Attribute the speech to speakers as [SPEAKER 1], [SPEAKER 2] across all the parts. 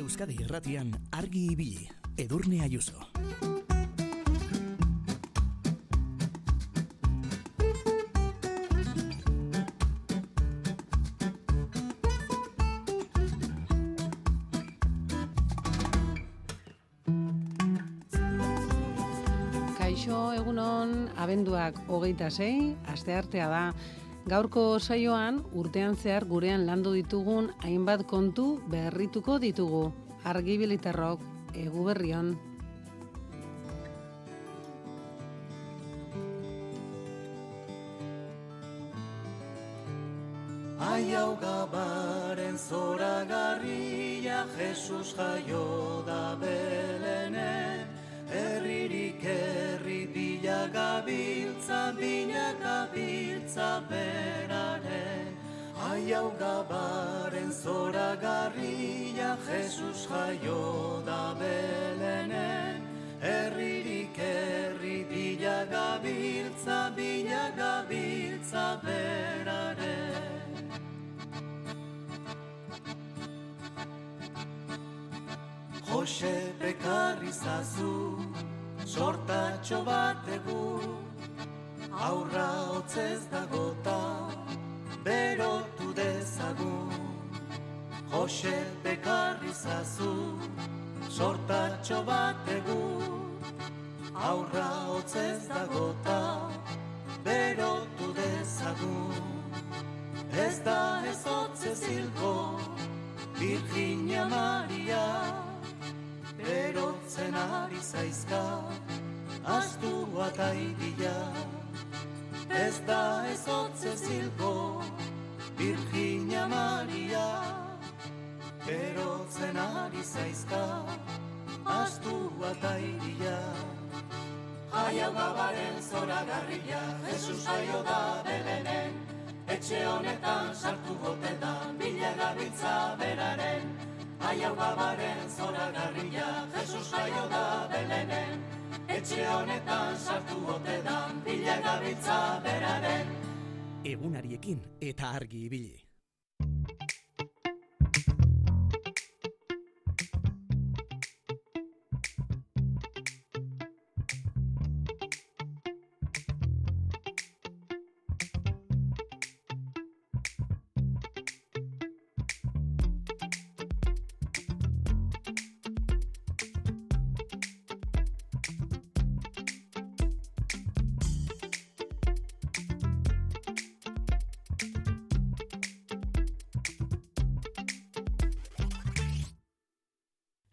[SPEAKER 1] Euskadi Irratian argi ibili. Edurne Ayuso.
[SPEAKER 2] Kaixo egunon, abenduak hogeita sei, aste artea da. Gaurko saioan, urtean zehar gurean landu ditugun hainbat kontu berrituko ditugu. Argibilitarrok, egu
[SPEAKER 3] zoragarria Jesus jaio da belenen Herririk herri bila gabiltza, bila gabiltza beraren Jose bekarri zazu, sortatxo bat egu, aurra hotzez dagota, berotu Jose bekarri zazu, sortatxo bat egu, aurra hotzez dagota, berotu dezagun. Ez da ez hotzez hilko, Virginia Maria, berotzen ari zaizka, astu ataidia. Ez da ez hotzez hilko, Virginia Maria, berotzen ari zaizka, astu ataidia. Jaia gabaren zoragarria, Jesus jaio da belenen, etxe honetan sartu gote da, bila gabiltza beraren, Ai hau gabaren zoragarria, Jesus jaio da belenen, etxe honetan sartu gote da, bila gabiltza beraren.
[SPEAKER 1] Egunariekin eta argi ibili.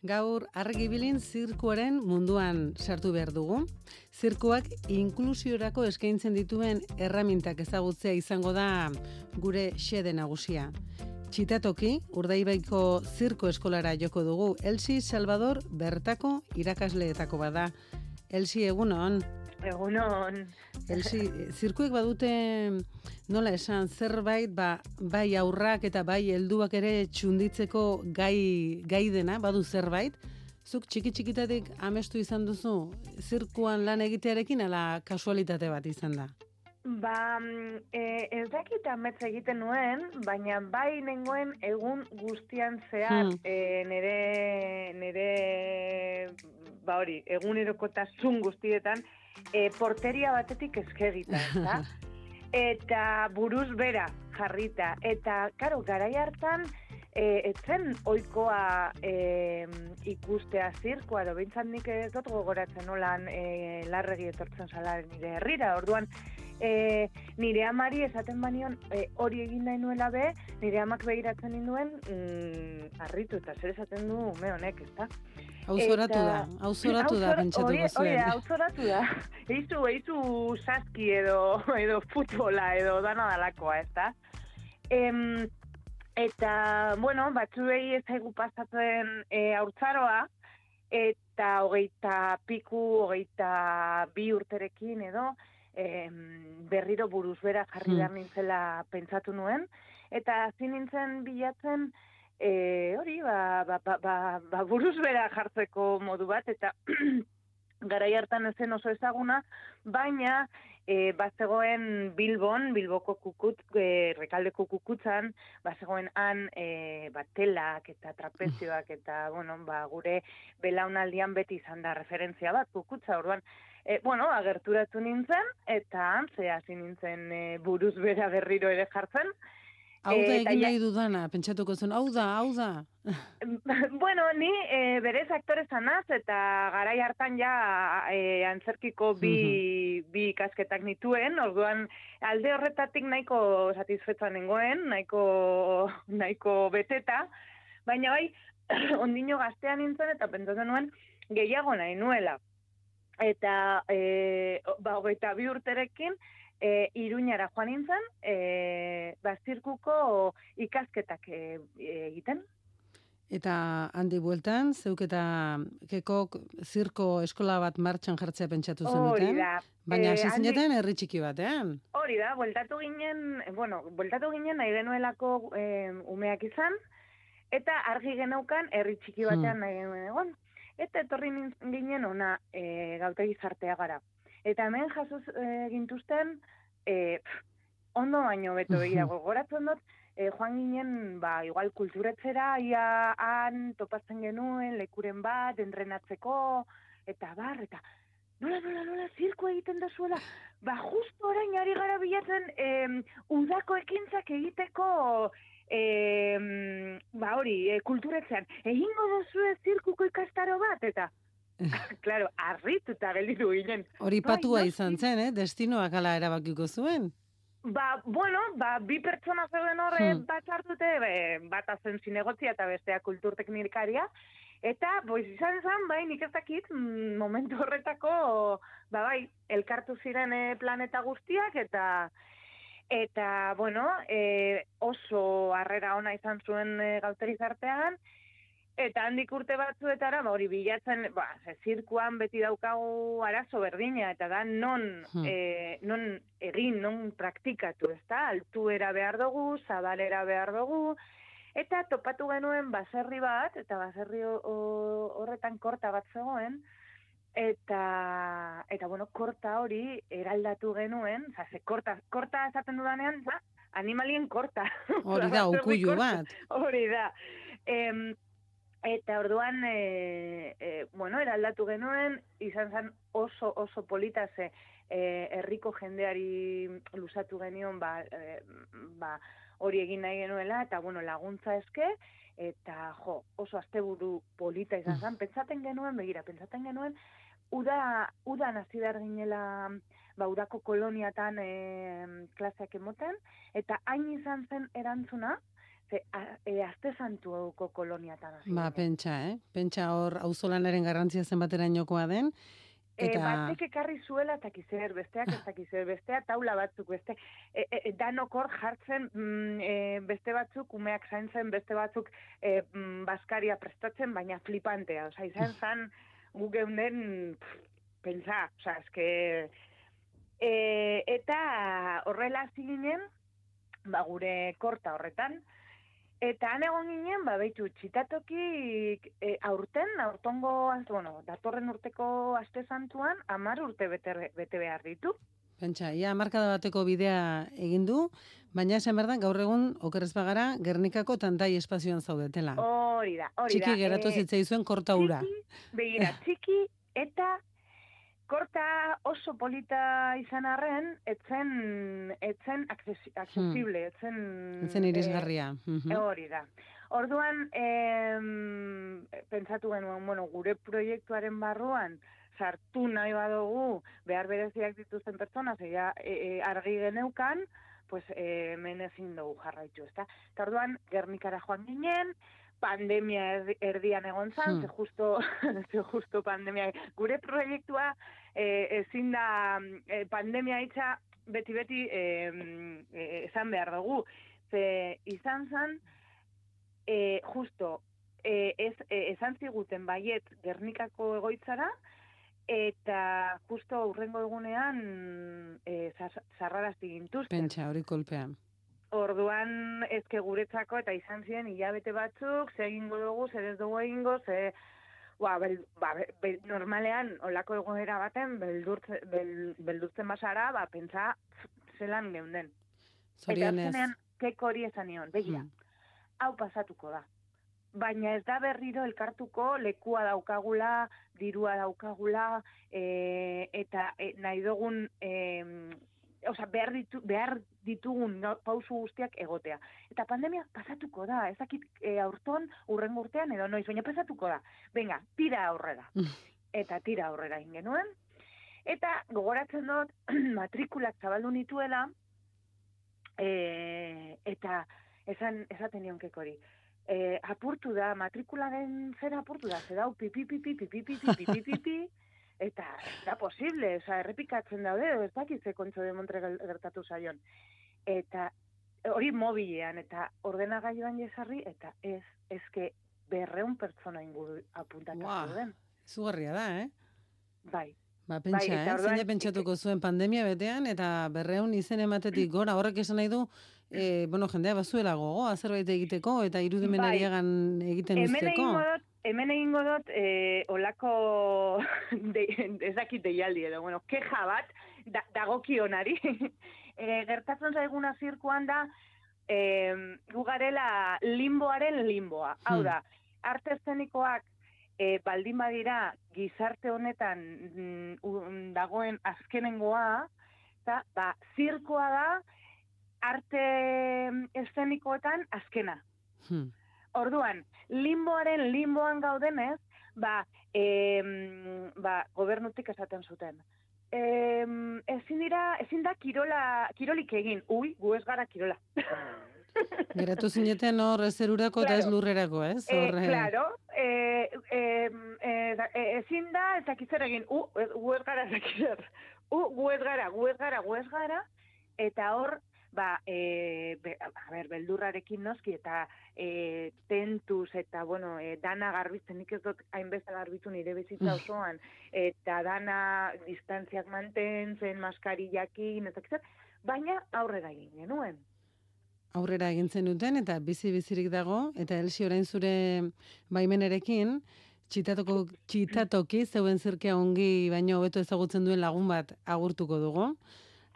[SPEAKER 2] Gaur argibilin zirkuaren munduan sartu behar dugu. Zirkuak inklusiorako eskaintzen dituen erramintak ezagutzea izango da gure xede nagusia. Txitatoki, urdaibaiko zirko eskolara joko dugu, Elsi Salvador bertako irakasleetako bada. Elsi, egunon.
[SPEAKER 4] Egunon.
[SPEAKER 2] Elsi, zirkuek badute nola esan zerbait ba, bai aurrak eta bai helduak ere txunditzeko gai, gai dena, badu zerbait. Zuk txiki txikitatik amestu izan duzu zirkuan lan egitearekin ala kasualitate bat izan da?
[SPEAKER 4] Ba, e, ez dakit ametz egiten nuen, baina bai nengoen egun guztian zehar
[SPEAKER 2] Hmm.
[SPEAKER 4] e, nere, nere, ba hori, egunerokotasun guztietan, e, porteria batetik eskegita, ezta? eta buruz bera jarrita. Eta, karo, garai hartan, e, etzen oikoa e, ikustea zirkoa, edo bintzat nik ez dut gogoratzen nolan e, larregi etortzen zala nire herrira. Orduan, e, nire amari esaten banion e, hori egin nahi nuela be, nire amak begiratzen ninduen mm, harritu eta zer esaten du ume honek, ezta?
[SPEAKER 2] Hau zoratu da,
[SPEAKER 4] Eta-
[SPEAKER 2] hau zoratu da
[SPEAKER 4] zor-
[SPEAKER 2] pentsatuko
[SPEAKER 4] hori- Hori,
[SPEAKER 2] zuen.
[SPEAKER 4] hau zoratu da. Eizu, eizu saski edo, edo futbola edo dana dalakoa, ez da? Em, eta, bueno, batzuei ez zaigu pasatzen e, haurtzaroa, eta hogeita piku, hogeita bi urterekin edo, em, berriro buruz bera jarri
[SPEAKER 2] Hmm.
[SPEAKER 4] behar nintzela pentsatu nuen, eta hasi nintzen bilatzen, e, hori, ba, ba, ba, ba, ba buruz bera jartzeko modu bat, eta garai hartan ezen oso ezaguna, baina e, bazegoen Bilbon, Bilboko kukut, e, rekaldeko kukutzan, bazegoen han e, batelak eta trapezioak eta, bueno, ba, gure belaunaldian beti izan da referentzia bat kukutza, orduan, e, bueno, agerturatu nintzen, eta antze hasi nintzen e, buruz bera berriro ere jartzen,
[SPEAKER 2] Hau da
[SPEAKER 4] Eta
[SPEAKER 2] egin nahi dudana, pentsatuko zen, hau da, hau da.
[SPEAKER 4] bueno, ni e, berez aktore zanaz, eta garai hartan ja e, antzerkiko bi, bi ikasketak nituen, orduan alde horretatik nahiko satisfetzan nengoen, nahiko, nahiko beteta, baina bai, ondino gaztean nintzen eta pentsatzen nuen gehiago nahi nuela. Eta e, ba, hogeita bi urterekin, e, iruñara joan nintzen, e, ba, zirkuko ikasketak e, egiten.
[SPEAKER 2] Eta handi bueltan, zeuk eta kekok zirko eskola bat martxan jartzea pentsatu
[SPEAKER 4] Hori
[SPEAKER 2] zenuten.
[SPEAKER 4] da.
[SPEAKER 2] Baina
[SPEAKER 4] Eh,
[SPEAKER 2] hasi
[SPEAKER 4] handi-
[SPEAKER 2] zineten herri txiki batean.
[SPEAKER 4] Hori da, bueltatu ginen, eh, bueno, bueltatu ginen nahi genuelako eh, umeak izan, eta argi geneukan herri txiki batean nahi genuen egon. Eta etorri ginen ona e, gautegi zartea gara. Eta hemen jaso e, gintuzten, e, pf, ondo baino beto begira,
[SPEAKER 2] Mhm.
[SPEAKER 4] gogoratzen dut, e, joan ginen, ba, igual kulturetzera, ia han topatzen genuen, lekuren bat, entrenatzeko, eta bar, eta nola, nola, nola, zirko egiten da zuela, ba, justo orain ari gara bilatzen em, udako ekintzak egiteko em, ba hori, e, kulturetzean, egingo duzue zirkuko ikastaro bat, eta, claro, arrituta gelditu ginen.
[SPEAKER 2] Hori
[SPEAKER 4] Bai,
[SPEAKER 2] patua izan zen, eh? Destinoak ala erabakiko zuen.
[SPEAKER 4] Ba, bueno, ba, bi pertsona zeuden horre
[SPEAKER 2] Hmm.
[SPEAKER 4] bat hartute, bat azen zinegotzia eta bestea kulturteknikaria, eta, boiz izan zen, bai, nik ez dakit, mm, momentu horretako, ba, bai, elkartu ziren eh, planeta guztiak, eta, eta, bueno, e, oso harrera ona izan zuen e, gauterizartean, Eta handik urte batzuetara, ba, hori bilatzen, ba, zirkuan beti daukagu arazo berdina, eta da non,
[SPEAKER 2] Hmm.
[SPEAKER 4] eh, non egin, non praktikatu, ezta? Altuera behar dugu, zabalera behar dugu, eta topatu genuen baserri bat, eta baserri ho- ho- horretan korta bat zegoen, eta, eta bueno, korta hori eraldatu genuen, oza, ze korta, korta esaten dudanean, ba, animalien korta.
[SPEAKER 2] Hori da, ukuilu bat.
[SPEAKER 4] Hori da. Em, eta orduan, e, e, bueno, eraldatu genuen, izan zen oso, oso polita ze e, herriko jendeari lusatu genion, ba, e, ba, hori egin nahi genuela, eta bueno, laguntza eske, eta jo, oso asteburu polita izan zen, pentsaten genuen, begira, pentsaten genuen, uda, uda nazi behar ginela, ba, udako koloniatan e, klaseak emoten, eta hain izan zen erantzuna, ze a, e, aste santuko koloniatan hasi
[SPEAKER 2] Ba,
[SPEAKER 4] ginen.
[SPEAKER 2] pentsa, eh? Pentsa hor auzolanaren garrantzia zenbaterainokoa den.
[SPEAKER 4] E,
[SPEAKER 2] Eta
[SPEAKER 4] batek ekarri zuela eta kizer, besteak ez dakizer, bestea taula batzuk, beste, e, e, danok hor jartzen, mm, e, beste batzuk umeak zaintzen, beste batzuk e, mm, baskaria prestatzen, baina flipantea, oza, izan zan, gu geunden, pff, pentsa, oza, eske, e, eta horrela ginen, ba, gure korta horretan, Eta han egon ginen, ba, beitu, txitatoki e, aurten, aurtongo, bueno, datorren urteko aste santuan, amar urte bete, bete behar ditu.
[SPEAKER 2] Pentsa, ia markada bateko bidea egin du, baina esan behar da, gaur egun, okerrez bagara, Gernikako tantai espazioan zaudetela.
[SPEAKER 4] Hori da, hori da.
[SPEAKER 2] Txiki geratu
[SPEAKER 4] Eh,
[SPEAKER 2] zitzaizuen korta ura.
[SPEAKER 4] Txiki, begira, txiki eta korta oso polita izan arren, etzen, etzen accesi- accesible, etzen...
[SPEAKER 2] Zen
[SPEAKER 4] eh,
[SPEAKER 2] irisgarria. Mhm.
[SPEAKER 4] Hori da. Orduan, em, pentsatu genuen, bueno, gure proiektuaren barruan, sartu nahi badugu, behar bereziak dituzten pertsona, zeia e, e, argi geneukan, pues e, hemen ezin dugu jarraitu, ezta? Eta orduan, Gernikara joan ginen, pandemia erdi- erdian egon zan,
[SPEAKER 2] Hmm.
[SPEAKER 4] ze justo, ze justo pandemia. Gure proiektua e, ezin da e, pandemia itxa beti-beti esan behar dugu. Ze izan zan, e, justo, e, ez, e, esan ziguten baiet Gernikako egoitzara, eta justo urrengo egunean e, zarrarazti gintuzten.
[SPEAKER 2] Pentsa, hori kolpea.
[SPEAKER 4] Orduan ezke guretzako eta izan ziren hilabete batzuk, ze egingo dugu, zer ez dugu egingo, ze ba, bel, ba, be- be- normalean, olako egoera baten, beldurtze, bel, beldurtzen basara, ba, pentsa zelan geunden. Eta
[SPEAKER 2] Zorionez.
[SPEAKER 4] azkenean, keko hori esan nion, begira,
[SPEAKER 2] Hmm.
[SPEAKER 4] hau pasatuko da. Baina ez da berriro elkartuko lekua daukagula, dirua daukagula, e, eta e, nahi dugun, e, osea, behar, ditu, behar ditugun no, pausu guztiak egotea. Eta pandemia pasatuko da, ez e, aurton, urren urtean edo noiz, baina pasatuko da. Venga, tira aurrera. eta tira aurrera egin genuen. Eta gogoratzen dut, matrikulak zabaldu nituela, e, eta esan, esaten nionkek hori. E, apurtu da, matrikularen zera apurtu da, zedau pipi, pipi, pipi, pipi, pipi, pipi, eta da posible, oza, errepikatzen daude, ez dakit ze kontxo de Montre gertatu zaion. Eta hori mobilean, eta ordenagailuan jesarri, eta ez, ezke berreun pertsona inguru apuntatu
[SPEAKER 2] Buah.
[SPEAKER 4] zeuden.
[SPEAKER 2] Izugarria da, eh?
[SPEAKER 4] Bai,
[SPEAKER 2] Ba, pentsa,
[SPEAKER 4] Bai,
[SPEAKER 2] eh?
[SPEAKER 4] orduan-
[SPEAKER 2] Zein pentsatuko zuen pandemia betean, eta berreun izen ematetik gora, horrek esan nahi du, e, bueno, jendea bazuela gogoa zerbait egiteko, eta irudimenariagan egiten
[SPEAKER 4] hemen
[SPEAKER 2] usteko.
[SPEAKER 4] dut, hemen egingo dut, eh, olako, de, ez dakit deialdi edo, bueno, keja bat, da, dagokionari. e, gertatzen zaiguna zirkuan da, e, gugarela limboaren limboa. Hau
[SPEAKER 2] Hmm.
[SPEAKER 4] da, arte eszenikoak e, baldin badira gizarte honetan mm, dagoen azkenengoa, eta, ba, zirkoa da arte eszenikoetan azkena.
[SPEAKER 2] Hmm.
[SPEAKER 4] Orduan, limboaren limboan gaudenez, ba, em, ba, gobernutik esaten zuten. Em, ezin dira, ezin da kirola, kirolik egin. Ui, gu ez gara kirola.
[SPEAKER 2] Geratu zineten hor ezerurako eta ez lurrerako, ez?
[SPEAKER 4] Eh,
[SPEAKER 2] Hor, eh,
[SPEAKER 4] claro, eh, eh, eh, ezin da, ez dakit zer egin, u, ez- gu ez gara, ez dakit zer. U, gu ez gara, gu ez gara, gu ez gara, eta hor, ba, e, be, a ber, beldurrarekin noski, eta e, tentuz, eta, bueno, e, dana garbitzen, nik ez dut hainbeste garbitu nire bizitza osoan, eta dana distantziak mantentzen, maskarillakin, eta zer, baina aurrera egin genuen.
[SPEAKER 2] aurrera egin zenuten eta bizi bizirik dago eta Elsi orain zure baimenerekin txitatoko txitatoki zeuen zirkea ongi baino hobeto ezagutzen duen lagun bat agurtuko dugu.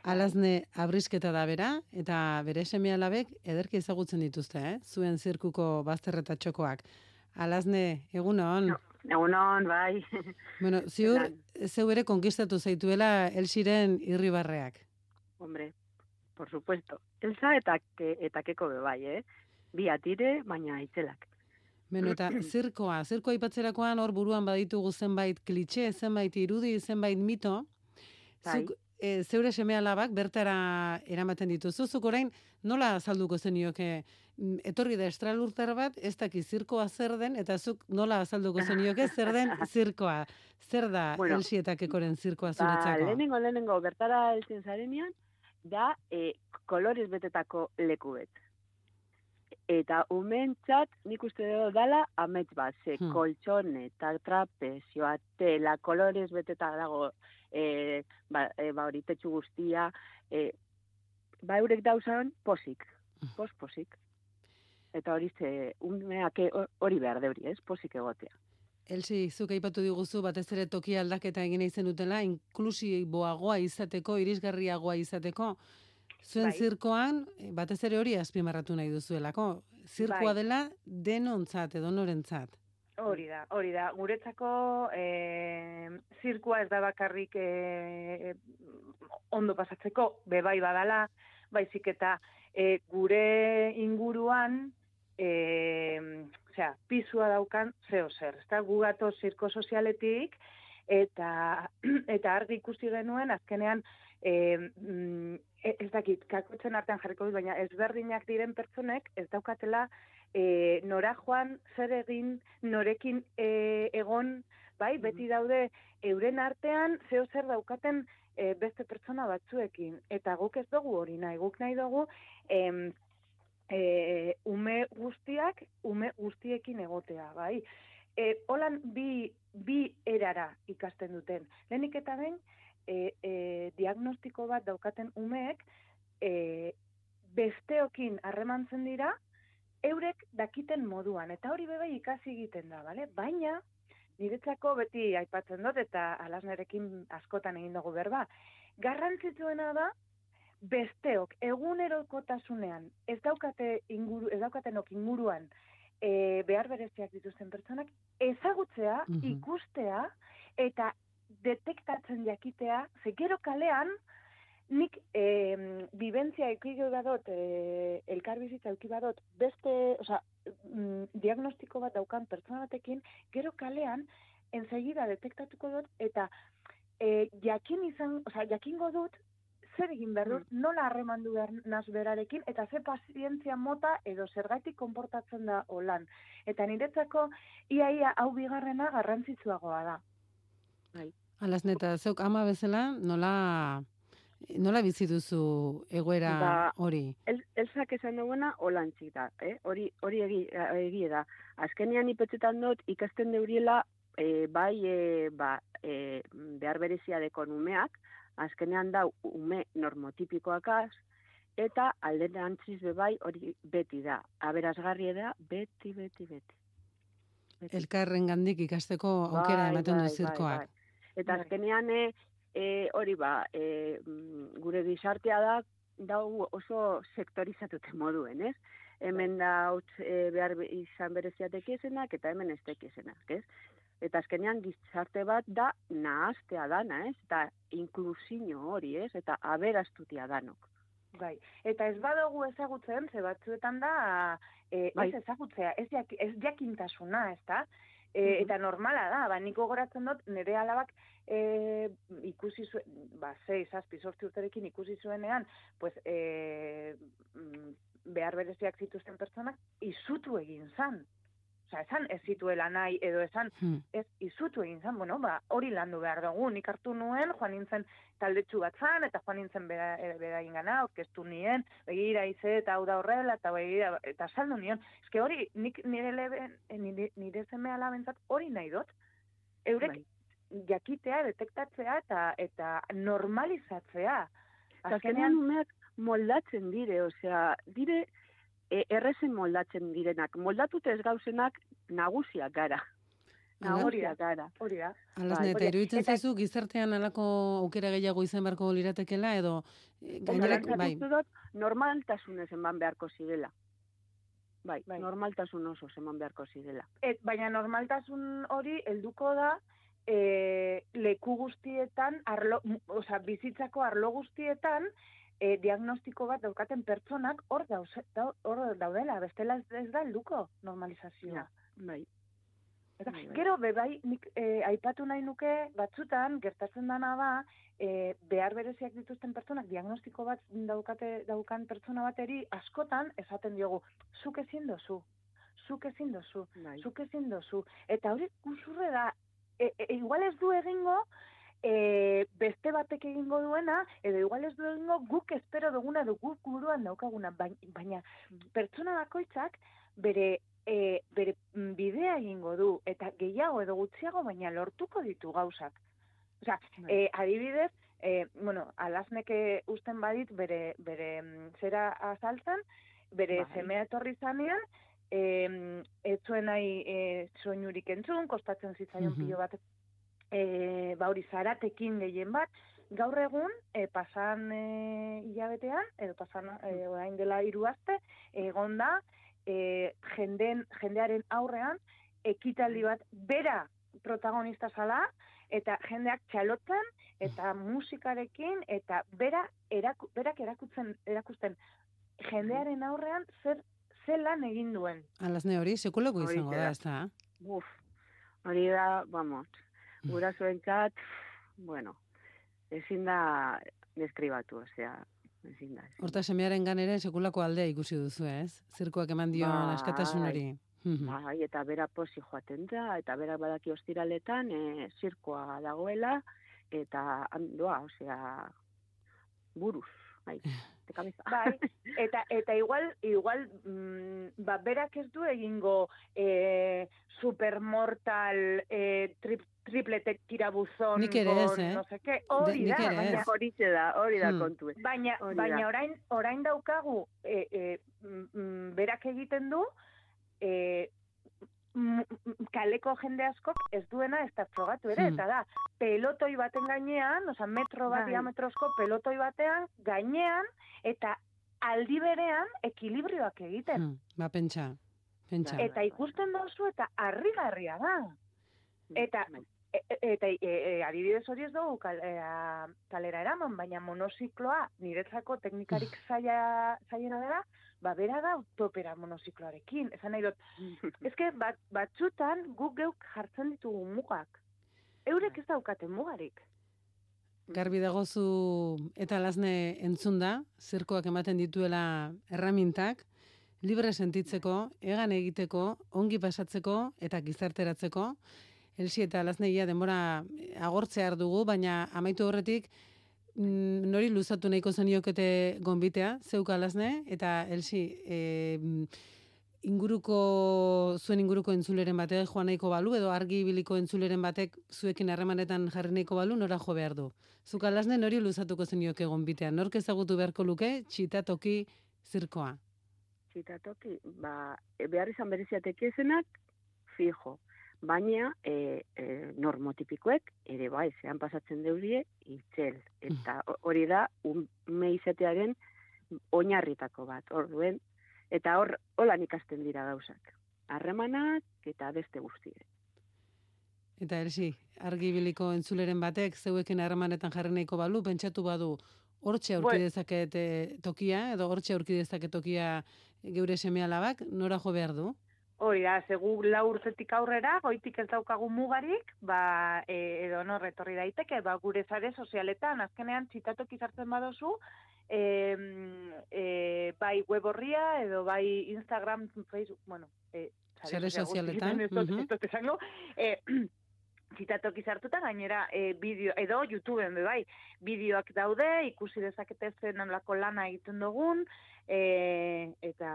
[SPEAKER 2] Alazne abrisketa da bera eta bere seme alabek ederki ezagutzen dituzte, eh? Zuen zirkuko bazter eta txokoak. Alazne, egunon.
[SPEAKER 5] Egunon, bai.
[SPEAKER 2] Bueno, ziur zeu ere konkistatu zaituela Elsiren irribarreak.
[SPEAKER 5] Hombre, por supuesto. Elsa eta, eta keko be bai, eh? Bi atire, baina itzelak.
[SPEAKER 2] Beno, eta zirkoa, zirkoa ipatzerakoan hor buruan baditugu zenbait klitxe, zenbait irudi, zenbait mito.
[SPEAKER 5] Bai.
[SPEAKER 2] Zuk, e, zeure seme alabak bertara eramaten dituzu, zuk orain nola azalduko zenioke mm, etorri da estralurtar bat, ez daki zirkoa zer den, eta zuk nola azalduko zenioke zer den zirkoa. Zer da
[SPEAKER 5] Bueno,
[SPEAKER 2] Elsi eta Kekoren zirkoa
[SPEAKER 5] Ba,
[SPEAKER 2] zuretzako?
[SPEAKER 5] lehenengo, lehenengo, bertara eltzen zarenean, da e, kolorez betetako leku bet. Eta umentzat nik uste dut dala amets bat, ze
[SPEAKER 2] Hmm.
[SPEAKER 5] koltsone, eta trapezioa, tela, kolorez beteta dago, e, ba, e, ba hori tetsu guztia, e, ba eurek dauzan posik, pos posik. Eta hori ze, umeak e- hori behar deuri, ez, posik egotea.
[SPEAKER 2] Elsi, zuk aipatu diguzu batez ere toki aldaketa egin izen dutela, inklusiboagoa izateko, irisgarriagoa izateko. Zuen
[SPEAKER 4] Bai.
[SPEAKER 2] zirkoan, eh, batez ere hori azpimarratu nahi duzuelako. Zirkoa
[SPEAKER 4] Bai.
[SPEAKER 2] dela denontzat edo norentzat.
[SPEAKER 4] Hori da, hori da. Guretzako e, zirkua ez da bakarrik e, ondo pasatzeko, bebai badala, baizik eta e, gure inguruan, e, osea, pisua daukan zeo zer. Ezta gu gato zirko sozialetik, eta, eta argi ikusi genuen, azkenean, e, mm, ez dakit, kakotzen artean jarriko dut, baina ezberdinak diren pertsonek ez daukatela e, nora joan, zer egin, norekin e, egon, bai, beti daude euren artean zeo zer daukaten e, beste pertsona batzuekin. Eta guk ez dugu hori nahi, guk nahi dugu em, e, ume guztiak, ume guztiekin egotea, bai. E, holan bi, bi erara ikasten duten. Lehenik eta ben, e, e, diagnostiko bat daukaten umeek, e, besteokin harremantzen dira, eurek dakiten moduan, eta hori bebe ikasi egiten da, bale? Baina, niretzako beti aipatzen dut eta alasnerekin askotan egin dugu berba. Garrantzitsuena da besteok egunerokotasunean ez daukate inguru ez daukatenok inguruan e, behar bereziak dituzten pertsonak ezagutzea,
[SPEAKER 2] Mhm.
[SPEAKER 4] ikustea eta detektatzen jakitea, ze gero kalean nik e, bibentzia euki badot, e, elkarbizitza euki badot, beste, osea, mm, diagnostiko bat daukan pertsona batekin, gero kalean, ensegida detektatuko dut, eta e, jakin izan, osea, jakingo dut, zer egin behar dut, nola harremandu behar naz berarekin, eta ze pazientzia mota edo zergatik konportatzen da holan. Eta niretzako, iaia hau bigarrena garrantzitsuagoa da.
[SPEAKER 2] Alasne, eta zeuk ama bezala, nola, nola bizi duzu egoera
[SPEAKER 5] Ba,
[SPEAKER 2] hori?
[SPEAKER 5] El, elzak esan duena olantzik da, eh? hori, hori egi, egie da. Azkenean ipetzetan dut ikasten deuriela e, bai e, ba, e, behar berezia dekon umeak, azkenean da ume normotipikoakaz, eta alderantziz be bai hori beti da. Aberazgarri da beti, beti, beti. beti.
[SPEAKER 2] Elkarren gandik ikasteko aukera
[SPEAKER 5] Bai,
[SPEAKER 2] ematen du
[SPEAKER 5] bai,
[SPEAKER 2] zirkoak.
[SPEAKER 5] bai, bai. Eta
[SPEAKER 4] Bai.
[SPEAKER 5] azkenean e, e, hori ba, e, mm, gure gizartea da dau oso sektorizatute moduen, ez? Hemen da hutz e, behar be- izan bereziatek esenak eta hemen ez esenak, ez? Eta azkenean gizarte bat da nahaztea dana, ez? Eta inklusio hori, ez? Eta aberastutia danok.
[SPEAKER 4] Bai, eta ez badugu ezagutzen, ze batzuetan da, e,
[SPEAKER 5] Bai.
[SPEAKER 4] ez ezagutzea, ez, jak, ez jakintasuna, ez da? E. Eta normala da, ba, niko goratzen dut, nire alabak e, ikusi zuen, ba, zei, zazpi, sortzi urterekin ikusi zuenean, pues, e, mm, behar bereziak zituzten pertsonak, izutu egin zan. Osa, esan ez zituela nahi, edo esan
[SPEAKER 2] Hmm.
[SPEAKER 4] ez izutu egin zen, bueno, ba, hori landu behar dugu, nik hartu nuen, joan nintzen taldetxu bat zan, eta joan nintzen bera, e, beraien gana, orkestu nien, begira ize eta hau da horrela, eta begira, eta saldu nion. Eske hori, nik nire, leben, eh, nire, nire zeme alabentzat hori nahi dut, eurek
[SPEAKER 5] Bai.
[SPEAKER 4] jakitea, detektatzea, eta eta normalizatzea.
[SPEAKER 5] Azkenean umeak moldatzen dire, osea, dire e, errezen moldatzen direnak. Moldatute ez gauzenak nagusiak gara.
[SPEAKER 2] Hala?
[SPEAKER 5] Nagusiak gara.
[SPEAKER 4] hori da.
[SPEAKER 2] Alasne,
[SPEAKER 5] Bai,
[SPEAKER 2] eta iruditzen zaizu gizartean halako aukera gehiago izan beharko liratekela edo eh, gainerak
[SPEAKER 5] Gainera,
[SPEAKER 2] bai.
[SPEAKER 5] dut, normaltasunez eman beharko zirela. Bai,
[SPEAKER 4] Bai.
[SPEAKER 5] normaltasun oso eman beharko zirela.
[SPEAKER 4] Et, baina normaltasun hori helduko da e, leku guztietan, arlo, osea, bizitzako arlo guztietan, e, diagnostiko bat daukaten pertsonak hor, dauze, dau, hor daudela, bestela ez, ez da helduko normalizazioa.
[SPEAKER 5] Ja. Bai.
[SPEAKER 4] Eta,
[SPEAKER 5] Bai, bai.
[SPEAKER 4] gero, bebai, nik e, aipatu nahi nuke, batzutan, gertatzen dana da, e, behar bereziak dituzten pertsonak, diagnostiko bat daukate, daukan pertsona bateri, askotan, esaten diogu, zuk ezin dozu, zuk ezin dozu,
[SPEAKER 5] Bai.
[SPEAKER 4] zuk ezin dozu. Eta hori guzurre da, e, e, igual ez du egingo, e, beste batek egingo duena, edo igual ez du egingo guk espero duguna, edo guk buruan daukaguna, baina, baina pertsona bakoitzak bere e, bere mm, bidea egingo du, eta gehiago edo gutxiago, baina lortuko ditu gauzak. Osea,
[SPEAKER 5] Bai.
[SPEAKER 4] e, adibidez, e, bueno, alasneke usten badit bere, bere mm, zera azaltzen, bere
[SPEAKER 5] Bai.
[SPEAKER 4] semea etorri zanean, e, ez zuen nahi e, soinurik entzun, kostatzen zitzaion
[SPEAKER 2] Mhm.
[SPEAKER 4] pilo bat, e, ba hori zaratekin gehien bat, gaur egun, e, pasan e, hilabetean, edo pasan e, orain dela hiru aste, egon da, e, jenden, jendearen aurrean, ekitaldi bat bera protagonista zala, eta jendeak txalotzen, eta musikarekin, eta bera eraku, berak erakutzen, erakusten. Jendearen aurrean zer zelan egin duen.
[SPEAKER 2] Alasne hori sekulako
[SPEAKER 5] Hori
[SPEAKER 2] izango da, ez da?
[SPEAKER 5] Uf, hori da, vamos, gurasoentzat, bueno, ezin da deskribatu, osea, ezin da.
[SPEAKER 2] Horta semearen gan ere sekulako aldea ikusi duzu, ez? Zirkoak eman dion
[SPEAKER 5] Bai.
[SPEAKER 2] askatasun hori. Mhm.
[SPEAKER 5] Bai, eta bera posi joaten da, eta bera badaki ostiraletan e, zirkoa dagoela, eta handoa, osea, buruz, bai, de cabeza.
[SPEAKER 4] Bai, eta eta igual igual mm, ba, berak ez du egingo eh, supermortal eh, trip, triplete tirabuzon
[SPEAKER 2] Nik ere ez, eh?
[SPEAKER 4] no sé qué, hori da, baina,
[SPEAKER 2] ez.
[SPEAKER 5] Horixe da, hori da
[SPEAKER 2] Hmm.
[SPEAKER 5] kontue.
[SPEAKER 4] baina,
[SPEAKER 5] Hori
[SPEAKER 4] baina orain, orain daukagu e, e, mm, berak egiten du e, m- kaleko jende askok ez duena ez da frogatu ere,
[SPEAKER 2] Hmm.
[SPEAKER 4] eta da, pelotoi baten gainean, oza, metro bat
[SPEAKER 5] Bai.
[SPEAKER 4] diametrozko pelotoi batean, gainean, eta aldi berean ekilibrioak egiten.
[SPEAKER 2] Hmm, ba, pentsa, pentsa.
[SPEAKER 5] Bai.
[SPEAKER 4] Eta ikusten dozu eta harrigarria da. Eta-
[SPEAKER 5] Bai.
[SPEAKER 4] E, e- eta e, e, adibidez hori ez dugu kal, e, kalera eraman, baina monozikloa niretzako teknikarik zaila, zailena dela, ba bera da utopera monozikloarekin. Esan nahi dut, ezke bat, batzutan guk geuk jartzen ditugu mugak. Eurek ez daukate mugarik.
[SPEAKER 2] Garbi dago zu eta lasne entzun da, zirkoak ematen dituela erramintak, libre sentitzeko, egan egiteko, ongi pasatzeko eta gizarteratzeko. Elsi eta lasneia denbora agortzear dugu, baina amaitu horretik mm, nori luzatu nahiko zeniokete gonbitea, zeuka lasne, eta Elsi, e, inguruko, zuen inguruko entzuleren batek joan nahiko balu, edo argi ibiliko entzuleren batek zuekin harremanetan jarri nahiko balu, nora jo behar du. Zuka lasne nori luzatuko zenioke gonbitea. Nork ezagutu beharko luke, txitatoki zirkoa.
[SPEAKER 5] Zitatoki, ba, behar izan bereziatek ezenak, fijo. Baina, e, e, normotipikoek, ere bai, zean pasatzen deurie, itzel. Eta ho- hori da, ume izatearen oinarritako bat, orduen. Eta hor, holan ikasten dira gauzak. Harremanak eta beste guztiek.
[SPEAKER 2] Eta ersi, argi ibiliko entzuleren batek zeuekin harremanetan jarri nahiko balu, pentsatu badu, hortxe aurki dezaket tokia, edo hortxe aurki dezaket tokia geure seme alabak, nora jo behar du?
[SPEAKER 4] Hori da, segu lau urtetik aurrera, goitik ez daukagu mugarik, ba, e, edo no, retorri daiteke, ba, gure zare sozialetan, azkenean txitatok izartzen badozu, e, e, bai web horria, edo bai Instagram, Facebook, bueno, e,
[SPEAKER 2] Sare
[SPEAKER 4] sozial
[SPEAKER 2] sozialetan,
[SPEAKER 4] guztietan, ez txitatok izartuta gainera e, bideo, edo YouTubeen be bai, bideoak daude, ikusi dezakete zen nolako lana egiten dugun, e, eta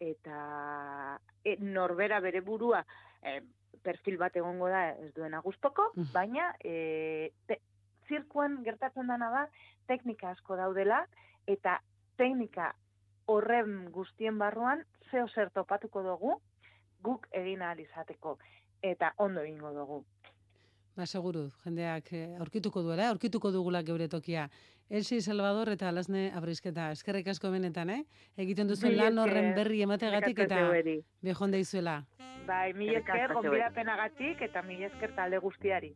[SPEAKER 4] eta e, norbera bere burua e, perfil bat egongo da ez duena gustoko,
[SPEAKER 2] Mhm.
[SPEAKER 4] baina e, te, zirkuen gertatzen dana da teknika asko daudela eta teknika horren guztien barruan zeo zer topatuko dugu guk egin ahal izateko eta ondo egingo dugu.
[SPEAKER 2] Ba, seguru, jendeak eh, aurkituko duela, aurkituko dugula geure tokia. Elsi Salvador eta Lasne Abrisketa, eskerrik asko benetan, eh? Egiten duzuen lan horren berri emategatik eta behon deizuela.
[SPEAKER 4] Bai,
[SPEAKER 5] Eskerrik
[SPEAKER 4] esker gonbidapenagatik eta mila esker talde guztiari.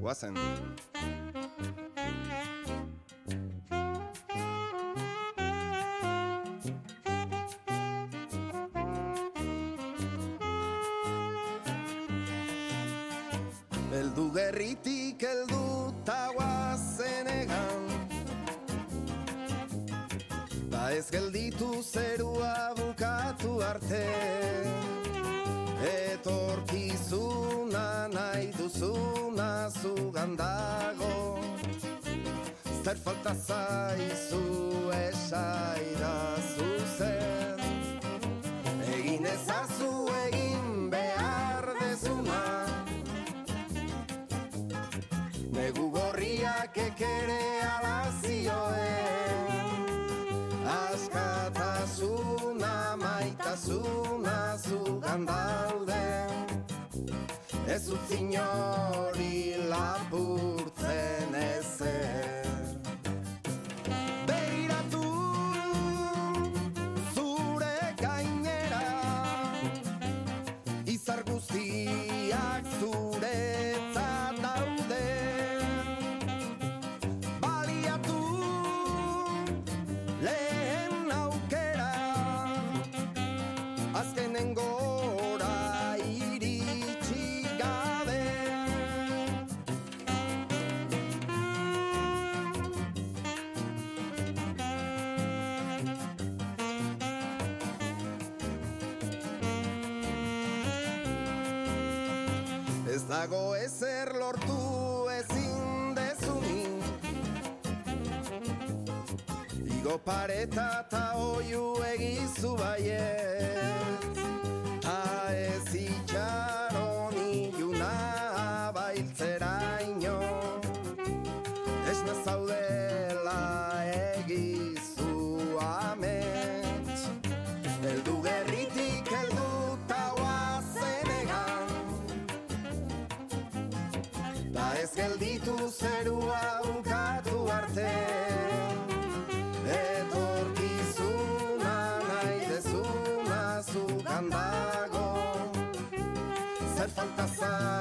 [SPEAKER 6] Guazen. Gelditu zerua bukatu arte. Etorkizuna nahi duzuna zugan dago. Zer falta zaizu esaida zugan daude. Ez utzi inori lapurtzen ezer Igo pareta ta oiu egizu baiet dago Zer falta zaizu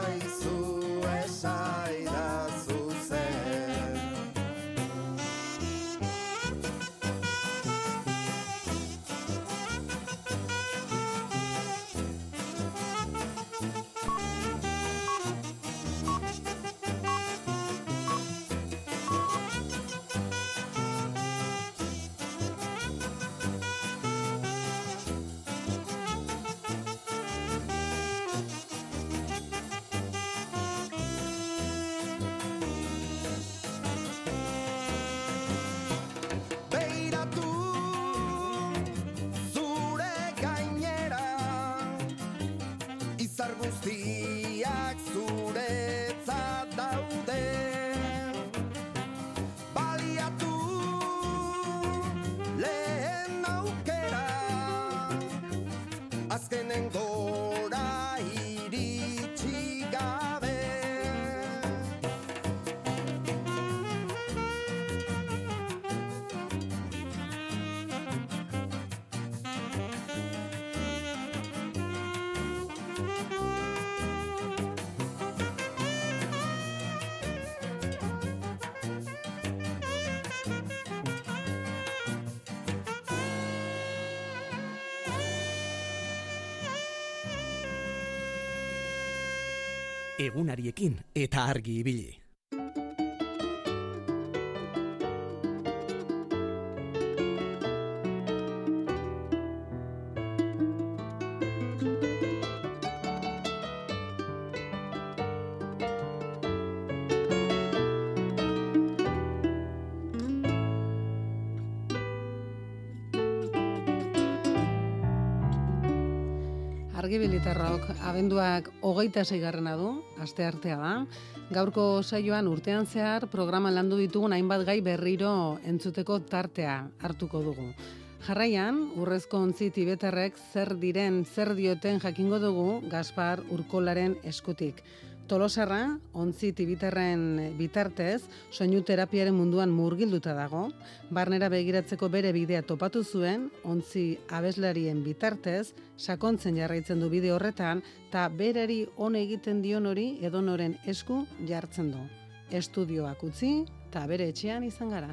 [SPEAKER 1] Egunariekin eta argi ibili.
[SPEAKER 2] Argibilitarrok abenduak hogeita zeigarrena du, aste artea da. Gaurko saioan urtean zehar programan landu ditugun hainbat gai berriro entzuteko tartea hartuko dugu. Jarraian, urrezko ontzi tibetarrek zer diren, zer dioten jakingo dugu Gaspar Urkolaren eskutik. Tolosarra, ontzi tibitarren bitartez, soinu terapiaren munduan murgilduta dago, barnera begiratzeko bere bidea topatu zuen, ontzi abeslarien bitartez, sakontzen jarraitzen du bide horretan, eta berari on egiten dion hori edonoren esku jartzen du. Estudioak utzi, eta bere etxean izan gara.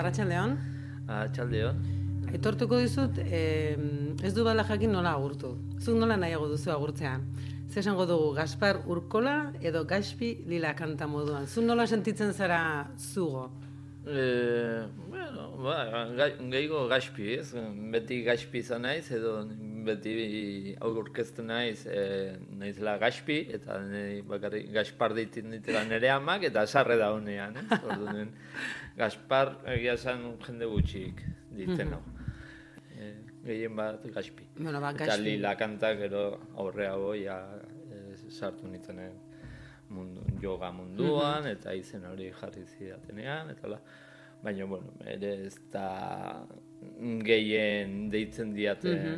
[SPEAKER 2] Kaixo, Arratxaldeon.
[SPEAKER 7] Atxaldeon.
[SPEAKER 2] Aitortuko dizut, eh, ez du bala jakin nola agurtu. Zuk nola nahiago duzu agurtzean. Ze esango dugu, Gaspar Urkola edo Gaspi lila kanta moduan. Zu nola sentitzen zara zugo?
[SPEAKER 7] E, bueno, ba, gai, gehiago gaspi, ez? Beti gaspi izan naiz, edo beti aurkezten naiz, e, naizela gaspi, eta nahi bakarrik Gaspar ditzen ditela nire amak, eta sarre da honean, ez? Orduan, Gaspar egia esan jende gutxik ditzen hau. E, gehien bat gaspi.
[SPEAKER 2] Bueno, ba,
[SPEAKER 7] Eta
[SPEAKER 2] Gaspi.
[SPEAKER 7] lila kantak gero aurreago ja e, sartu nintzenen mundu, yoga munduan, eta izen hori jarri zidatenean, eta la. Baina, bueno, ere ez da gehien deitzen diaten, zera,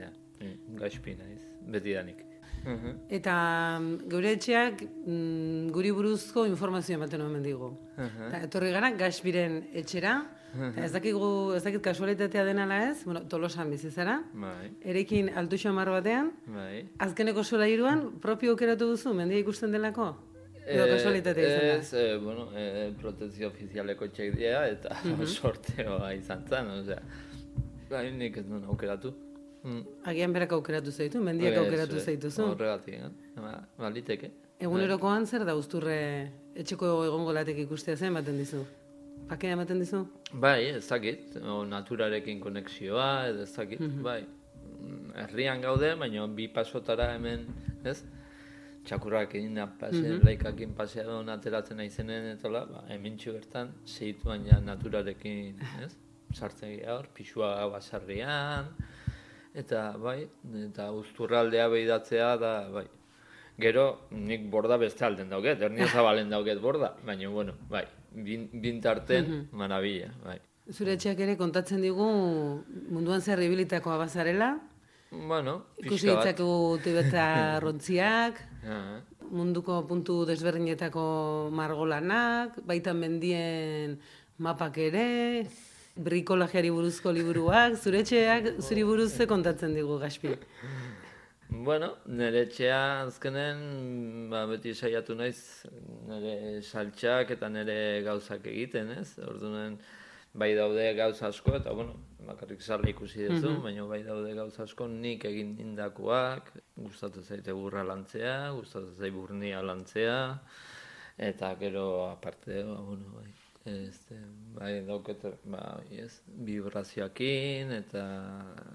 [SPEAKER 7] mm, gaspi naiz, betidanik. Mhm.
[SPEAKER 2] Eta mm, gure etxeak mm, guri buruzko informazio ematen omen digu.
[SPEAKER 7] Mhm.
[SPEAKER 2] Eta etorri gara Gaspiren etxera, eta ez dakigu, ez dakit kasualitatea denala ez, bueno, tolosan bizi zara,
[SPEAKER 7] Bai,
[SPEAKER 2] erekin altu xamar batean,
[SPEAKER 7] bai.
[SPEAKER 2] azkeneko sola iruan, propio aukeratu duzu, mendia ikusten delako? Edo
[SPEAKER 7] Eh,
[SPEAKER 2] kasualitatea izan da?
[SPEAKER 7] Ez, eh, bueno, eh, protekzio ofizialeko txek dira, eta sorteoa izan zen, osea, bai, nik ez nuen aukeratu. Mm.
[SPEAKER 2] Agian berak aukeratu zaitu, mendiak aukeratu
[SPEAKER 7] ez,
[SPEAKER 2] zaituzu.
[SPEAKER 7] Horregatik, eh? Ba, baliteke.
[SPEAKER 2] Egunerokoan zer da usturre etxeko egongo latek ikustea zen baten dizu? Pakea ematen dizu?
[SPEAKER 7] Bai, ez dakit, o, naturarekin konexioa, ez dakit, bai. Mm, Herrian gaude, baina bi pasotara hemen, ez? Txakurrakin, pase, laikakin pasea ateratzen naizenen, eta hola, ba, hemen bertan, segituan ja naturarekin, ez? Sartzen gira hor, pixua basarrian, eta bai, eta usturraldea behidatzea da, bai. Gero, nik borda beste alden dauket, ernia zabalen dauket borda, baina, bueno, bai, bin, bintarten, marabila, bai.
[SPEAKER 2] Zure etxeak ere kontatzen digu munduan zer ibilitakoa bazarela,
[SPEAKER 7] Bueno,
[SPEAKER 2] ikusi ditzakegu tibetarrontziak,
[SPEAKER 7] Ja,
[SPEAKER 2] munduko puntu desberdinetako margolanak, baita mendien mapak ere, brikolajeari buruzko liburuak, zure etxeak zuri buruz ze kontatzen digu Gaspi.
[SPEAKER 7] Bueno, nire etxea azkenen, ba, beti saiatu naiz nire saltxak eta nire gauzak egiten, ez? Orduan, bai daude gauza asko, eta bueno, bakarrik sarla ikusi duzu, baina bai daude gauza asko nik egin indakoak, gustatu zaite burra lantzea, gustatu zait burnia lantzea, eta gero aparte, ba, bueno, bai, este, bai dauket, ba, ez, vibrazioakin eta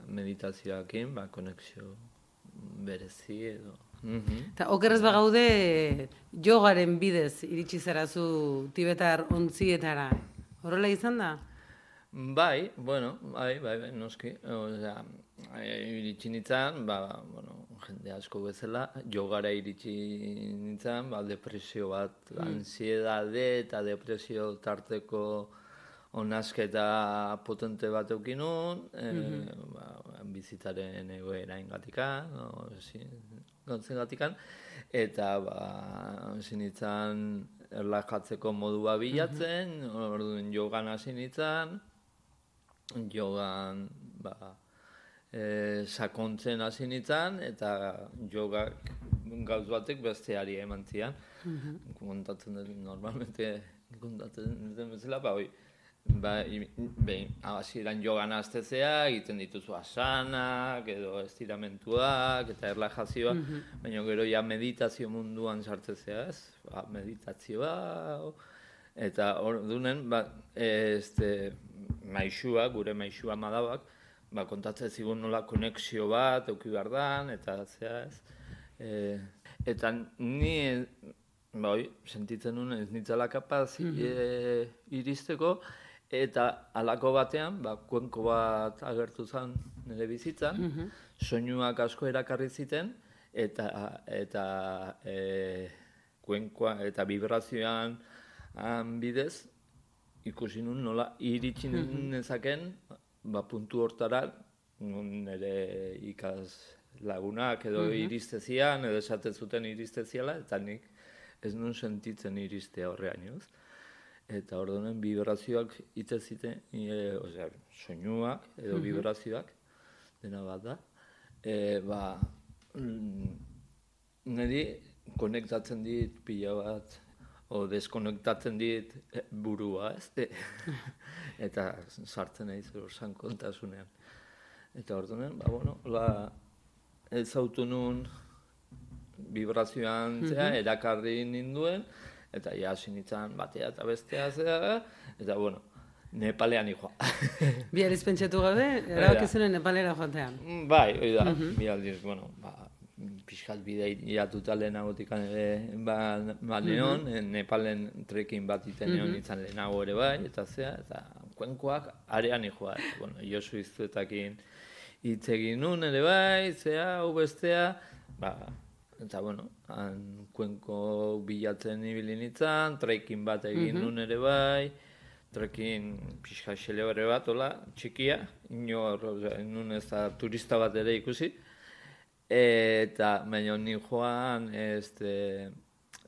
[SPEAKER 7] meditazioakin, ba, konexio berezi edo. Mhm.
[SPEAKER 2] Eta okerrez bagaude jogaren bidez iritsi zarazu tibetar ontzietara. Horrela izan da?
[SPEAKER 7] Bai, bueno, bai, bai, bai, noski. Osea, eh, iritsi nintzen, ba, bueno, jende asko bezala, jogara iritsi nintzen, ba, depresio bat, ansiedade eta depresio tarteko onasketa potente bat eukin nun, eh, ba, bizitaren egoera ingatikan, no, gatikan, eta ba, hasi nintzen erlajatzeko modua bilatzen, orduan jogan hasi nintzen, jogan ba, e, sakontzen hasi nintzen, eta jogak gauz batek besteari eman zian. Kontatzen dut, normalmente kontatzen duten bezala, ba, hoi, ba, behin, hasieran jogan astezea, egiten dituzu asanak, edo estiramentuak, eta erlajazioa, baina gero ja meditazio munduan sartzezea, ez? Ba, meditazioa, eta ordunen, ba, este, maixua, gure maixua madabak, ba, kontatzen zigun nola konexio bat, euki behar dan, eta zea, ez? E, eta ni, ba, oi, sentitzen nuen ez nitzala kapaz e, iristeko, eta halako batean, ba, kuenko bat agertu zen nire bizitzan, soinuak asko erakarri ziten, eta, eta e, kuenkoa eta vibrazioan bidez, ikusi nun nola iritsi nezaken ba, puntu hortara nire ikas lagunak edo iristezian, edo esaten zuten iristeziala, eta nik ez nun sentitzen iristea horrean, joz. Eta orduan vibrazioak hitz ziten, e, osea, soinuak edo vibrazioak, dena bat da. E, ba, mm, niri konektatzen dit pila bat, o deskonektatzen dit eh, burua, ez? Eta sartzen naiz hor sankontasunean. Eta orduan, ba, bueno, la, ez autu nun vibrazioan zea, erakarri ninduen, eta ja hasi nintzen batea eta bestea zea, eta bueno, Nepalean joa.
[SPEAKER 2] Bihar izpentsatu gabe, erabaki zuen Nepalera joatean.
[SPEAKER 7] bai, hori da, bi aldiz, bueno, ba, pixkat bidea iatuta lehenagotikan ere ba, ba neon, eh, Nepalen trekin bat iten neon izan lehenago ere bai, eta zea, eta kuenkoak arean. Eta, bueno, Josu iztuetakin hitz egin nun ere bai, zea, hau bestea, ba, eta bueno, han kuenko bilatzen ibili nintzen, trekin bat egin nun ere bai, trekin pixka xelebre bat, hola, txikia, inor, nun ez da turista bat ere ikusi, eta baina ni joan este,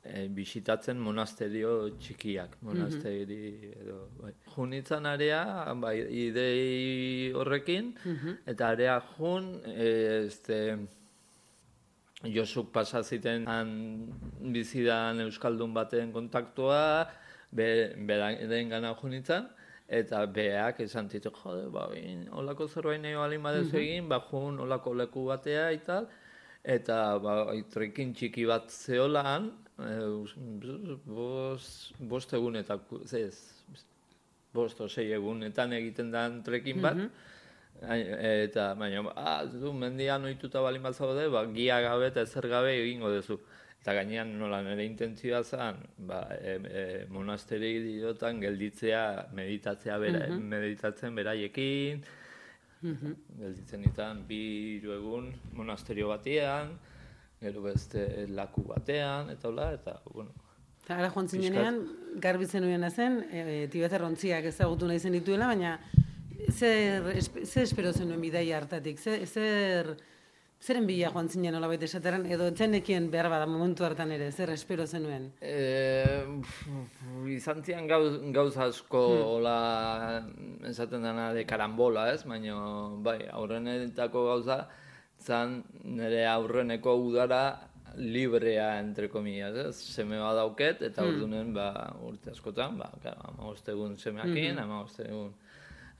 [SPEAKER 7] e, bisitatzen monasterio txikiak, monasteri edo bai. Junitzen area, bai, idei horrekin, eta area jun, e, este, Josuk pasa ziten han bizidan euskaldun baten kontaktua, be, beren gana junitzen, eta beak esan zitu, jode, ba, bin, olako zerbait nahi balin badezu egin, ba, jun olako leku batea eta eta ba, trekin txiki bat zeolan, e, bost, bost egunetako, ez, bost o sei egunetan egiten da trekin bat, Ai, eta baina, ah, du, mendian ohituta balin bat zaude, ba, gia gabe eta ezer gabe egingo duzu. Eta gainean nola nire intentzioa zen, ba, e, e, monasteri diotan gelditzea, meditatzea bera, meditatzen beraiekin, gelditzen ditan bi hiru egun monasterio batean, gero beste laku batean, eta hola, eta, bueno,
[SPEAKER 2] Eta ara joan zinenean, garbitzen nuen zen, e, tibetar ontziak ezagutu nahi zen dituela, baina zer, espe- zer espero zenuen bidaia hartatik? Zer, zer, zeren bila joan zinen nolabait esateran, edo etzenekien behar bada momentu hartan ere, zer espero zenuen?
[SPEAKER 7] E, izan zian gauz, gauz asko hola esaten dena de karambola, ez? Baina, bai, aurrenetako gauza, zan nire aurreneko udara librea, entre comillas, ez? Seme badauket, eta ordunen, ba, urte askotan, ba, claro, ama egun semeakin, ama egun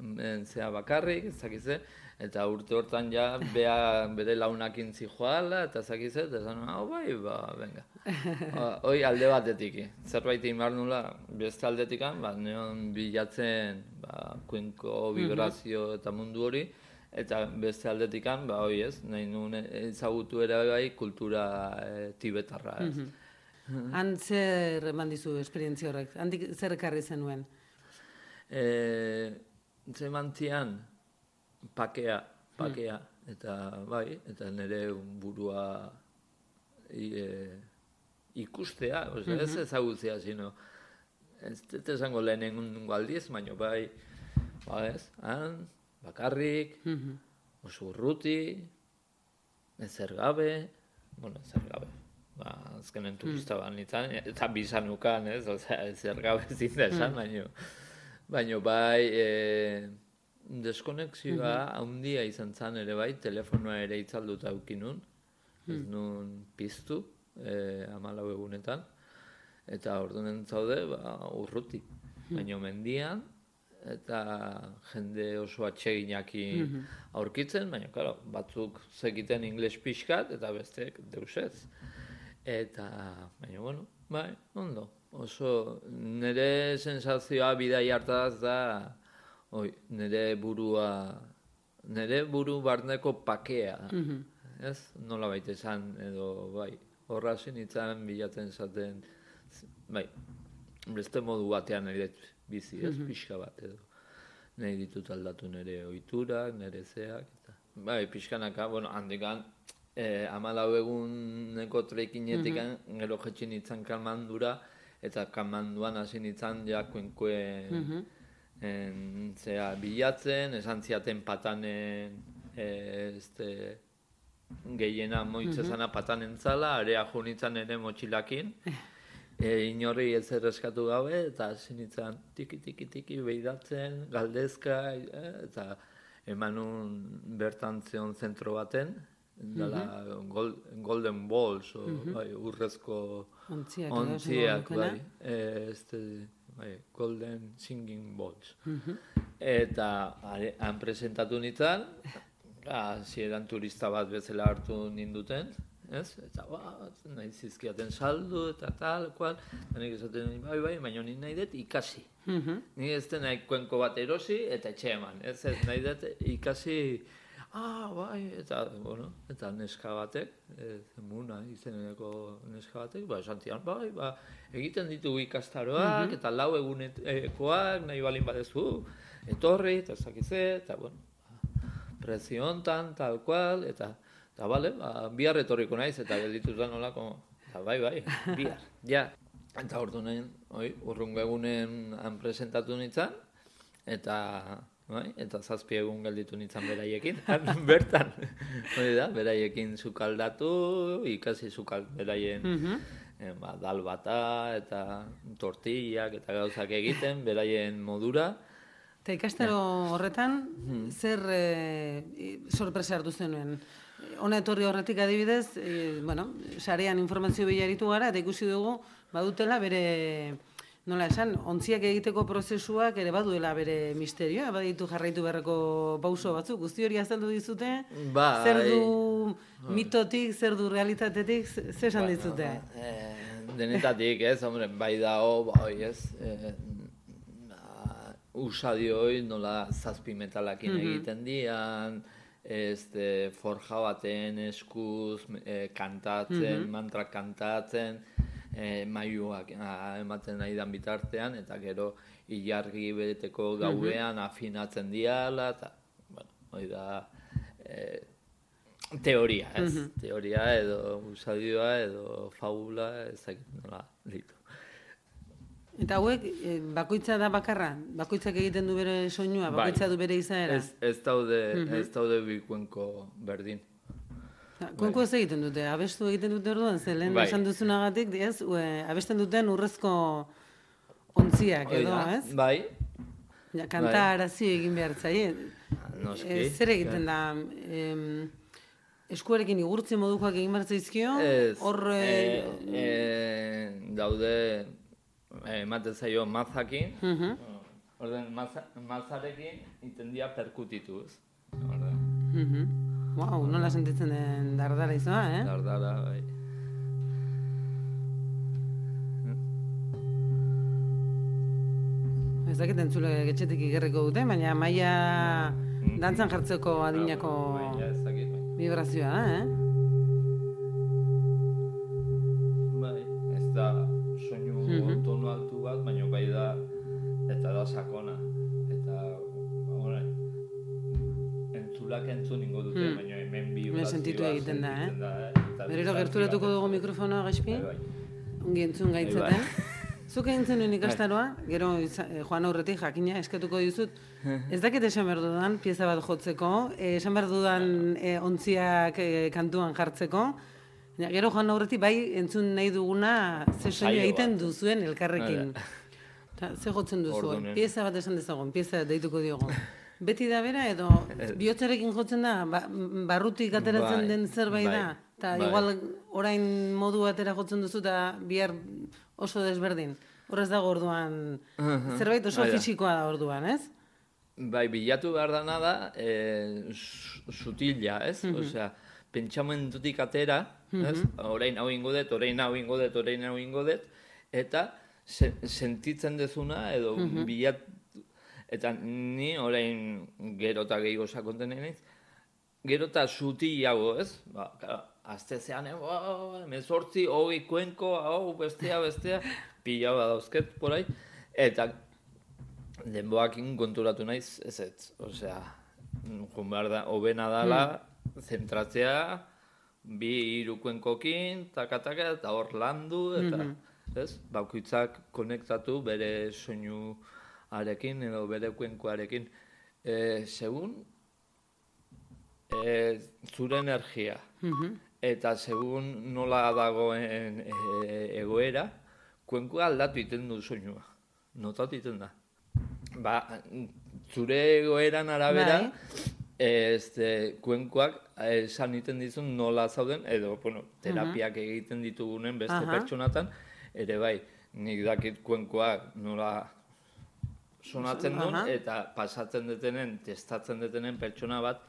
[SPEAKER 7] en, zea bakarrik, ez dakize, eta urte hortan ja bea bere launakin zijoala, eta zakize, eta zan, hau bai, ba, venga. Ba, Hoi alde batetik, zerbait behar nula, beste aldetikan, ba, neon bilatzen, ba, kuenko vibrazio eta mundu hori, eta beste aldetikan, ba, hoi ez, nahi nuen ezagutu ere bai kultura e, tibetarra, ez.
[SPEAKER 2] Han zer eman dizu esperientzia horrek? Handik zer ekarri zenuen?
[SPEAKER 7] E, zemantzian pakea, pakea, eta bai, eta nire burua i, e, ikustea, osea, ez ezagutzea, sino, ez dut esango lehenengo aldiz, baina bai, ba ez, han, bakarrik, oso urruti, ezer gabe, bueno, ezer gabe, ba, azkenen turista ban nintzen, eta bizanukan, ez, osea, ezer gabe ezin da esan, baina, baina bai, e, deskonexioa handia izan zen ere bai, telefonoa ere itzalduta aukinun, ez nun piztu, e, amalau egunetan, eta ordunen zaude, ba, urruti. Baina mendian, eta jende oso atseginakin aurkitzen, baina, claro, batzuk zekiten ingles pixkat, eta besteek deusez. Eta, baina, bueno, bai, ondo. Oso, nire sensazioa bidai hartaz da, oi, nire burua, nire buru barneko pakea. Ez? Nola baita esan, edo, bai, horra zinitzen bilatzen zaten, bai, beste modu batean nire bizi, ez, pixka bat, edo. Nahi ditut aldatu nire ohiturak, nire zeak, eta, bai, pixkanaka, bueno, handikan, eh, amalau eguneko trekinetik gero jetxin nintzen kalmandura, eta kalmanduan hasi nintzen ja kuenkuen en, zera, bilatzen, esan ziaten patanen, eh, este, gehiena moitze zana patanen zala, area jo nintzen ere motxilakin, e, inorri ez erreskatu gabe, eta hasi nintzen tiki tiki tiki behidatzen, galdezka, eh, eta emanun bertan zeon zentro baten, dala gol, Golden Balls, o, bai, urrezko
[SPEAKER 2] Ontziak,
[SPEAKER 7] ontziak, bai, e, este, bai, Golden Singing Balls. Eta are, han presentatu nintzen, hasieran turista bat bezala hartu ninduten, ez? Eta ba, nahi zizkiaten saldu eta tal, kual, eta nik esaten bai, bai, baina ni nahi dut ikasi. Ni ez den nahi kuenko bat erosi eta etxe eman, ez ez nahi dut ikasi, ah, bai, eta, bueno, eta neska batek, ez, muna izeneko neska batek, ba, esan zian, bai, ba, egiten ditugu ikastaroak, eta lau egunekoak, nahi balin badezu, etorri, eta ez dakit ze, eta, bueno, prezio hontan, tal cual, eta, eta bale, ba, bihar etorriko naiz, eta gelditu da nolako, eta bai, bai, bihar, ja. Eta ordu nahi, urrungo egunen han presentatu nintzen, eta, bai, eta zazpi egun gelditu nintzen beraiekin, han bertan, hori da, beraiekin sukaldatu, ikasi sukal, beraien, eh, ba, dal bata, eta tortillak, eta gauzak egiten, beraien modura,
[SPEAKER 2] Eta ikastaro horretan, zer e, sorpresa hartu zenuen? Hona etorri horretik adibidez, e, bueno, sarean informazio bilaritu gara, eta ikusi dugu, badutela bere, nola esan, ontziak egiteko prozesuak ere baduela bere misterioa, baditu jarraitu beharreko pauso batzuk, guzti hori azaldu dizute,
[SPEAKER 7] Bai.
[SPEAKER 2] zer du mitotik, zer du realitatetik, ze ze esan dizute?
[SPEAKER 7] Eh, denetatik, ez, hombre, bai dago, bai, ez, eh, ba, usadioi nola zazpi metalakin
[SPEAKER 2] Mhm.
[SPEAKER 7] egiten dian, este, forja baten eskuz e, kantatzen,
[SPEAKER 2] Mhm.
[SPEAKER 7] mantra kantatzen, e, maiuak a, ematen nahi dan bitartean, eta gero ilargi beteko gauean afinatzen diala, eta, bueno, hori da, e, teoria, ez?
[SPEAKER 2] Mhm.
[SPEAKER 7] Teoria edo usadioa edo fabula, ez dakit nola ditu.
[SPEAKER 2] Eta hauek, eh, bakoitza da bakarra? Bakoitzak egiten du bere soinua?
[SPEAKER 7] Bai.
[SPEAKER 2] Bakoitza du bere izaera?
[SPEAKER 7] Ez, ez daude,
[SPEAKER 2] Mhm.
[SPEAKER 7] ez daude bikuenko berdin.
[SPEAKER 2] Kuenko ez egiten dute, abestu egiten dute orduan, ze lehen
[SPEAKER 7] Bai.
[SPEAKER 2] esan duzunagatik, ez, ue, abesten duten urrezko ontziak edo, ez?
[SPEAKER 7] Bai,
[SPEAKER 2] Ja, kanta
[SPEAKER 7] Bai.
[SPEAKER 2] arazi egin behar zaie.
[SPEAKER 7] noski.
[SPEAKER 2] Eh, zer egiten da? Em, eskuarekin igurtze modukoak egin behar zaizkio? Hor,
[SPEAKER 7] eh,
[SPEAKER 2] eh,
[SPEAKER 7] eh, daude, eh, ematen zaio mazakin,
[SPEAKER 2] mhm,
[SPEAKER 7] orden maza, mazarekin iten dira perkutituz. Orden,
[SPEAKER 2] mhm. Wow, nola sentitzen den dardara izoa, eh?
[SPEAKER 7] dardara, bai.
[SPEAKER 2] Ez dakit entzule getxetik igerriko dute, baina maia dantzan jartzeko adinako
[SPEAKER 7] Bai,
[SPEAKER 2] vibrazioa da, eh?
[SPEAKER 7] Bai, ez da soinu
[SPEAKER 2] Mhm.
[SPEAKER 7] tono altu bat, baina bai da, eta da sakona. Entzulak entzun ingo dute,
[SPEAKER 2] Hmm.
[SPEAKER 7] baina hemen vibrazioa
[SPEAKER 2] sentitu egiten da, eh?
[SPEAKER 7] eh? Eta
[SPEAKER 2] Berriro
[SPEAKER 7] distantzia
[SPEAKER 2] gerturatuko dugu
[SPEAKER 7] da.
[SPEAKER 2] mikrofonoa gaizpi,
[SPEAKER 7] Bai, bai.
[SPEAKER 2] ongi entzun.
[SPEAKER 7] Bai,
[SPEAKER 2] Zuk egin zenuen ikastaroa, gero eh, joan aurretik jakina eskatuko dizut. Ez dakit esan behar dudan pieza bat jotzeko, eh, esan behar dudan eh, ontziak eh, kantuan jartzeko. Baina Gero joan aurretik bai entzun nahi duguna ze soinu egiten duzuen elkarrekin. Ta, ze jotzen duzu?
[SPEAKER 7] Eh.
[SPEAKER 2] Pieza bat esan dezagun, pieza deituko diogu. Beti da bera edo bihotzarekin jotzen da, ba, barrutik ateratzen
[SPEAKER 7] Bai,
[SPEAKER 2] den zerbait
[SPEAKER 7] bai,
[SPEAKER 2] da. Eta
[SPEAKER 7] bai.
[SPEAKER 2] igual orain modu batera jotzen duzu eta bihar oso desberdin. Horrez dago orduan, zerbait oso
[SPEAKER 7] da.
[SPEAKER 2] fisikoa da orduan, ez?
[SPEAKER 7] Bai, bilatu behar dana da, e, sutila, ez?
[SPEAKER 2] Mhm.
[SPEAKER 7] Osea, pentsamentutik atera, ez? Orain hau ingo dut, orain hau ingo dut, orain hau ingo dut, eta se, sentitzen dezuna, edo
[SPEAKER 2] Mhm.
[SPEAKER 7] bilat, eta ni orain gero eta gehiago sakonten naiz, gero eta sutilago, ez? Ba, azte zean, eh, mezortzi, hoi kuenko, hau, bestea, bestea, pila badauzket, porai, eta denboakin konturatu naiz, ez ez, osea, jun behar da, hobena dala, zentratzea, bi hirukuenkokin, taka-taka, eta hor landu, eta, ez, bakoitzak konektatu bere soinu arekin, edo bere kuenkoarekin. E, segun, e, zure energia, eta segun nola dagoen e, egoera, kuenkoa aldatu iten du soinua. Notatu iten da. Ba, zure egoeran arabera,
[SPEAKER 2] Bai.
[SPEAKER 7] este, kuenkoak esan iten dizun nola zauden, edo, bueno, terapiak egiten ditugunen beste
[SPEAKER 2] Aha.
[SPEAKER 7] pertsonatan, ere bai, nik dakit kuenkoak nola sonatzen duen, eta pasatzen detenen, testatzen detenen pertsona bat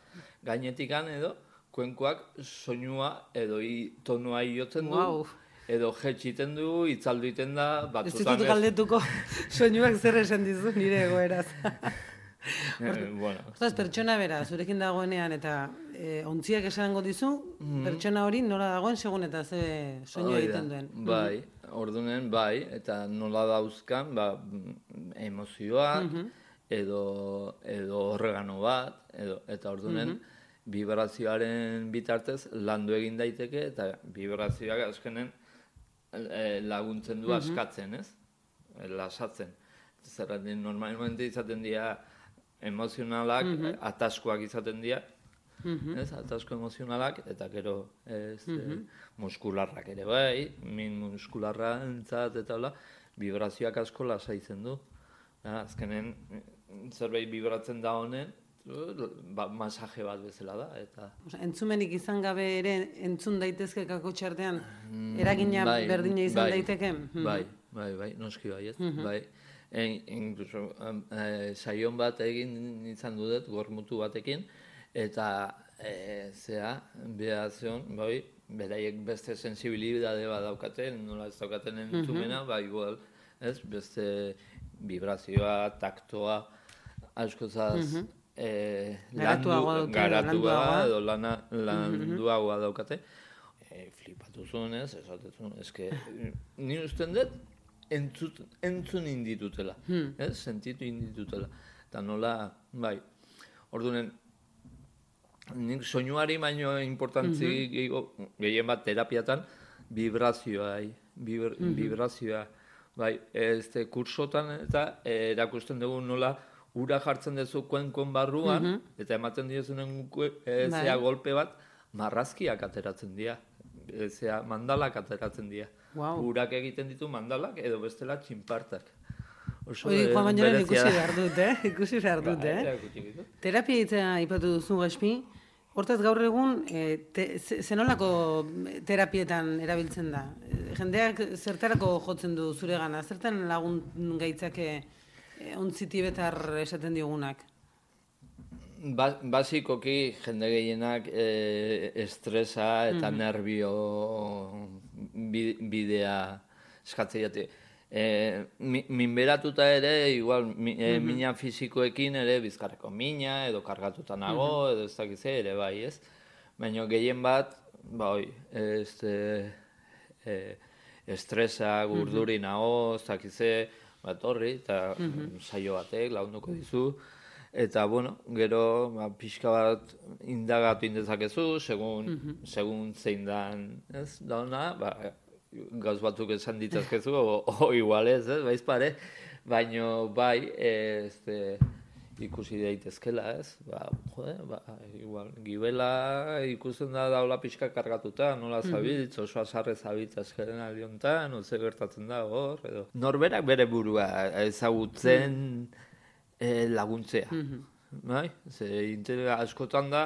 [SPEAKER 7] gainetikan edo, kuenkoak soinua edo i, tonua iotzen du,
[SPEAKER 2] Guau.
[SPEAKER 7] edo jetxiten du, itzaldu iten da,
[SPEAKER 2] Ez
[SPEAKER 7] batzutan
[SPEAKER 2] ditut galdetuko soinuak zer esan dizu nire egoeraz.
[SPEAKER 7] Eh, bueno,
[SPEAKER 2] Ostras, pertsona bera, zurekin dagoenean eta e, ontziak esango dizu, pertsona hori nola dagoen segun eta ze soinu egiten duen.
[SPEAKER 7] Bai, ordunen bai, eta nola dauzkan, ba, mm, emozioak,
[SPEAKER 2] Mhm.
[SPEAKER 7] edo, edo organo bat, edo, eta ordunen
[SPEAKER 2] Mhm.
[SPEAKER 7] vibrazioaren bitartez landu egin daiteke, eta vibrazioak azkenen eh, laguntzen du askatzen, ez? Eh, Lasatzen. Zerratik normalmente izaten dira emozionalak,
[SPEAKER 2] Mhm.
[SPEAKER 7] ataskoak izaten dira, ez, atasko emozionalak, eta gero ez, eh, muskularrak ere bai, min muskularra entzat, eta hola, vibrazioak asko lasaitzen du. Da, azkenen, zerbait vibratzen da honen, ba, masaje bat bezala da, eta...
[SPEAKER 2] Osea, entzumenik izan gabe ere entzun daitezke kakotxartean, eragina
[SPEAKER 7] bai,
[SPEAKER 2] berdina izan
[SPEAKER 7] bai,
[SPEAKER 2] daiteke. Mhm.
[SPEAKER 7] Bai, bai, bai, noski bai, ez? Bai. En, incluso, um, eh, saion bat egin izan dudet, gormutu batekin, eta eh, zea, behazion, bai, beraiek beste sensibilidade bat daukaten, nola ez daukaten entzumena, ba, igual, ez, beste vibrazioa, taktoa, askozaz, eh,
[SPEAKER 2] Garatuagoa
[SPEAKER 7] landu-
[SPEAKER 2] dute,
[SPEAKER 7] garatua
[SPEAKER 2] landuagoa.
[SPEAKER 7] edo lana, landuagoa daukate. E, flipatu zuen ez, esatetzen, eske, ni usten dut, entzut, entzun inditutela, ez, sentitu inditutela. Eta nola, bai, ordunen, nik soinuari baino importantzi gehiago, gehien bat terapiatan, vibrazioa, ai, vibr, vibrazioa, bai, este kursotan eta eh, erakusten dugu nola ura jartzen duzu kuenkon barruan, eta ematen diozunen kue- eh,
[SPEAKER 2] Bai.
[SPEAKER 7] zea golpe bat, marrazkiak ateratzen dira. Eh, Zea mandalak ateratzen dira.
[SPEAKER 2] Wow.
[SPEAKER 7] Urak egiten ditu mandalak edo bestela txinpartak. Oso
[SPEAKER 2] Hori,
[SPEAKER 7] eh,
[SPEAKER 2] Bañoren
[SPEAKER 7] berezia
[SPEAKER 2] ikusi behar dut, eh? Ikusi behar dut,
[SPEAKER 7] Bai,
[SPEAKER 2] eh? Terapia hitzea aipatu duzu Gaspi. Hortaz gaur egun e, te, ze- zenolako terapietan erabiltzen da? E, Jendeak zertarako jotzen du zuregana? Zertan lagun gaitzake e, ontzitibetar esaten diogunak?
[SPEAKER 7] Ba, basikoki jende gehienak e, estresa eta nervio bi- bidea eskatzen jate. E, mi, minberatuta ere, igual, mi, e, mina fisikoekin ere bizkarreko mina, edo kargatuta nago, edo ez dakize ere bai, ez? Baina gehien bat, ba hoi, este, e, estresa, gurduri nago, ez dakize, bat horri, eta saio batek lagunduko dizu. Eta, bueno, gero, ba, pixka bat indagatu indezakezu, segun, segun zein dan, ez, dauna, ba, gauz batzuk esan ditzazkezu, o, o igual ez, ez, baiz pare, baino, bai, este, ikusi daitezkela, ez, ba, jode, ba, igual, gibela ikusten da daula pixka kargatuta, nola zabitz, oso azarre zabitz azkaren aldiontan, oze gertatzen da hor, edo. Norberak bere burua ezagutzen eh, laguntzea. Bai, ze inter askotan da,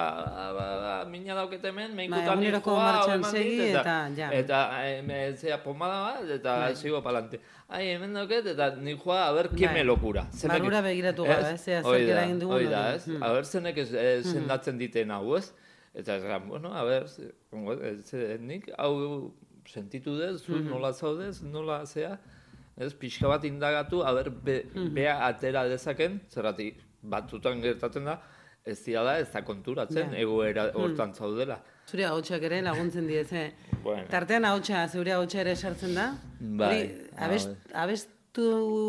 [SPEAKER 7] ba, ba, mina dauket hemen, meikutan
[SPEAKER 2] eguneroko
[SPEAKER 7] nikoa, hau
[SPEAKER 2] martxan segi
[SPEAKER 7] dit,
[SPEAKER 2] eta ja. Bai.
[SPEAKER 7] Eta eh, zea pomada bat, eta sigo palante. Ai, hemen dauket, eta nikoa, a ber,
[SPEAKER 2] Bai.
[SPEAKER 7] me lokura. Zenek-
[SPEAKER 2] Barrura begiratu gara, ez? Ea zer
[SPEAKER 7] Hoi da,
[SPEAKER 2] eragin dugun
[SPEAKER 7] hoi da, ez?
[SPEAKER 2] Hmm.
[SPEAKER 7] A ber, zenek ez, eh, sendatzen diten hau, ez? Eta ez bueno, a ber, ez, eh, nik hau sentitu dez, zu nola zaudez, nola zea, ez, pixka bat indagatu, a ber, be, bea atera dezaken, zerratik, batzutan gertatzen da, ez dira ez da konturatzen,
[SPEAKER 2] Ja.
[SPEAKER 7] egoera hortan zaudela.
[SPEAKER 2] Zure ahotsak ere laguntzen die, ze.
[SPEAKER 7] Bueno.
[SPEAKER 2] Tartean ahotsa, zure ahotsa ere sartzen da?
[SPEAKER 7] Bai,
[SPEAKER 2] Hori, abest, abestu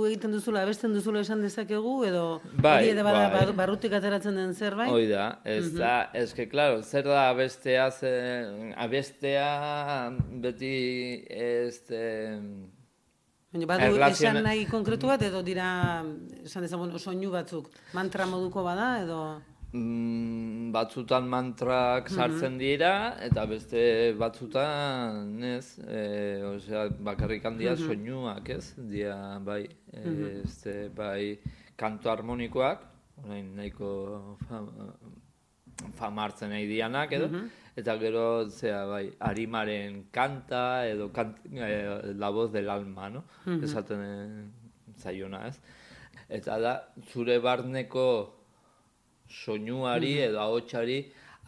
[SPEAKER 2] egiten duzula, abesten duzula esan dezakegu, edo
[SPEAKER 7] Bai,
[SPEAKER 2] ere bada
[SPEAKER 7] bai.
[SPEAKER 2] bar- barrutik ateratzen den zerbait?
[SPEAKER 7] Hoi da, ez da, ez que, claro, zer da abestea, ze, abestea beti, em,
[SPEAKER 2] Baina badu esan nahi konkretu bat, edo dira, esan dezagun, soinu batzuk, mantra moduko bada, edo...
[SPEAKER 7] Mm, batzutan mantrak sartzen dira, eta beste batzutan, ez, e, osea, bakarrik handia soinuak, ez, dia, bai, e, este, bai, kanto harmonikoak, orain nahiko fama, fama hartzen nahi dianak, edo, eta gero, zea, bai, harimaren kanta, edo kant, e, la voz del alma, no? Esaten e, zaiona, ez? Eta da, zure barneko soinuari edo ahotsari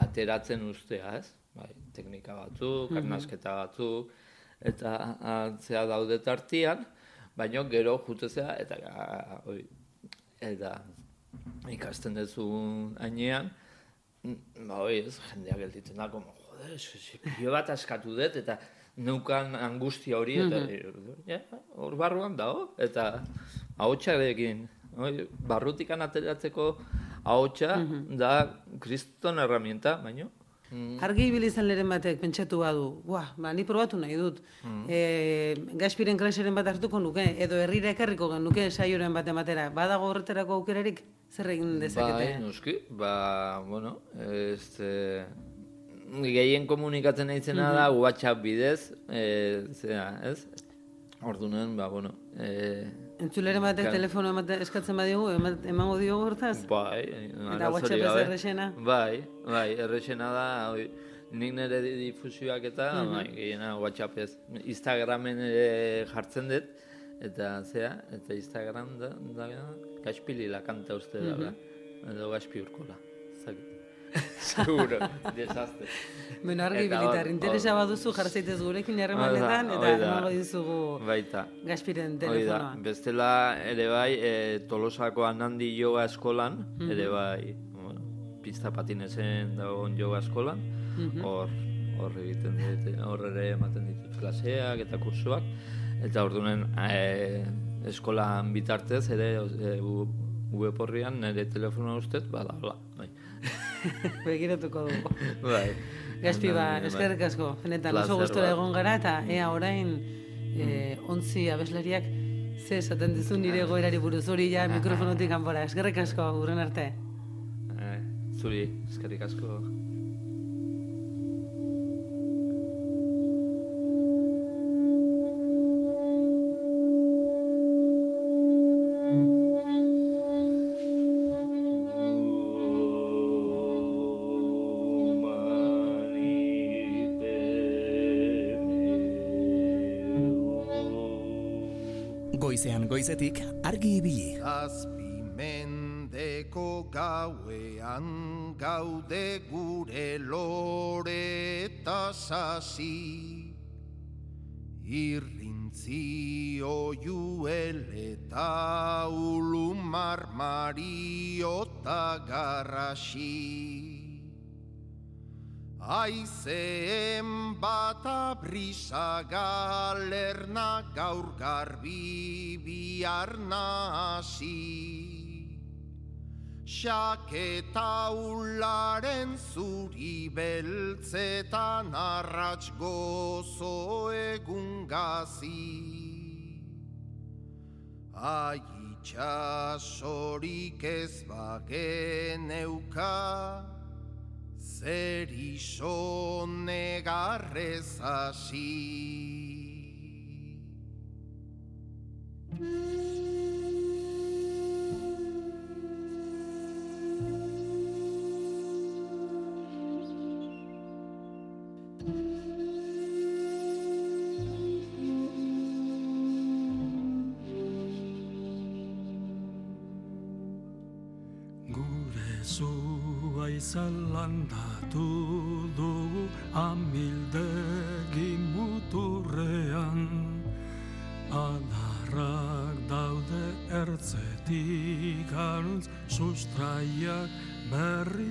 [SPEAKER 7] ateratzen ustea, ez? Bai, teknika batzuk, arnasketa batzuk, eta atzea daude tartian, baina gero jutezea, eta, ah, oi, eta ikasten duzu hainean, mm, ba, oi, ez, jendea gelditzen da, como, jode, pilo bat askatu dut, eta neukan angustia hori, eta ja, hor barruan dago, eta ahotsarekin, oi, barrutikan ateratzeko ahotsa da kriston herramienta, baino, mm,
[SPEAKER 2] Argi ibili zen leren batek pentsatu badu, Buah, ba, ni probatu nahi dut. E, gaspiren klaseren bat hartuko nuke, edo herrira ekarriko genuke saioren bat ematera. Badago horretarako aukerarik? Zer egin dezakete?
[SPEAKER 7] Bai, noski, ba, bueno, este, gehien komunikatzen naitzena da WhatsApp bidez, e, zera, ez? Ordunen, ba, bueno, e,
[SPEAKER 2] Entzuleren batek
[SPEAKER 7] Kan-
[SPEAKER 2] telefono emate, eskatzen badiogu, ema- emango diogu hortaz?
[SPEAKER 7] bai,
[SPEAKER 2] Eta
[SPEAKER 7] arazorik
[SPEAKER 2] WhatsApp ez errexena?
[SPEAKER 7] Bai, bai, errexena da, oi, nik nire di- difusioak eta, bai, gehiena WhatsApp ez. Instagramen ere jartzen dut, eta zea, eta Instagram da, da gaspili la kanta uste da, edo gaspi urkola. Seguro, desastre.
[SPEAKER 2] Bueno, argi bilitar, interesa baduzu jarzaitez gurekin harremanetan, eta emango dizugu
[SPEAKER 7] Baita.
[SPEAKER 2] Gaspiren telefonoa.
[SPEAKER 7] bestela ere bai, e, Tolosako Anandi Yoga Eskolan,
[SPEAKER 2] Mhm.
[SPEAKER 7] ere bai, bueno, pista patinezen dagoen yoga eskolan,
[SPEAKER 2] Mhm.
[SPEAKER 7] hor hor egiten dute, hor ere ematen ditut klaseak eta kursuak, eta ordunen e, eskolan bitartez ere e, u- web horrian nire telefonoa ustez, bada, hola, bai.
[SPEAKER 2] Begiratuko dugu.
[SPEAKER 7] bai.
[SPEAKER 2] Gaspi ba,
[SPEAKER 7] Bai.
[SPEAKER 2] eskerrik asko, benetan oso gustora
[SPEAKER 7] bat.
[SPEAKER 2] egon gara, eta ea orain eh, ontzi abeslariak ze esaten dizu nire goerari buruz hori ja mikrofonotik kanpora. Eskerrik asko, urren arte.
[SPEAKER 7] Eh, zuri, eskerrik asko.
[SPEAKER 1] Goizean goizetik argi ibili.
[SPEAKER 6] Zazpi mendeko gauean gaude gure lore eta sasi Irrintzi oiuel eta ulumar mario eta garrasi Aizeen bata brisa galerna gaur garbi bihar nasi. Xaketa ularen zuri beltzetan arrats gozo egun gazi. Ai itxasorik ez bageneuka, zer iso negarrez hasi.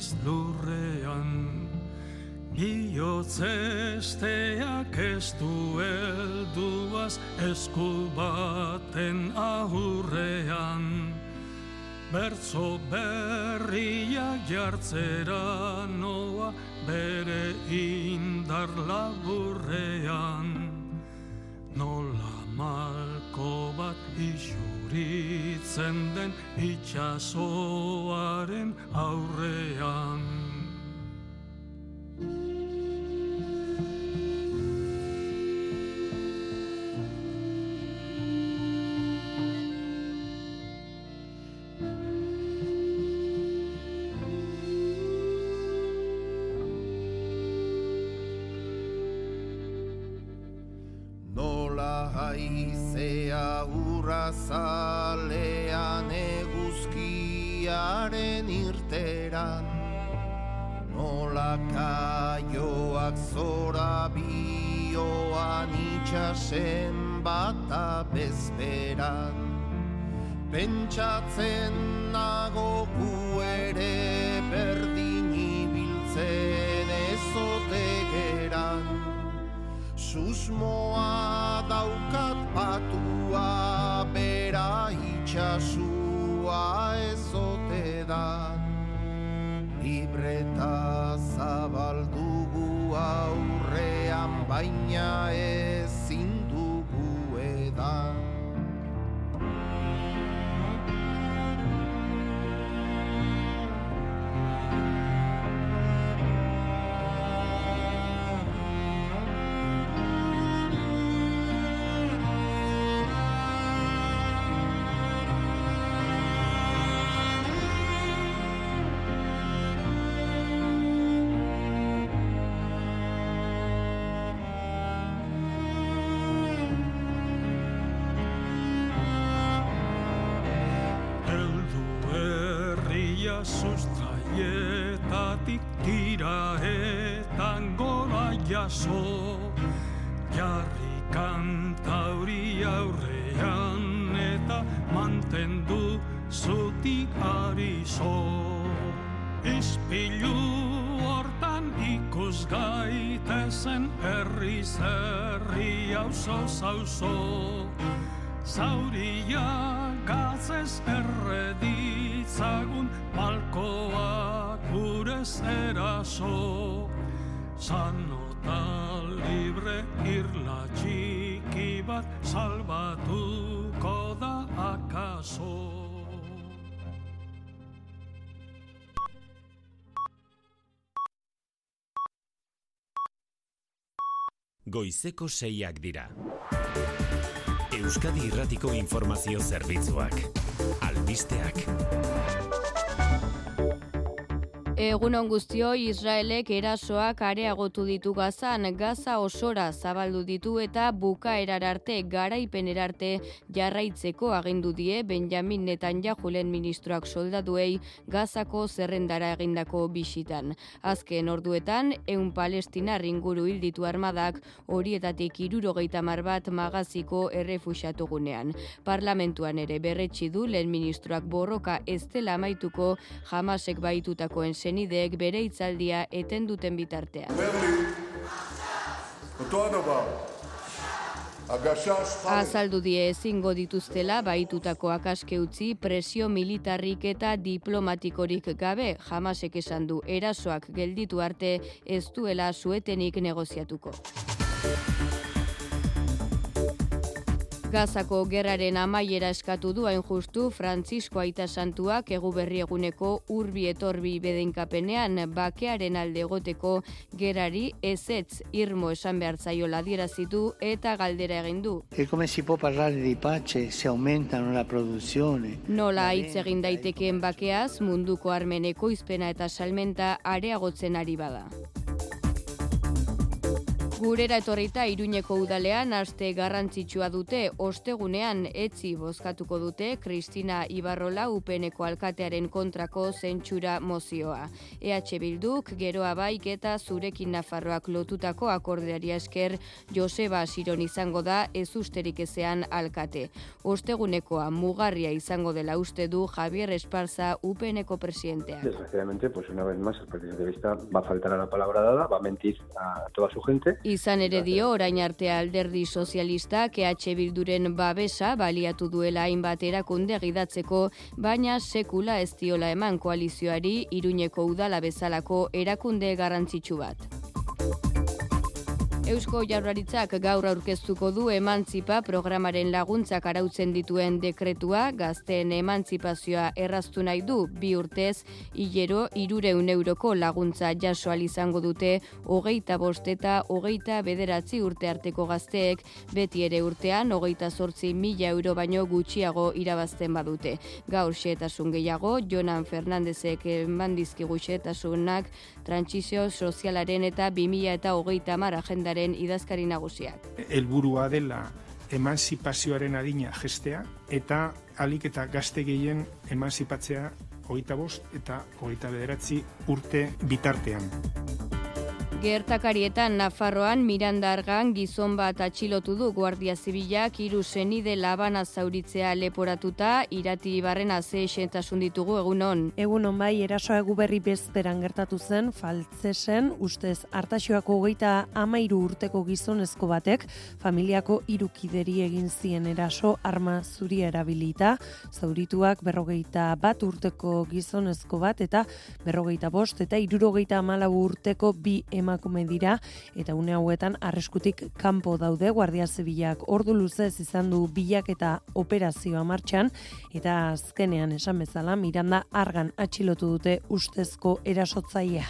[SPEAKER 8] Berriz lurrean Biotzesteak ez du helduaz esku baten ahurrean. Bertzo berriak jartzera noa bere indar laburrean. Nola malko bat isuritzen den itxasoaren aurrean Bertatik tira eta gora jaso Jarri kantauri aurrean eta mantendu zutik ari zo Ispilu hortan ikus gaitezen herri zerri auzo zauzo. Zauria gazez erreditzagun malkoak gurez eraso Sanota libre irla txiki bat salbatuko da akaso
[SPEAKER 9] Goizeko seiak dira. Euskadi Irratiko Informazio Zerbitzuak. Albisteak.
[SPEAKER 10] Egunon guztio Israelek erasoak areagotu ditu gazan, gaza osora zabaldu ditu eta bukaerar arte garaipen erarte jarraitzeko agindu die Benjamin Netanyahulen ministroak soldatuei gazako zerrendara egindako bisitan. Azken orduetan, eun palestinar inguru hilditu armadak horietatik irurogeita mar bat magaziko errefuxatugunean. Parlamentuan ere berretsi du lehen ministroak borroka ez dela amaituko jamasek baitutakoen senideek bere hitzaldia eten duten bitartean. Azaldu die ezingo dituztela baitutako akaske utzi presio militarrik eta diplomatikorik gabe jamasek esan du erasoak gelditu arte ez duela suetenik negoziatuko. Gazako gerraren amaiera eskatu du hain justu Frantzisko Aita Santuak egu berri eguneko urbi etorbi bedenkapenean bakearen alde egoteko gerari ezetz irmo esan behar zaio zitu eta galdera egin du.
[SPEAKER 11] E come si può parlare di pace se aumentano la produzione?
[SPEAKER 10] Nola hitz egin daitekeen bakeaz munduko armeneko izpena eta salmenta areagotzen ari bada. Gurera etorrita Iruñeko udalean aste garrantzitsua dute ostegunean etzi bozkatuko dute Kristina Ibarrola upeneko alkatearen kontrako zentsura mozioa. EH Bilduk geroa baik eta zurekin Nafarroak lotutako akordeari esker Joseba Siron izango da ez usterik ezean alkate. Ostegunekoa mugarria izango dela uste du Javier Esparza upeneko presidentea.
[SPEAKER 12] Desgraciadamente, pues una vez más el de vista va a faltar a la palabra dada, va a mentir a toda su gente.
[SPEAKER 10] Izan ere dio orain arte alderdi sozialista KH Bilduren babesa baliatu duela hainbat erakunde gidatzeko, baina sekula ez diola eman koalizioari Iruñeko udala bezalako erakunde garrantzitsu bat. Eusko Jaurlaritzak gaur aurkeztuko du emantzipa programaren laguntzak arautzen dituen dekretua, gazteen emantzipazioa erraztu nahi du bi urtez, hilero irureun euroko laguntza jaso izango dute hogeita bost eta hogeita bederatzi urte arteko gazteek, beti ere urtean hogeita sortzi mila euro baino gutxiago irabazten badute. Gaur xetasun gehiago, Jonan Fernandezek bandizki xetasunak trantzizio sozialaren eta 2000 eta hogeita mar agendaren Euskararen idazkari nagusiak.
[SPEAKER 13] Helburua dela emanzipazioaren adina gestea eta alik eta gazte gehien emanzipatzea hogeita bost eta hogeita bederatzi urte bitartean.
[SPEAKER 10] Gertakarietan Nafarroan Miranda Argan gizon bat atxilotu du Guardia Zibilak hiru senide labana zauritzea leporatuta irati barrena ze esentasun ditugu egunon.
[SPEAKER 14] Egunon bai erasoa egu berri bezperan gertatu zen faltzesen ustez hartaxoako hogeita amairu urteko gizonezko batek familiako irukideri egin zien eraso arma zuri erabilita zaurituak berrogeita bat urteko gizonezko bat eta berrogeita bost eta irurogeita amalau urteko bi emakume dira eta une hauetan arreskutik kanpo daude Guardia Zibilak ordu luzez izan du bilak eta operazioa martxan eta azkenean esan bezala Miranda argan atxilotu dute ustezko erasotzailea.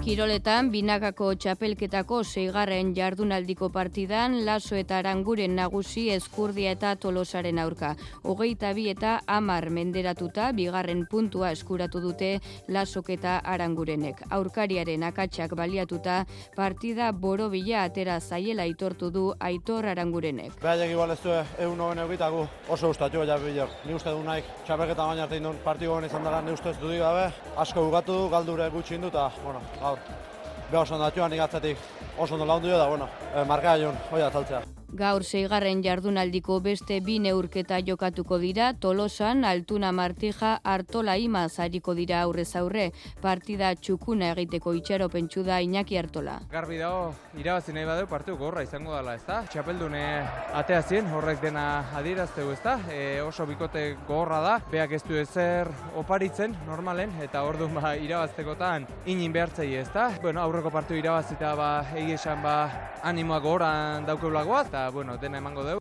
[SPEAKER 10] Kiroletan, binakako txapelketako seigarren jardunaldiko partidan, laso eta aranguren nagusi eskurdia eta tolosaren aurka. Hogeita bi eta amar menderatuta, bigarren puntua eskuratu dute lasok eta arangurenek. Aurkariaren akatsak baliatuta, partida borobila atera zaiela aitortu du aitor arangurenek.
[SPEAKER 15] Behaiek igual ez du egun hoben egitagu oso gustatu ja bilor. Ni uste du naik txapelketa baina arte indun partidu honen izan dara, ni uste ez du gabe. Asko bugatu du, galdure gutxi indu eta, bueno, gaur. Beha oso ondo atzatik oso ondo laundu da, bueno, e, marka joan, hoi atzaltzea.
[SPEAKER 10] Gaur seigarren jardunaldiko beste bi neurketa jokatuko dira, Tolosan, Altuna Martija, Artola Ima zariko dira aurrez aurre, partida txukuna egiteko itxero pentsu da Iñaki Artola.
[SPEAKER 16] Garbi dago, irabazi nahi badeu partiu gorra izango dela, ez da? Txapeldune atea zien, horrek dena adierazteu, ez da? E, oso bikote gorra da, beak ez du ezer oparitzen, normalen, eta ordu ba, irabaztekotan inin behartzei, ez da? Bueno, aurreko partiu irabazita ba, egiesan ba, animoak goran daukeulagoa, eta bueno, dena emango dugu.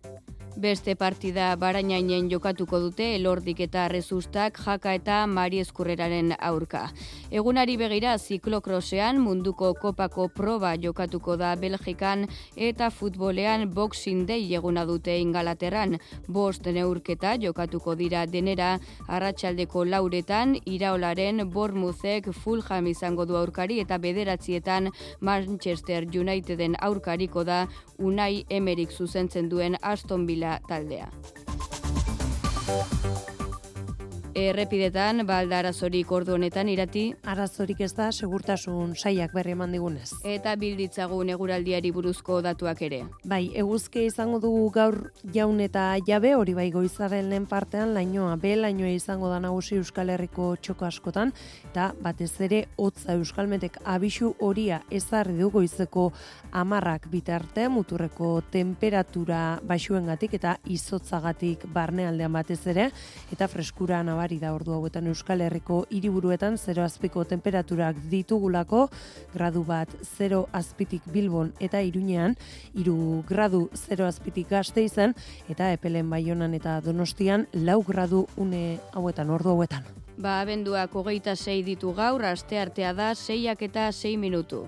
[SPEAKER 10] Beste partida barainainen jokatuko dute elordik eta rezustak jaka eta mari eskurreraren aurka. Egunari begira ziklokrosean munduko kopako proba jokatuko da Belgikan eta futbolean boxing day eguna dute ingalaterran. Bost neurketa jokatuko dira denera arratsaldeko lauretan iraolaren bormuzek Fulham izango du aurkari eta bederatzietan Manchester Uniteden aurkariko da Unai Emerik zuzentzen duen Aston Villa taldea. Errepidetan, balda arazorik ordu honetan irati.
[SPEAKER 14] Arazorik ez da, segurtasun saiak berri eman digunez.
[SPEAKER 10] Eta bilditzagun eguraldiari buruzko datuak ere.
[SPEAKER 14] Bai, eguzke izango dugu gaur jaun eta jabe, hori bai goizaren lehen partean, lainoa, be lainoa izango da nagusi Euskal Herriko txoko askotan, eta batez ere, hotza Euskalmetek abisu horia ezarri du goizeko amarrak bitarte, muturreko temperatura baixuengatik eta izotzagatik barnealdean batez ere, eta freskura nabar ugari da ordu hauetan Euskal Herriko hiriburuetan 0 azpiko temperaturak ditugulako, gradu bat 0 azpitik Bilbon eta Iruñean, 3 gradu 0 azpitik Gaste izan eta Epelen Baionan eta Donostian 4 gradu une hauetan ordu hauetan.
[SPEAKER 10] Ba, abenduak hogeita sei ditu gaur, aste artea da, seiak eta sei minutu.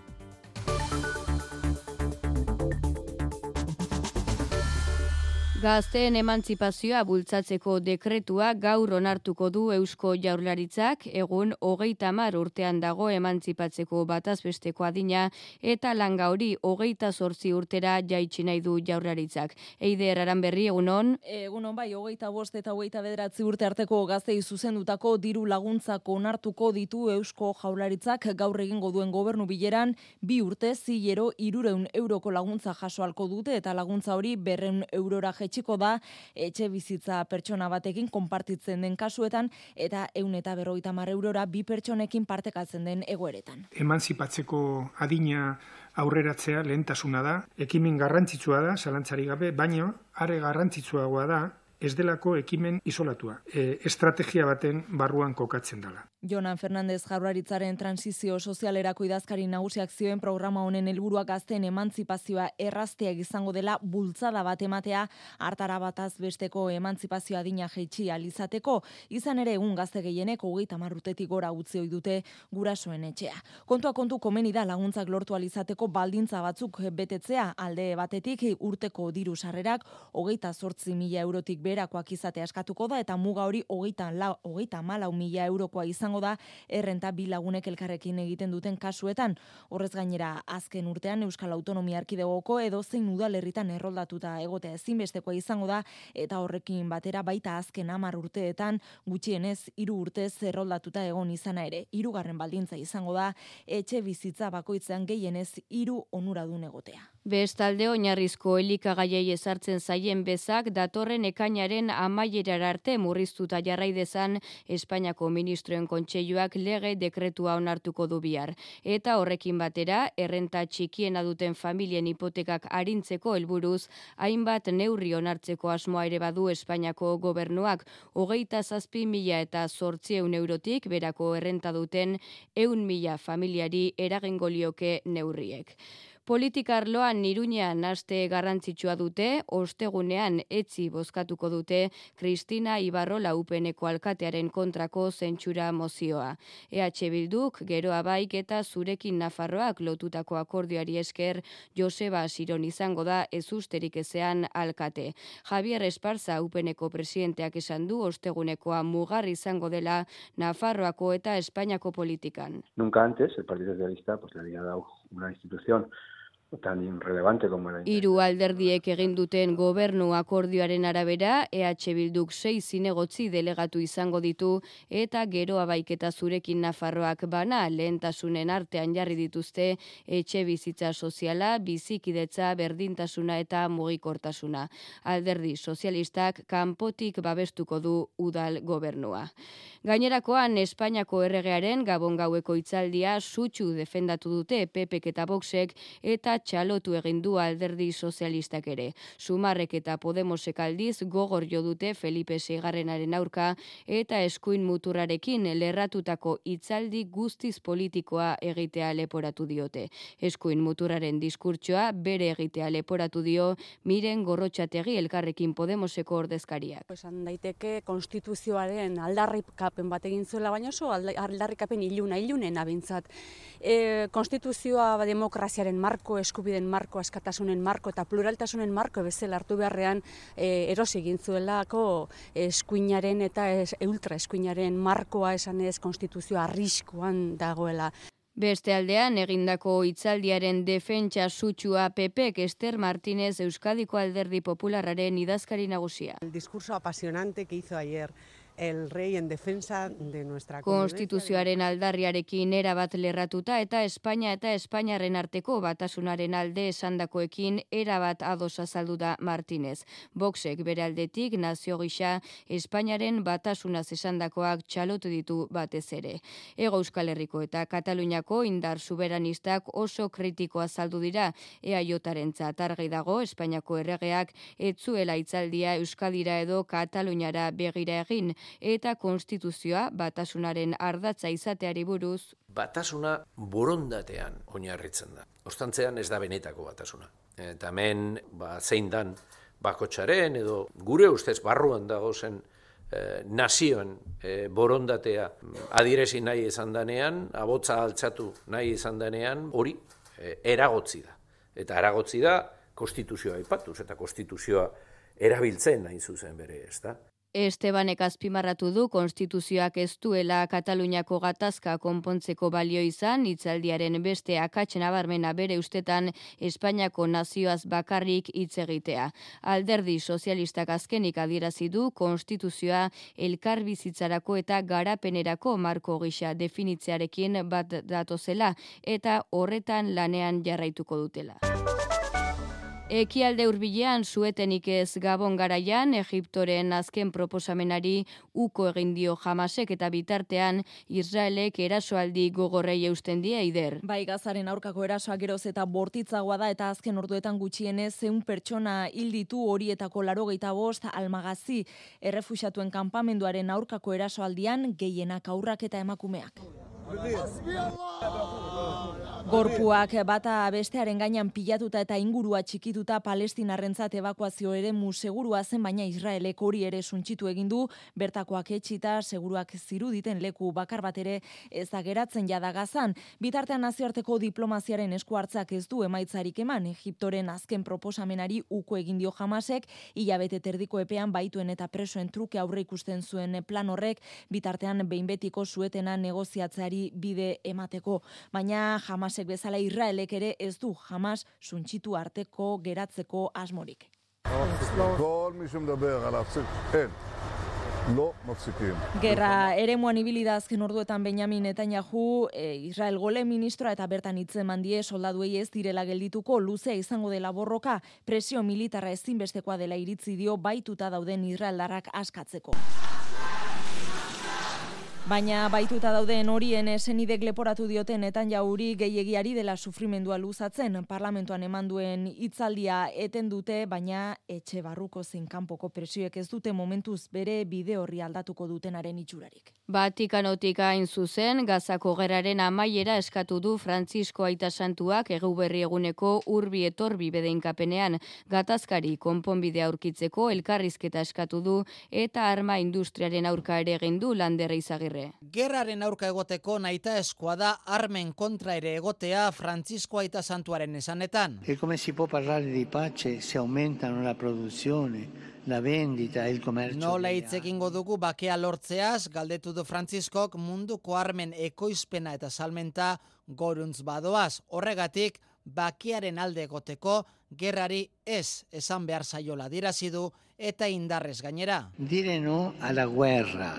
[SPEAKER 10] Gazteen emantzipazioa bultzatzeko dekretua gaur onartuko du Eusko Jaurlaritzak, egun hogeita mar urtean dago emantzipatzeko batazbesteko adina, eta langa hori hogeita sortzi urtera jaitsi nahi du Jaurlaritzak. Eide eraran berri, egunon?
[SPEAKER 17] Egunon bai, hogeita bost eta hogeita bederatzi urte arteko gaztei zuzendutako diru laguntzako onartuko ditu Eusko Jaurlaritzak gaur egingo duen gobernu bileran, bi urte zilero irureun euroko laguntza jasoalko dute, eta laguntza hori berren eurora jaitsiko da etxe bizitza pertsona batekin konpartitzen den kasuetan eta eun eta berroita mar eurora bi pertsonekin partekatzen den egoeretan.
[SPEAKER 13] Emanzipatzeko adina aurreratzea lehentasuna da, ekimen garrantzitsua da, zalantzari gabe, baino, are garrantzitsuagoa da, ez delako ekimen isolatua. E, estrategia baten barruan kokatzen dela.
[SPEAKER 17] Jonan Fernandez Jaurlaritzaren transizio sozialerako idazkari nagusiak zioen programa honen helburua gazten emantzipazioa errazteak izango dela bultzada bat ematea hartara bataz besteko emantzipazioa dina jeitsi alizateko izan ere egun gazte gehienek hogeita marrutetik gora utzi ohi dute gurasoen etxea. Kontua kontu komeni da laguntzak lortu alizateko baldintza batzuk betetzea alde batetik urteko diru sarrerak hogeita sortzi mila eurotik berakoak izate askatuko da eta muga hori hogeita, la, hogeita malau mila eurokoa izan izango da errenta bi lagunek elkarrekin egiten duten kasuetan. Horrez gainera azken urtean Euskal Autonomia Arkidegoko edo zein udalerritan erroldatuta egotea ezinbestekoa izango da eta horrekin batera baita azken hamar urteetan gutxienez hiru urtez erroldatuta egon izana ere. Hirugarren baldintza izango da etxe bizitza bakoitzean gehienez hiru onuradun egotea.
[SPEAKER 10] Bestalde oinarrizko elikagaiei ezartzen zaien bezak datorren ekainaren amaierar arte murriztuta jarrai dezan Espainiako ministroen kontseiluak lege dekretua onartuko du bihar. Eta horrekin batera, errenta txikiena duten familien hipotekak arintzeko helburuz, hainbat neurri onartzeko asmoa ere badu Espainiako gobernuak, hogeita zazpi mila eta sortzieun eurotik berako errenta duten eun mila familiari eragengolioke neurriek. Politikarloan nirunean aste garrantzitsua dute, ostegunean etzi bozkatuko dute Kristina Ibarrola upeneko alkatearen kontrako zentsura mozioa. EH Bilduk, geroa baik eta zurekin Nafarroak lotutako akordioari esker Joseba Siron izango da ezusterik ezean alkate. Javier Esparza upeneko presidenteak esan du ostegunekoa mugar izango dela Nafarroako eta Espainiako politikan.
[SPEAKER 12] Nunca antes el Partido Socialista pues, le había dado una institución tan relevante como la
[SPEAKER 10] Hiru alderdiek egin duten gobernu akordioaren arabera, EH Bilduk sei zinegotzi delegatu izango ditu eta gero abaiketa zurekin Nafarroak bana lehentasunen artean jarri dituzte etxe bizitza soziala, bizikidetza, berdintasuna eta mugikortasuna. Alderdi sozialistak kanpotik babestuko du udal gobernua. Gainerakoan Espainiako erregearen gabon gaueko itzaldia sutxu defendatu dute Pepek eta Boxek eta txalotu egin du alderdi sozialistak ere. Sumarrek eta Podemosek aldiz gogor jo dute Felipe Seigarrenaren aurka eta eskuin muturrarekin lerratutako itzaldi guztiz politikoa egitea leporatu diote. Eskuin muturraren diskurtsoa bere egitea leporatu dio miren gorrotxategi elkarrekin Podemoseko ordezkariak.
[SPEAKER 18] Esan daiteke konstituzioaren aldarrikapen bat egin zuela, baina oso aldarrikapen iluna, ilunen abintzat. E, konstituzioa demokraziaren marko, eskubiden marko, askatasunen marko eta pluraltasunen marko bezala hartu beharrean e, erosi egin zuelako eskuinaren eta es, ultra eskuinaren markoa esan ez konstituzioa arriskoan dagoela.
[SPEAKER 10] Beste aldean egindako hitzaldiaren defentsa sutsua Pepek Ester Martínez Euskadiko Alderdi Popularraren idazkari nagusia.
[SPEAKER 19] El discurso apasionante que hizo ayer el rey en defensa de nuestra
[SPEAKER 10] Konstituzioaren aldarriarekin erabat lerratuta eta Espainia eta Espainiaren arteko batasunaren alde esandakoekin erabat ados azaldu da Martínez. Boxek bere aldetik nazio gisa Espainiaren batasunaz esandakoak txalotu ditu batez ere. Ego Euskal Herriko eta Kataluniako indar soberanistak oso kritiko azaldu dira EAJaren argi dago Espainiako erregeak etzuela itzaldia Euskadira edo Kataluniara begira egin eta konstituzioa batasunaren ardatza izateari buruz.
[SPEAKER 20] Batasuna borondatean oinarritzen da. Ostantzean ez da benetako batasuna. Eta hemen ba, zein dan bakotxaren edo gure ustez barruan dago zen eh, nazioen eh, borondatea adirezi nahi izan danean, abotza altzatu nahi izan danean, hori eh, eragotzi da. Eta eragotzi da konstituzioa ipatuz eta konstituzioa erabiltzen nahi zuzen bere ez da.
[SPEAKER 10] Estebanek azpimarratu du konstituzioak ez duela Kataluniako gatazka konpontzeko balio izan, itzaldiaren beste akatzen abarmena bere ustetan Espainiako nazioaz bakarrik hitz egitea. Alderdi sozialistak azkenik adierazi du konstituzioa elkar bizitzarako eta garapenerako marko gisa definitzearekin bat datozela eta horretan lanean jarraituko dutela. Ekialde hurbilean zuetenik ez Gabon garaian Egiptoren azken proposamenari uko egin dio Hamasek eta bitartean Israelek erasoaldi gogorrei eusten die ider.
[SPEAKER 17] Bai Gazaren aurkako erasoa geroz eta bortitzagoa da eta azken orduetan gutxienez zeun pertsona hilditu horietako 85 almagazi errefuxatuen kanpamenduaren aurkako erasoaldian gehienak aurrak eta emakumeak. Gorpuak bata bestearen gainean pilatuta eta ingurua txikituta palestinarrentzat evakuazio ere segurua zen baina Israelek hori ere suntxitu egin du bertakoak etxita seguruak ziruditen leku bakar bat ere ez geratzen jada gazan. Bitartean nazioarteko diplomaziaren esku hartzak ez du emaitzarik eman Egiptoren azken proposamenari uko egin dio jamasek hilabete terdiko epean baituen eta presoen truke aurre ikusten zuen plan horrek bitartean behin betiko zuetena negoziatzeari bide emateko. Baina jamasek bezala Israelek ere ez du jamas suntxitu arteko geratzeko asmorik.
[SPEAKER 21] כל מי שמדבר על להפסיק, אין. לא מפסיקים.
[SPEAKER 17] Gerra eremuan ibili da azken orduetan Benjamin Netanyahu, e, Israel gole ministroa eta bertan hitzeman die soldaduei ez direla geldituko luzea izango dela borroka, presio militarra ezinbestekoa dela iritzi dio baituta dauden Israeldarrak askatzeko. Baina baituta dauden horien esenidek leporatu dioten etan jauri gehiagiari dela sufrimendua luzatzen. Parlamentuan eman duen hitzaldia eten dute, baina etxe barruko zein kanpoko presioek ez dute momentuz bere bide horri aldatuko dutenaren itxurarik.
[SPEAKER 10] Vatikanotik hain zuzen, gazako geraren amaiera eskatu du Frantzisko Aita Santuak eguberri eguneko urbi etorbi bedeinkapenean gatazkari konponbidea aurkitzeko elkarrizketa eskatu du eta arma industriaren aurka ere egin du landerra izagirre.
[SPEAKER 22] Gerraren aurka egoteko naita eskoa da armen kontra ere egotea Frantzisko Aita Santuaren esanetan.
[SPEAKER 11] E come si può parlare di pace se aumentano la produzione, la vendita il commercio?
[SPEAKER 22] Nola hitz egingo dugu bakea lortzeaz, galdetu du Frantziskok munduko armen ekoizpena eta salmenta goruntz badoaz. Horregatik, bakearen alde egoteko gerrari ez esan behar zaiola dirazi du eta indarrez gainera.
[SPEAKER 11] Dire no alla guerra,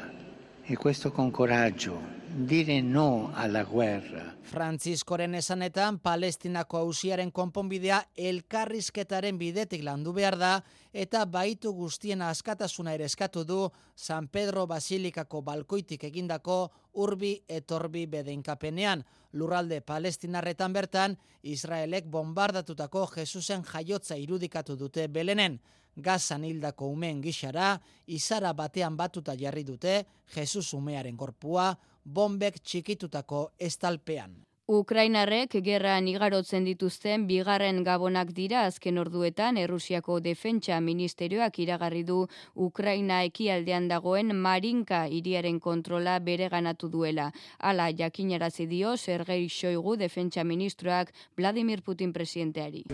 [SPEAKER 11] e questo con coraggio, dire no alla guerra.
[SPEAKER 22] Frantziskoren esanetan Palestinako auziaren konponbidea elkarrizketaren bidetik landu behar da eta baitu guztien askatasuna ere eskatu du San Pedro Basilikako balkoitik egindako urbi etorbi bedeinkapenean. Lurralde palestinarretan bertan, Israelek bombardatutako Jesusen jaiotza irudikatu dute belenen. Gazan hildako umeen gixara, izara batean batuta jarri dute Jesus umearen korpua, bombek txikitutako estalpean.
[SPEAKER 10] Ukrainarrek gerran igarotzen dituzten bigarren gabonak dira azken orduetan Errusiako Defentsa Ministerioak iragarri du Ukraina ekialdean dagoen Marinka hiriaren kontrola bere ganatu duela. Hala jakinarazi dio Sergei Shoigu Defentsa Ministroak Vladimir Putin presidenteari.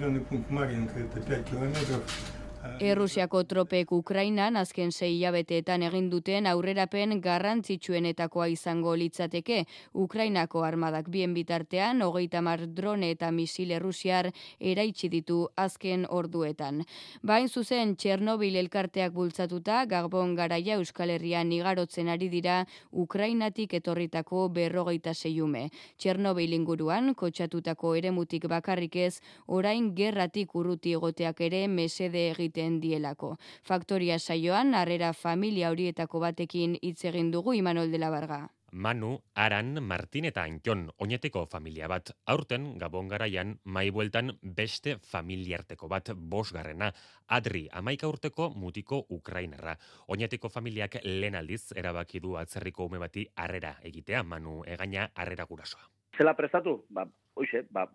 [SPEAKER 10] Errusiako tropek Ukrainan azken sei hilabeteetan egin duten aurrerapen garrantzitsuenetakoa izango litzateke. Ukrainako armadak bien bitartean, hogeita mar drone eta misil errusiar eraitsi ditu azken orduetan. Bain zuzen Txernobil elkarteak bultzatuta, Gabon garaia Euskal Herrian igarotzen ari dira Ukrainatik etorritako berrogeita zeiume. Txernobil inguruan, kotxatutako eremutik bakarrik ez, orain gerratik urruti egoteak ere mesede egiten dielako. Faktoria saioan, harrera familia horietako batekin hitz egin dugu Imanol de la Barga.
[SPEAKER 23] Manu, Aran, Martin eta Antion, oineteko familia bat. Aurten, Gabon garaian, mai bueltan beste familiarteko bat bosgarrena. Adri, amaika urteko mutiko Ukrainarra. Oineteko familiak lehen aldiz erabaki du atzerriko ume bati harrera egitea, Manu, egaina harrera gurasoa.
[SPEAKER 24] Zela prestatu? Ba, oixe, ba,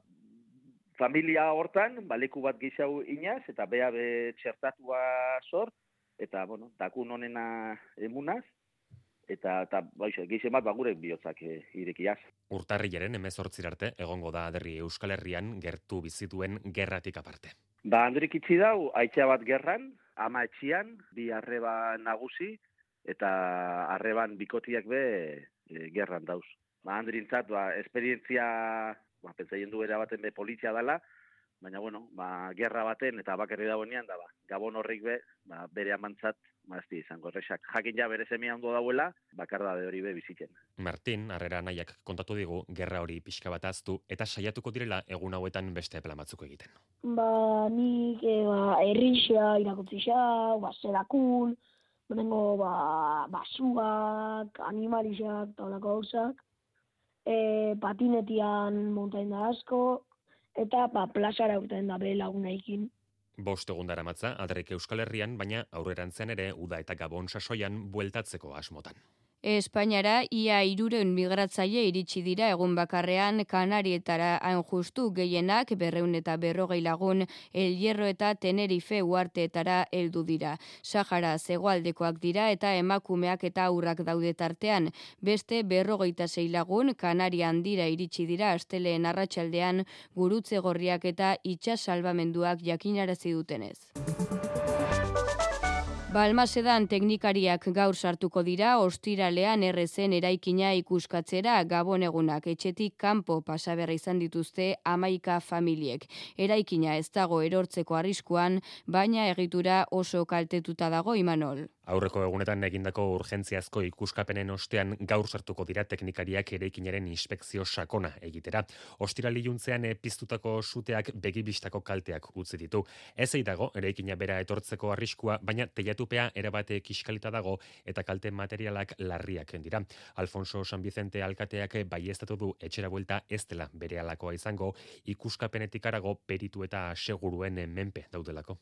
[SPEAKER 24] familia hortan, baleku bat gizau inaz, eta bea be txertatua sor, eta, bueno, takun honena emunaz, eta, eta baixe, gizen bat bagure bihotzak e, irekiaz.
[SPEAKER 23] Urtarrilaren emezortzir arte, egongo da aderri Euskal Herrian gertu bizituen gerratik aparte.
[SPEAKER 24] Ba, handirik itxi dau, aitzea bat gerran, ama etxian, bi arreba nagusi, eta arreban bikotiak be e, gerran dauz. Ba, handirintzat, ba, esperientzia ba, pentsaien du era baten be polizia dela, baina bueno, ba, gerra baten eta bakarri dagoenean da ba, Gabon horrik be, ba, bere amantzat mazti izango erresak. Jakin ja bere semia ondo dauela, bakar da hori be bizitzen.
[SPEAKER 23] Martin, harrera nahiak kontatu digu, gerra hori pixka bat aztu, eta saiatuko direla egun hauetan beste plan batzuk egiten.
[SPEAKER 25] Ba, nik, e, ba, errixea, irakutzisa, ba, zerakun, benengo, ba, basuak, animalixak, taulako gauzak, e, patinetian montain da asko, eta ba, plazara urten da be lagunaikin.
[SPEAKER 23] Bost egun dara matza, Adrek Euskal Herrian, baina aurrerantzean ere uda eta gabon sasoian bueltatzeko asmotan.
[SPEAKER 10] Espainiara ia irureun migratzaile iritsi dira egun bakarrean Kanarietara hain justu gehienak berreun eta berrogei lagun El Hierro eta Tenerife uarteetara heldu dira. Sahara zegoaldekoak dira eta emakumeak eta aurrak daude tartean. Beste berrogeita sei lagun Kanaria handira iritsi dira asteleen arratsaldean gurutze gorriak eta itxas salbamenduak jakinarazi dutenez. Balmasedan teknikariak gaur sartuko dira ostiralean errezen eraikina ikuskatzera gabon egunak etxetik kanpo pasaberra izan dituzte amaika familiek. Eraikina ez dago erortzeko arriskuan, baina egitura oso kaltetuta dago imanol.
[SPEAKER 23] Aurreko egunetan egindako urgentziazko ikuskapenen ostean gaur sartuko dira teknikariak eraikinaren inspekzio sakona egitera. Ostirali juntzean piztutako suteak begibistako kalteak utzi ditu. Ez dago eraikina bera etortzeko arriskua, baina teiatupea erabate kiskalita dago eta kalte materialak larriak dira. Alfonso San Vicente alkateak baiestatu du etxera buelta ez dela bere alakoa izango ikuskapenetik arago peritu eta seguruen menpe daudelako.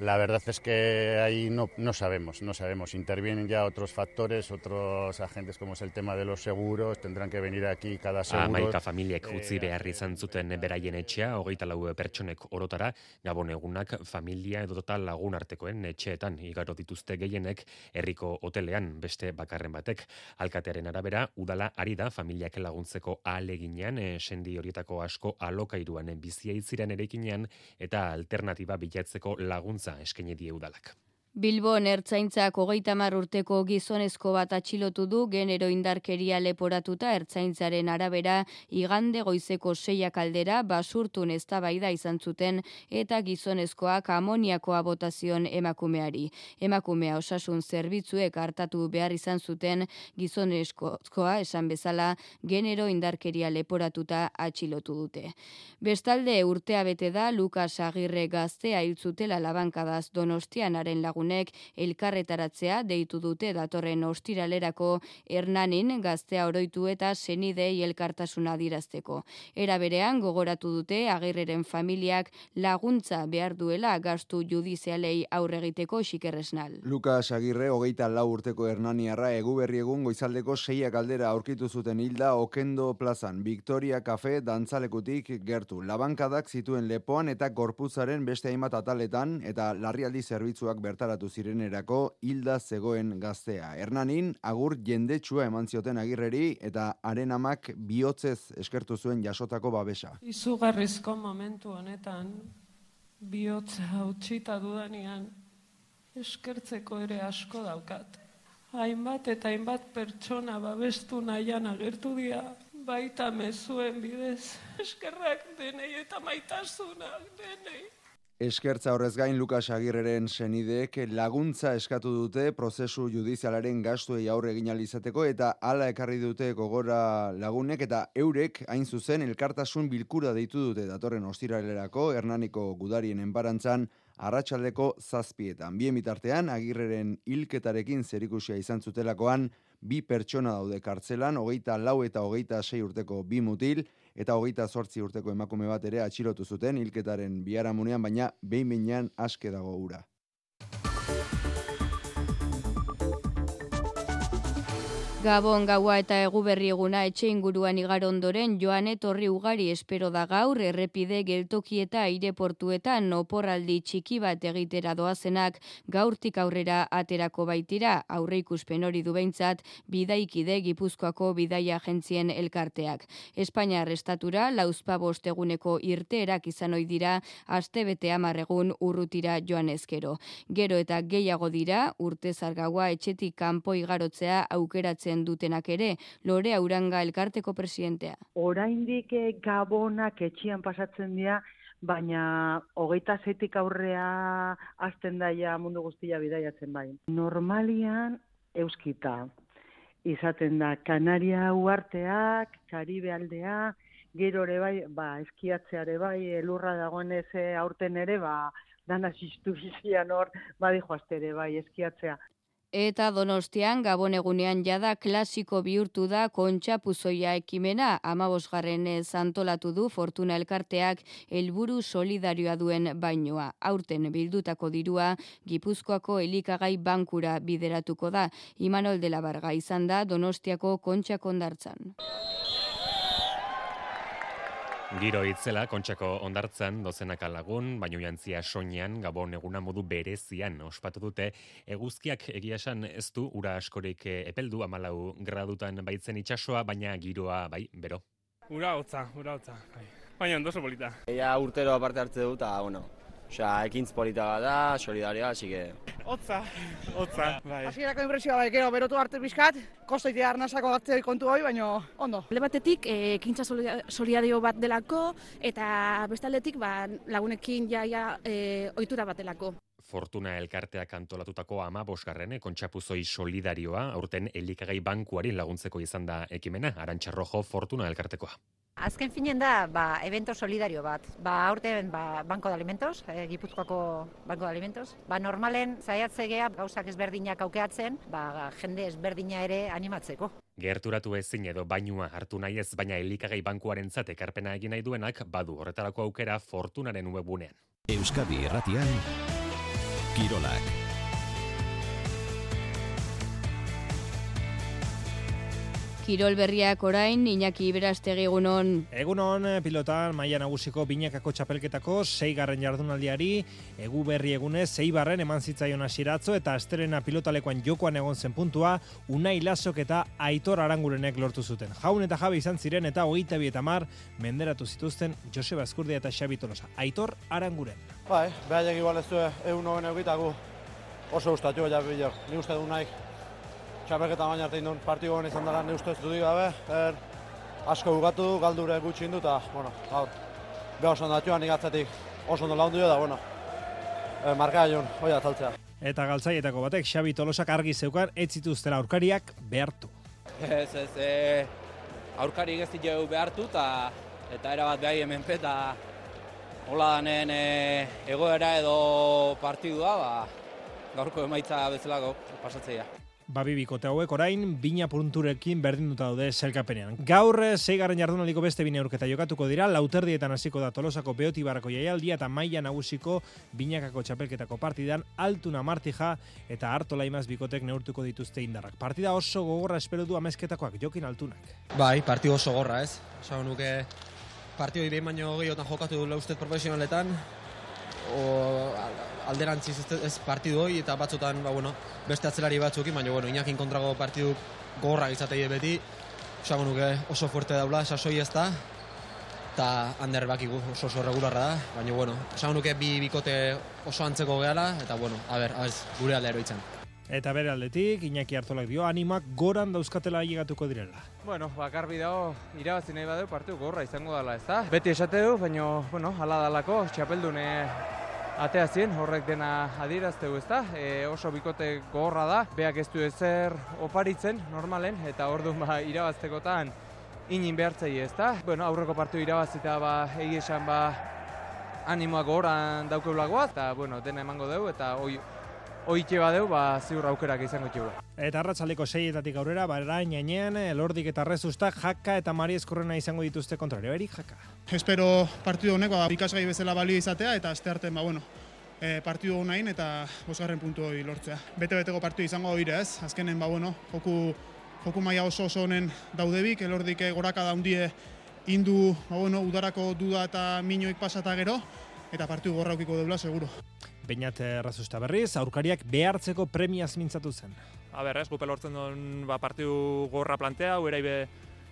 [SPEAKER 26] La verdad es que ahí no, no sabemos, no sabemos. Intervienen ya otros factores, otros agentes como es el tema de los seguros, tendrán que venir aquí cada seguro.
[SPEAKER 23] Amaika familiek utzi eh, behar izan zuten beraien etxea, hogeita lau pertsonek orotara, gabon egunak familia edo total lagun artekoen etxeetan igaro dituzte gehienek herriko hotelean beste bakarren batek. Alkatearen arabera, udala ari da familiak laguntzeko aleginean, e, sendi horietako asko alokairuan bizia itziren erekinean eta alternatiba bilatzeko laguntza laguntza eskaini die udalak.
[SPEAKER 10] Bilbon ertzaintzak hogeita mar urteko gizonezko bat atxilotu du genero indarkeria leporatuta ertzaintzaren arabera igande goizeko seiak aldera basurtun eztabaida izan zuten eta gizonezkoak amoniakoa botazion emakumeari. Emakumea osasun zerbitzuek hartatu behar izan zuten gizonezkoa esan bezala genero indarkeria leporatuta atxilotu dute. Bestalde urtea bete da Lukas Agirre gaztea hiltzutela labankadaz donostianaren lagun lagunek elkarretaratzea deitu dute datorren ostiralerako Hernanin gaztea oroitu eta senidei elkartasuna dirazteko. Era berean gogoratu dute agirreren familiak laguntza behar duela gastu judizialei aurregiteko xikerresnal.
[SPEAKER 27] Lukas Agirre hogeita lau urteko Hernaniarra eguberri egun goizaldeko seiak aldera aurkitu zuten hilda Okendo plazan, Victoria Cafe dantzalekutik gertu. Labankadak zituen lepoan eta gorputzaren beste hainbat ataletan eta larrialdi zerbitzuak bertara bertaratu zirenerako hilda zegoen gaztea. Hernanin, agur jendetsua eman zioten agirreri eta haren amak bihotzez eskertu zuen jasotako babesa.
[SPEAKER 28] Izugarrizko momentu honetan, bihotza hautsita dudanean, eskertzeko ere asko daukat. Hainbat eta hainbat pertsona babestu nahian agertu dira, baita mezuen bidez, eskerrak denei eta maitasunak denei.
[SPEAKER 27] Eskertza horrez gain Lukas Agirreren senideek laguntza eskatu dute prozesu judizialaren gastuei aurre egin izateko eta hala ekarri dute gogora lagunek eta eurek hain zuzen elkartasun bilkura deitu dute datorren ostiralerako Hernaniko gudarien enbarantzan arratsaldeko zazpietan. Bien bitartean Agirreren hilketarekin zerikusia izan zutelakoan bi pertsona daude kartzelan, hogeita lau eta hogeita sei urteko bi mutil, eta hogeita sortzi urteko emakume bat ere atxilotu zuten hilketaren biharamunean, baina behin aske dago ura.
[SPEAKER 10] Gabon gaua eta eguberri eguna etxe inguruan igar ondoren joan etorri ugari espero da gaur errepide geltoki eta aireportuetan oporraldi txiki bat egitera doazenak gaurtik aurrera aterako baitira aurre ikuspen hori du behintzat bidaikide gipuzkoako bidaia agentzien elkarteak. Espainia arrestatura lauzpa bosteguneko irteerak izan ohi dira aste bete amarregun urrutira joan ezkero. Gero eta gehiago dira urte zargaua etxetik kanpo igarotzea aukeratzen jarraitzen dutenak ere, Lore Auranga elkarteko presidentea.
[SPEAKER 29] Oraindik eh, gabonak etxian pasatzen dira, baina hogeita zetik aurrea azten daia mundu guztia bidaiatzen bai. Normalian euskita izaten da Kanaria uarteak, Karibe aldea, gero ere bai, ba, eskiatzeare bai, elurra dagoen ez eh, aurten ere, ba, dana ziztu bizian hor, badi ere bai, eskiatzea.
[SPEAKER 10] Eta donostian gabon egunean jada klasiko bihurtu da kontxa puzoia ekimena amabosgarren antolatu du Fortuna Elkarteak helburu solidarioa duen bainoa. Aurten bildutako dirua Gipuzkoako elikagai bankura bideratuko da. Imanol de la Barga izan da donostiako kontxa kondartzan.
[SPEAKER 23] Giro itzela, kontxako ondartzan, dozenak alagun, baino jantzia soinean, gabon eguna modu berezian ospatu dute, eguzkiak egia esan ez du, ura askorik eh, epeldu, amalau gradutan baitzen itsasoa, baina giroa, bai, bero.
[SPEAKER 30] Ura hotza, ura hotza, bai. Baina ondo polita.
[SPEAKER 31] Ea urtero aparte hartze dut, eta, bueno, Osea, ekintz polita da, solidaria, así que...
[SPEAKER 30] Otza, otza, bai.
[SPEAKER 32] Así erako impresioa bai, gero, berotu arte bizkat, kostoitea arnazako gatzei kontu hoi, baino, ondo.
[SPEAKER 33] Le batetik, e, ekintza solidario bat delako, eta bestaldetik, ba, lagunekin jaia ja, e, oitura bat delako.
[SPEAKER 23] Fortuna elkarteak antolatutako ama bosgarren kontxapuzoi solidarioa, aurten elikagai bankuari laguntzeko izan da ekimena, arantxarrojo Fortuna elkartekoa.
[SPEAKER 34] Azken finen da, ba, evento solidario bat. Ba, aurten ba, Banko de Alimentos, e, Gipuzkoako Banko de Alimentos. Ba, normalen zaiatzegea gauzak ezberdinak aukeatzen, ba, jende ezberdina ere animatzeko.
[SPEAKER 23] Gerturatu ezin edo bainua hartu nahi ez, baina elikagai bankuaren ekarpena egin nahi duenak, badu horretarako aukera fortunaren webunean.
[SPEAKER 35] Euskadi Erratian, Kirolak.
[SPEAKER 10] Kirol berriak orain, Iñaki Iberastegi egunon.
[SPEAKER 36] Egunon, pilotan, maia nagusiko binakako txapelketako, sei garren jardunaldiari, egu berri egunez, sei barren eman zitzaion asiratzo, eta asterena pilotalekoan jokoan egon zen puntua, unai lasok eta aitor arangurenek lortu zuten. Jaun eta jabe izan ziren eta hogeita bi eta mar, menderatu zituzten Joseba Eskurdia eta Xabi Tolosa. Aitor aranguren.
[SPEAKER 37] Bai, behar igual ez du egun hogen egitagu oso gustatu, ja, ni uste du nahi txapelketa baina arte indun partidu honi izan dara neuztu ez dudik gabe, er, asko bugatu du, galdure gutxi indu, eta, bueno, gaur, beha oso ondatioan igatzetik oso ondo laundu da, bueno, e, marka aion, hoi ataltzea.
[SPEAKER 36] Eta galtzaietako batek, Xabi Tolosak argi zeukan, ez zituztela aurkariak behartu.
[SPEAKER 38] Ez, ez, e, aurkari ez ditu behartu, ta, eta erabat behai hemen eta hola danen e, egoera edo partidua, ba, gaurko emaitza bezalako pasatzea
[SPEAKER 36] babi bikote hauek orain bina punturekin berdinduta daude selkapenean. Gaur zeigarren jardunaliko beste bine aurketa jokatuko dira, lauterdietan hasiko da Tolosako Beoti Barako jaialdia eta Maia Nagusiko binakako txapelketako partidan Altuna Martija eta Arto Laimaz bikotek neurtuko dituzte indarrak. Partida oso gogorra espero du amezketakoak, jokin Altunak.
[SPEAKER 39] Bai, partida oso gogorra ez. Osa nuke partidoi behin baino gehiotan jokatu dut ustez profesionaletan, o alderantziz ez, ez partidu hoi eta batzutan ba, bueno, beste atzelari batzukin, baina bueno, inakin kontrago partidu gorra izatei beti, esango nuke oso fuerte daula, sasoi ez da, eta hander bakigu oso oso regularra da, baina bueno, esango nuke bi bikote oso antzeko gehala, eta bueno, a ber, a gure alde eroitzen.
[SPEAKER 36] Eta bere aldetik, Iñaki Artolak dio, animak goran dauzkatela llegatuko direla.
[SPEAKER 38] Bueno, bakar dago irabazi nahi badeu partidu gorra izango dela, ez da? Beti esate du, baina, bueno, ala dalako, txapeldune atea zien, horrek dena adieraztegu ez da, e, oso bikote gorra da, beak ez du ezer oparitzen normalen, eta orduan ba, irabaztekotan inin behartzei ez da. Bueno, aurreko partu irabazita ba, egi esan ba, animoak goran daukeulagoaz, eta bueno, dena emango dugu, eta oi, oitxe badeu, ba, ziur aukerak izango txeula.
[SPEAKER 36] Eta arratzaleko seietatik aurrera, bara nainean, lordik eta rezustak, jaka eta mari eskorrena izango dituzte kontrario, erik jaka.
[SPEAKER 40] Espero partidu honek, ba, ikasgai bezala balio izatea, eta azte arte, ba, bueno, e, partidu honain eta bosgarren puntu hori lortzea. Bete-beteko partidu izango hori ez, azkenen, ba, bueno, joku, joku maia oso oso honen daudebik, elordik goraka daundie indu, ba, bueno, udarako duda eta minoik pasata gero, eta partidu gorra aukiko debla, seguro.
[SPEAKER 36] Beinat errazusta berriz, aurkariak behartzeko premiaz mintzatu zen.
[SPEAKER 38] A ber, ez, gupel hortzen duen ba, partiu gorra plantea, uera ibe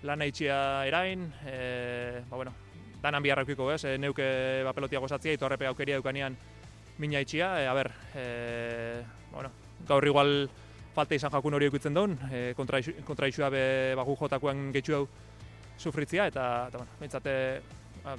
[SPEAKER 38] lan eitxia erain, e, ba, bueno, danan biharra eukiko, ez, e, neuke ba, pelotia gozatzia, ito aukeria eukanian mina itxia, e, a ber, e, ba, bueno, gaur igual falta izan jakun hori eukitzen duen, e, kontra, kontra isua be bagu jotakoan getxu hau sufritzia, eta, eta bueno, bintzate,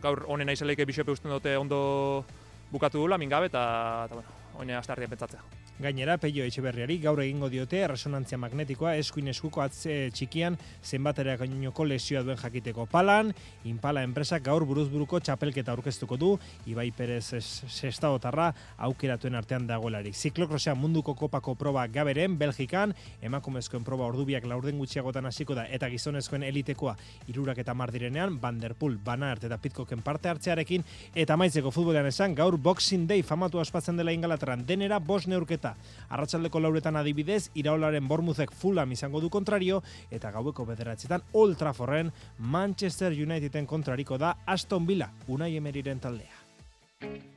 [SPEAKER 38] gaur honen aizeleike bisope usten dute ondo bukatu dula mingabe eta, eta bueno, oine astardia pentsatzea.
[SPEAKER 36] Gainera, Peio Etxeberriari gaur egingo diote resonantzia magnetikoa eskuin eskuko atze txikian zenbatera gainoko lesioa duen jakiteko. Palan, Impala enpresak gaur buruzburuko txapelketa aurkeztuko du, Ibai Perez sestaotarra aukeratuen artean dagoelarik. Ziklokrosea munduko kopako proba gaberen, Belgikan, emakumezkoen proba ordubiak laurden gutxiagotan hasiko da. Eta gizonezkoen elitekoa irurak eta mardirenean, Vanderpool, Banart eta Pitkoken parte hartzearekin, eta maitzeko futbolean esan gaur Boxing Day famatu aspatzen dela ingalateran denera bos neurketa Arratsaldeko lauretan adibidez, iraolaren bormuzek fulam izango du kontrario, eta gaueko bederatzetan Old Trafforren Manchester Uniteden kontrariko da Aston Villa, unai emeriren taldea.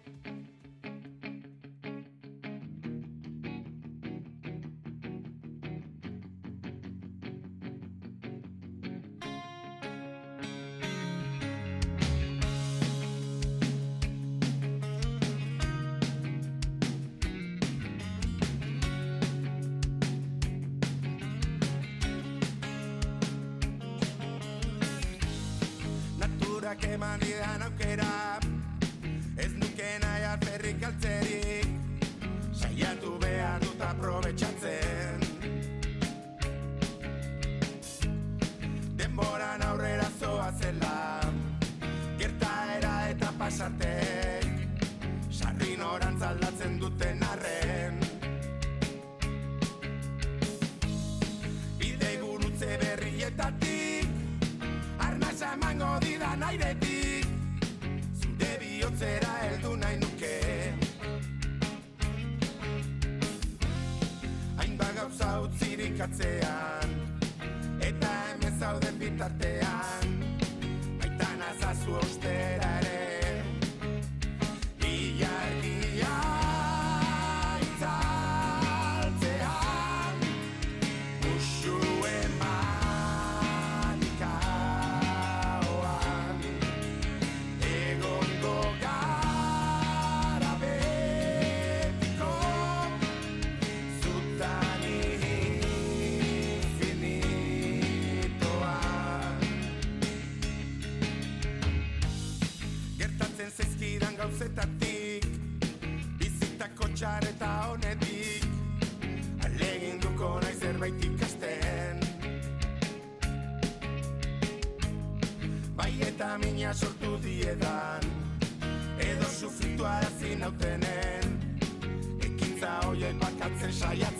[SPEAKER 41] ¡Qué manida no queda! Bitartean diedan Edo sufritu arazi nautenen. Ekintza hoiek bakatzen saiatzen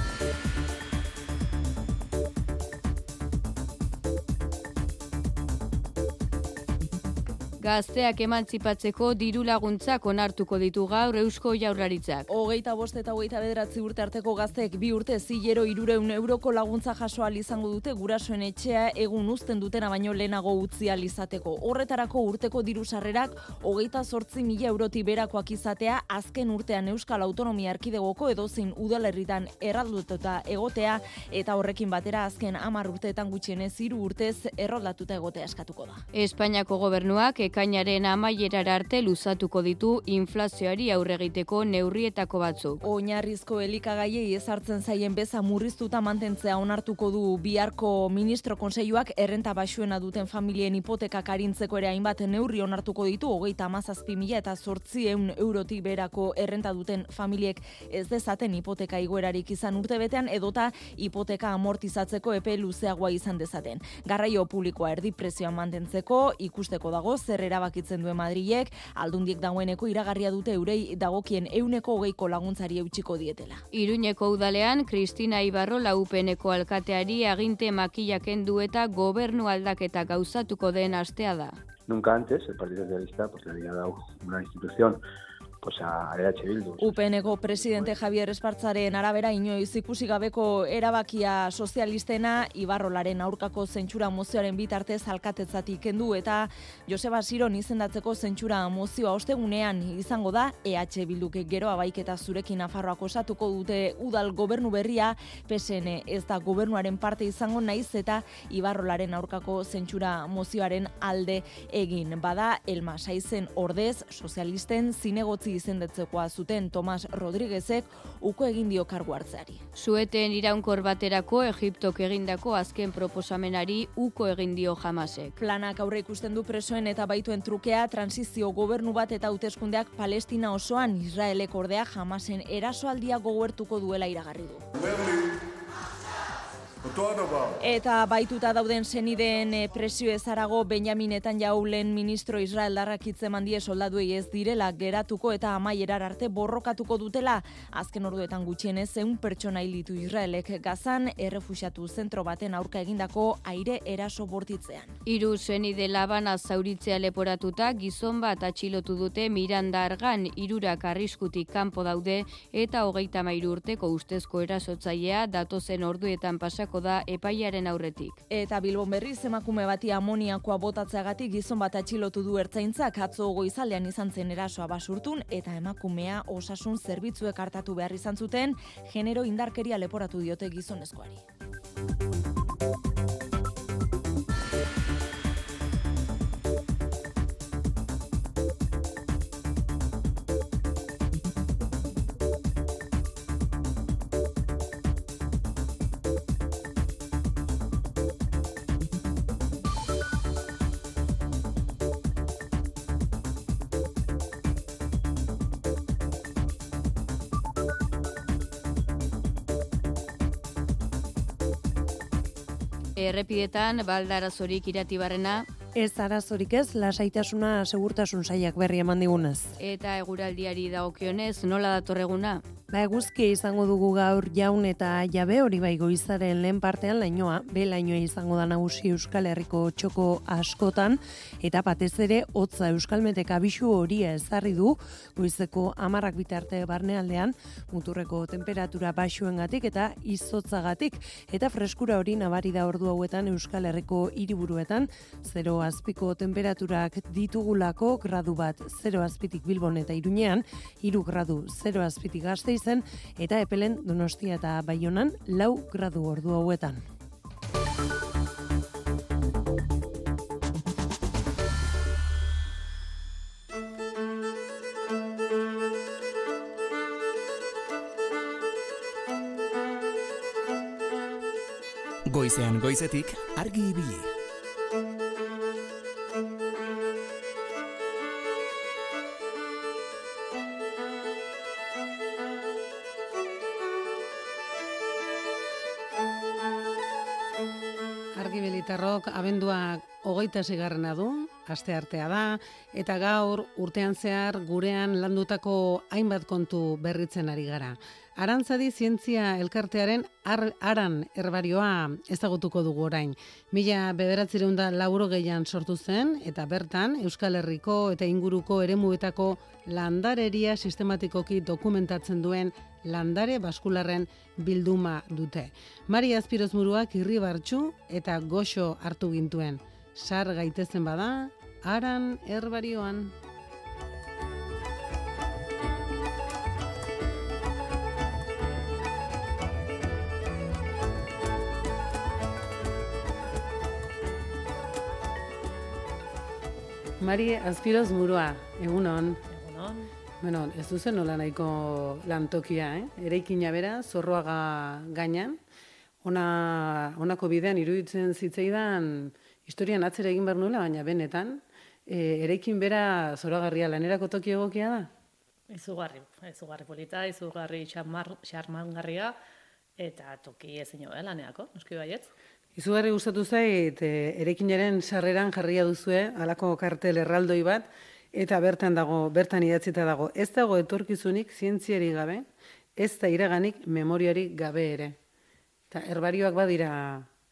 [SPEAKER 10] Gazteak emantzipatzeko diru laguntzak onartuko ditu gaur Eusko Jaurlaritzak.
[SPEAKER 17] Hogeita bost eta hogeita bederatzi urte arteko gazteek bi urte zilero irureun euroko laguntza jaso ahal izango dute gurasoen etxea egun uzten dutena baino lehenago utzi izateko. Horretarako urteko diru sarrerak hogeita sortzi mila euroti berakoak izatea azken urtean Euskal Autonomia Erkidegoko edozein udalerritan erraldututa egotea eta horrekin batera azken hamar urteetan gutxienez hiru urtez erroldatuta egotea eskatuko da.
[SPEAKER 10] Espainiako gobernuak ekainaren amaierara arte luzatuko ditu inflazioari aurre egiteko neurrietako batzuk.
[SPEAKER 17] Oinarrizko elikagaiei ezartzen zaien beza murriztuta mantentzea onartuko du biharko ministro kontseiluak errenta baxuena duten familien hipotekak arintzeko ere hainbat neurri onartuko ditu hogeita hamazazpi mila eta zortzieun eurotik berako errenta duten familiek ez dezaten hipoteka igoerarik izan urtebetean edota hipoteka amortizatzeko epe luzeagoa izan dezaten. Garraio publikoa erdi prezioan mantentzeko ikusteko dago zer erabakitzen duen Madrilek, aldundiek dagoeneko iragarria dute eurei dagokien euneko hogeiko laguntzari eutxiko dietela.
[SPEAKER 10] Iruñeko udalean, Kristina Ibarro laupeneko alkateari aginte makillaken du eta gobernu aldaketa gauzatuko den astea da.
[SPEAKER 12] Nunca antes el Partido Socialista pues, le había dado una institución pues a EH Bildu.
[SPEAKER 17] UPNeko presidente Javier Espartzaren arabera inoiz ikusi gabeko erabakia sozialistena Ibarrolaren aurkako zentsura mozioaren bitartez alkatetzatik kendu eta Joseba Siron izendatzeko zentsura mozioa ostegunean izango da EH Bilduk gero abaiketa zurekin Nafarroak osatuko dute udal gobernu berria PSN ez da gobernuaren parte izango naiz eta Ibarrolaren aurkako zentsura mozioaren alde egin bada Elma Saizen ordez sozialisten zinegotzi izendetzekoa zuten Tomas Rodríguezek uko egin dio kargu hartzeari.
[SPEAKER 10] Zueten iraunkor baterako Egiptok egindako azken proposamenari uko egin dio jamasek.
[SPEAKER 17] Planak aurre ikusten du presoen eta baituen trukea transizio gobernu bat eta hauteskundeak Palestina osoan Israelek ordea jamasen erasoaldia goguertuko duela iragarri du. Eta baituta dauden senideen eh, presio ezarago Benjamin Netanyahu lehen ministro Israel darrakitzen mandie soldaduei ez direla geratuko eta amaierar arte borrokatuko dutela azken orduetan gutxienez zeun pertsona hilitu Israelek gazan errefusiatu zentro baten aurka egindako aire eraso bortitzean.
[SPEAKER 10] Hiru senide labana zauritzea leporatuta gizon bat atxilotu dute Miranda Argan hirurak arriskutik kanpo daude eta hogeita mairu urteko ustezko erasotzailea datozen orduetan pasako aurkeztuko da epaiaren aurretik.
[SPEAKER 17] Eta Bilbon berriz emakume bati amoniakoa botatzeagatik gizon bat atxilotu du ertzaintzak atzo goizaldean izan zen erasoa basurtun eta emakumea osasun zerbitzuek hartatu behar izan zuten genero indarkeria leporatu diote gizonezkoari.
[SPEAKER 10] Errepidetan baldarazorik iratibarrena
[SPEAKER 14] Ez arazorik ez, lasaitasuna segurtasun saiak berri eman digunez.
[SPEAKER 10] eta eguraldiari dagokionez nola datorreguna.
[SPEAKER 14] Ba, eguzkia izango dugu gaur jaun eta jabe hori bai goizaren lehen partean lainoa, be lainoa izango da nagusi Euskal Herriko txoko askotan, eta batez ere hotza Euskalmetek abisu horia ezarri du, goizeko amarrak bitarte barnealdean, muturreko temperatura baxuengatik eta izotzagatik, eta freskura hori nabari da ordu hauetan Euskal Herriko hiriburuetan, 0 azpiko temperaturak ditugulako gradu bat 0 azpitik Bilbon eta Iruñean, 3 gradu 0 azpitik Gasteizen eta epelen Donostia eta Baionan lau gradu ordu hauetan.
[SPEAKER 35] Goizean goizetik argi ibili.
[SPEAKER 2] Abenduak hogeita zigarrena du, aste artea da, eta gaur urtean zehar gurean landutako hainbat kontu berritzen ari gara. Arantzadi zientzia elkartearen ar, aran herbarioa ezagutuko dugu orain. Mila bederatzireun da lauro gehian sortu zen, eta bertan Euskal Herriko eta inguruko eremuetako landareria sistematikoki dokumentatzen duen landare baskularren bilduma dute. Mari Azpiroz muruak irribartxu eta goxo hartu gintuen. Sar gaitezen bada, aran herbarioan. Mari Azpiroz murua, egunon.
[SPEAKER 42] Egunon.
[SPEAKER 2] Bueno, ez duzen nola nahiko lantokia, eh? Ereikina bera, zorroaga gainan. Ona, onako bidean iruditzen zitzaidan historian atzera egin behar nuela, baina benetan, e, eraikin bera zoragarria lanerako toki egokia da?
[SPEAKER 42] Izugarri, izugarri polita, izugarri xarmar, xarmangarria, eta toki ezin jo, eh, laneako, noski baietz.
[SPEAKER 2] Izugarri gustatu zait, e, eraikinaren sarreran jarria duzue, halako kartel erraldoi bat, eta bertan dago, bertan idatzita dago, ez dago etorkizunik zientziari gabe, ez da iraganik memoriari gabe ere. Eta herbarioak badira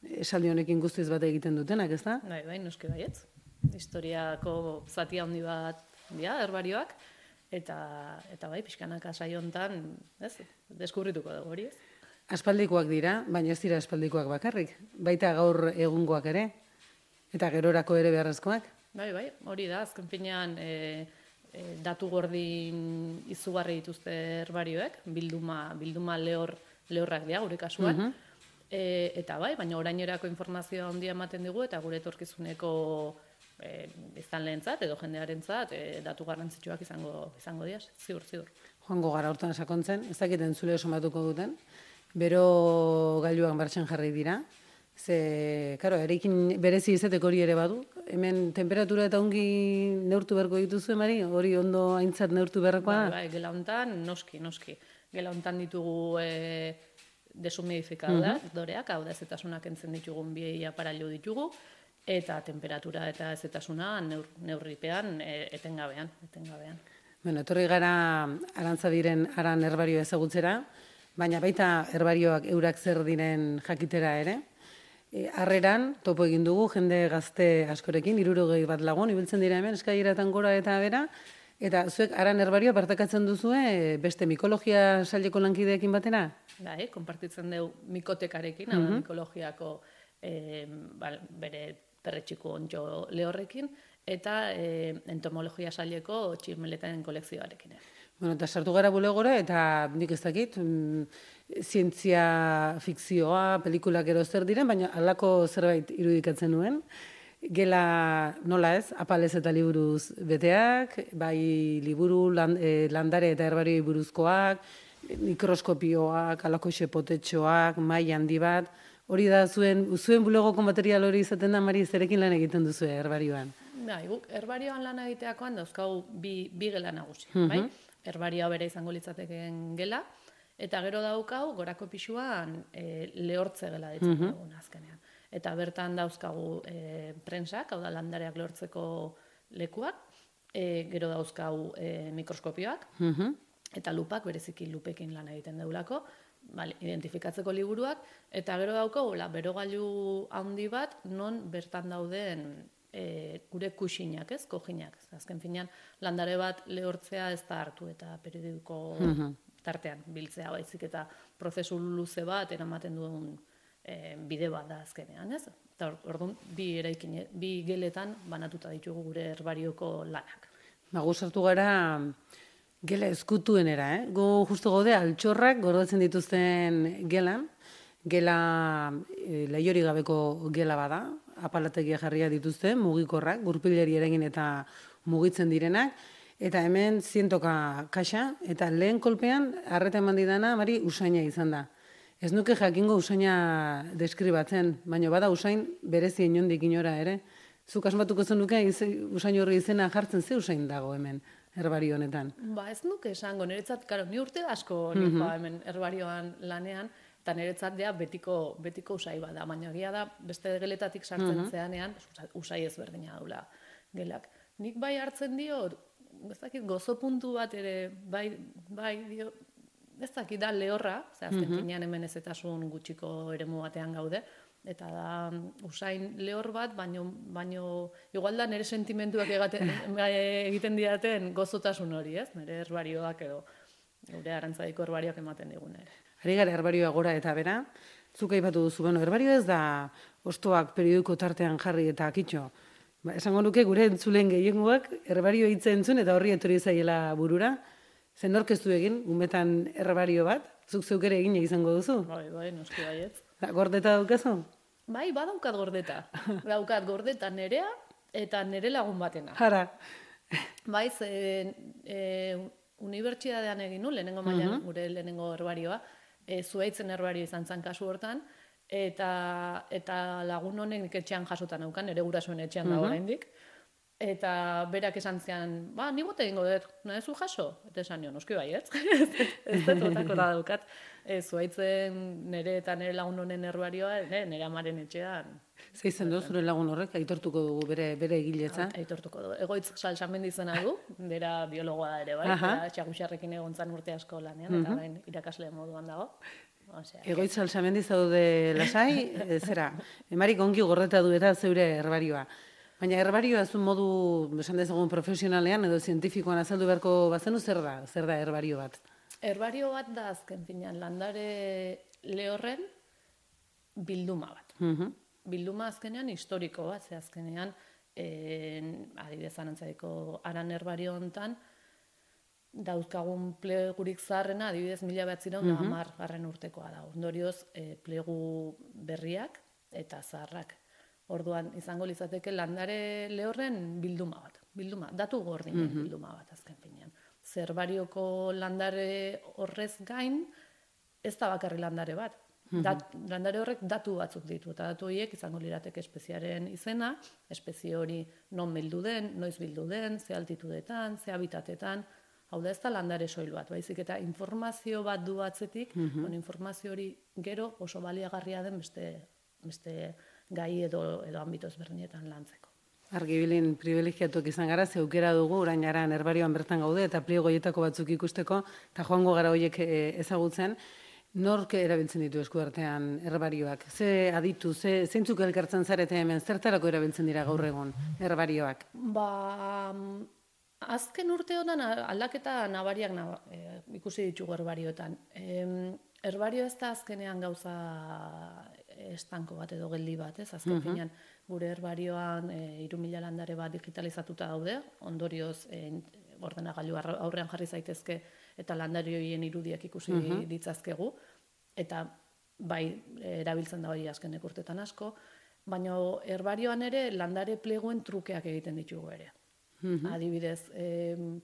[SPEAKER 2] esaldi honekin guztiz bat egiten dutenak, ez da?
[SPEAKER 42] Bai, bai, noski baietz. Historiako zati handi bat dira, herbarioak, eta, eta bai, pixkanaka saio hontan, ez, deskubrituko dugu hori, ez?
[SPEAKER 2] Aspaldikoak dira, baina ez dira aspaldikoak bakarrik. Baita gaur egungoak ere, eta gerorako ere beharrezkoak.
[SPEAKER 42] Bai, bai, hori da, azken finean e, e, datu gordin izugarri dituzte herbarioek, bilduma, bilduma lehor, lehorrak dira, gure kasuan.
[SPEAKER 2] Mhm.
[SPEAKER 42] E, eta bai, baina orainerako informazioa handia ematen digu eta gure etorkizuneko e, biztanleentzat edo jendearentzat e, datu garrantzitsuak izango izango dira, ziur ziur.
[SPEAKER 2] Joango gara hortan sakontzen, ez dakiten zule somatuko duten, bero gailuak martxan jarri dira, ze, karo, erekin berezi izeteko hori ere badu, hemen temperatura eta ongi neurtu beharko dituzu, Mari, hori ondo aintzat neurtu beharkoa
[SPEAKER 42] Bai, bai, gela hontan noski, noski. Gela hontan ditugu e, deshumidifikadora,
[SPEAKER 2] Mhm.
[SPEAKER 42] doreak, hau da ezetasunak entzen ditugun bi aparailu ditugu, eta temperatura eta ezetasuna neur, neurripean e, etengabean, etengabean.
[SPEAKER 2] Bueno, etorri gara arantzadiren aran herbario ezagutzera, baina baita herbarioak eurak zer diren jakitera ere. E, harreran, topo egin dugu, jende gazte askorekin, irurogei bat lagun, ibiltzen dira hemen, eskaileretan gora eta bera, Eta zuek aran herbarioa partekatzen duzue beste mikologia saileko lankideekin batera?
[SPEAKER 42] Bai, konpartitzen dugu mikotekarekin, mm mikologiako e, ba, bere perretxiko ontxo lehorrekin, eta e, entomologia saileko txirmeleten kolekzioarekin.
[SPEAKER 2] Bueno, eta sartu gara bulegora, eta nik ez dakit, mm, zientzia fikzioa, pelikulak ero zer diren, baina alako zerbait irudikatzen nuen. Gela nola ez, apalez eta liburuz beteak, bai liburu eh, landare eta herbarioi buruzkoak, mikroskopioak, alako potetxoak, mai handi bat, hori da zuen, zuen bulegoko material hori izaten da, Mari, zerekin lan egiten duzu herbarioan?
[SPEAKER 42] Bai, guk herbarioan lan egiteakoan dauzkau bi, bi gela nagusi, uh bai? Herbarioa bere izango litzateken gela, eta gero daukau, gorako pixuan e, lehortze gela ditzen dugun azkenean eta bertan dauzkagu e, prensak, hau da landareak lortzeko lekuak, e, gero dauzkagu e, mikroskopioak, mhm. eta lupak, bereziki lupekin lan egiten deulako, bale, identifikatzeko liburuak, eta gero daukagu, la, berogailu handi bat, non bertan dauden e, gure kusinak, ez, kojinak. Azken finean, landare bat lehortzea ez da hartu eta periodiko mhm. tartean biltzea baizik eta prozesu luze bat eramaten duen e, bide bat da azkenean, ez? Eta orduan bi eraikin, bi geletan banatuta ditugu gure herbarioko lanak.
[SPEAKER 2] Ba, sartu gara gela eskutuenera, eh? Go justu gaude altxorrak gordatzen dituzten gelan, gela e, laiori gabeko gela bada, apalategia jarria dituzte, mugikorrak, gurpileri eragin eta mugitzen direnak, eta hemen zientoka kaxa, eta lehen kolpean, arreta eman didana, mari, usaina izan da. Ez nuke jakingo usaina deskribatzen, baina bada usain berezi inondik inora ere. Zuk asmatuko zenuke usain horri izena jartzen ze usain dago hemen herbario honetan.
[SPEAKER 42] Ba, ez nuke esango, niretzat, karo, ni urte asko mm -hmm. hemen herbarioan lanean, eta niretzat dea betiko, betiko usai bada, baina egia da beste geletatik sartzen mm -hmm. zeanean, usai ezberdina daula gelak. Nik bai hartzen dio, ez dakit, gozo puntu bat ere, bai, bai dio, ez dakit da lehorra, ze azken mm -hmm. hemen ezetasun gutxiko eremu batean gaude, eta da usain lehor bat, baino, baino igual da nire sentimentuak egaten, egiten diaten gozotasun hori, ez? Nire herbarioak edo, gure arantzaiko herbarioak ematen digun ere.
[SPEAKER 2] Ari gara herbarioa gora eta bera, zuk aipatu duzu, bueno, herbario ez da ostoak periodiko tartean jarri eta akitxo. Ba, esango nuke gure entzulen gehiengoak herbario hitza entzun eta horri etorri zaiela burura, Zen orkestu egin, umetan errebario bat, zuk zeuk ere egin izango duzu?
[SPEAKER 42] Bai, bai, noski baiet.
[SPEAKER 2] Da, gordeta daukazu?
[SPEAKER 42] Bai, badaukat gordeta. daukat gordeta nerea eta nere lagun batena.
[SPEAKER 2] Jara.
[SPEAKER 42] Bai, ze e, unibertsitatean egin nu, lehenengo mailan, uh gure lehenengo herbarioa, e, zuaitzen herbario izan zan kasu hortan, eta, eta lagun honek etxean jasutan aukan, nere gurasoen etxean uh -huh. da oraindik. Eta berak esan zean, ba, ni bote egingo dut, nahi zu jaso? Eta esan nion, oski bai, ez? ez dut otako da daukat. Ez, zuaitzen nire eta nire lagun honen erbarioa, nire amaren etxean.
[SPEAKER 2] Zeizen dut, zure lagun horrek, aitortuko dugu bere, bere egiletza?
[SPEAKER 42] Aitortuko dugu. Egoitz salsamen dizena du, dira biologoa ere, bai? Eta txagusarrekin egon zan urte asko lanean, eta bain irakasle moduan dago. Osea,
[SPEAKER 2] Egoitz salsamendi zaude lasai, zera, emarik ongi gorreta du eta zeure herbarioa. Baina herbarioa zu modu, esan dezagun profesionalean edo zientifikoan azaldu beharko bazenu zer da, zer da herbario bat?
[SPEAKER 42] Herbario bat da azken finean landare lehorren bilduma bat. Mm Bilduma azkenean historiko bat, ze azkenean en, adibidez anantzaiko aran herbario hontan dauzkagun plegurik zaharrena adibidez mila behatzireun mm -hmm. garren urtekoa da. Ondorioz, e, plegu berriak eta zaharrak Orduan izango litzateke landare lehorren bilduma bat. Bilduma, datu gordinen mm bilduma bat azken finean. Zerbarioko landare horrez gain ez da bakarri landare bat. Mm landare horrek datu batzuk ditu eta datu horiek izango lirateke espeziaren izena, espezie hori non bildu den, noiz bildu den, ze altitudetan, ze habitatetan, hau da ez da landare soil bat, baizik eta informazio bat du atzetik, mm informazio hori gero oso baliagarria den beste, beste gai edo edo ambito ezberdinetan lantzeko.
[SPEAKER 2] Argibilin privilegiatuak izan gara, ze aukera dugu, orain ara herbarioan bertan gaude, eta pliegoietako batzuk ikusteko, eta joango gara horiek eh, ezagutzen, nork erabiltzen ditu eskuartean herbarioak? Ze aditu, ze, zeintzuk elkartzen zarete hemen, zertarako erabiltzen dira gaur egun herbarioak?
[SPEAKER 42] Ba, Azken urte honetan a- aldaketa nabariak naba, e, ikusi ditugu herbarioetan. Em, herbario ez da azkenean gauza estanko bat edo geldi bat, ez? Azken
[SPEAKER 43] Mhm.
[SPEAKER 42] finean gure herbarioan e, 3000 landare bat digitalizatuta daude, ondorioz e, ordenagailu aurrean jarri zaitezke eta landarioien irudiak ikusi
[SPEAKER 43] Mhm.
[SPEAKER 42] ditzazkegu eta bai e, erabiltzen da hori azkenek urtetan asko, baina herbarioan ere landare pleguen trukeak egiten ditugu ere.
[SPEAKER 2] Mhm.
[SPEAKER 42] Adibidez, em,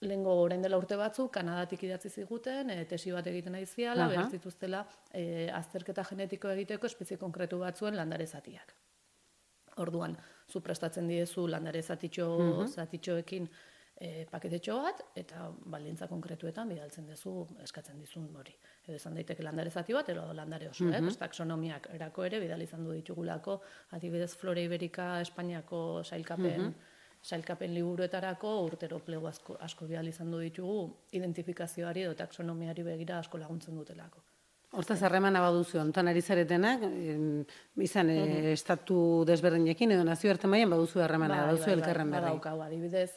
[SPEAKER 42] lehengo orain dela urte batzuk, Kanadatik idatzi ziguten, e, tesi bat egiten nahi ziala,
[SPEAKER 2] Aha.
[SPEAKER 42] behar zituztela e, azterketa genetiko egiteko espezie konkretu batzuen landare zatiak. Orduan, zu prestatzen diezu landare zatitxo,
[SPEAKER 2] Mhm.
[SPEAKER 42] zatitxoekin e, paketetxo bat, eta baldintza konkretuetan bidaltzen duzu eskatzen dizun hori. Edo izan daiteke landare zati bat, edo landare oso, eh?
[SPEAKER 2] Mhm.
[SPEAKER 42] Pues taxonomiak erako ere bidali izan du ditugulako, adibidez Flora Iberika Espainiako sailkapen
[SPEAKER 2] Mhm.
[SPEAKER 42] Sailkapen liburuetarako urtero plegu asko, asko bidali izan du ditugu identifikazioari edo taxonomiari begira asko laguntzen dutelako.
[SPEAKER 2] Hortaz harremana baduzu, ontan ari zaretenak, em, izan e,
[SPEAKER 42] Mhm.
[SPEAKER 2] estatu desberdinekin edo nazioarte mailan baduzu harremana, baduzu elkarren berri.
[SPEAKER 42] Badaukagu, adibidez,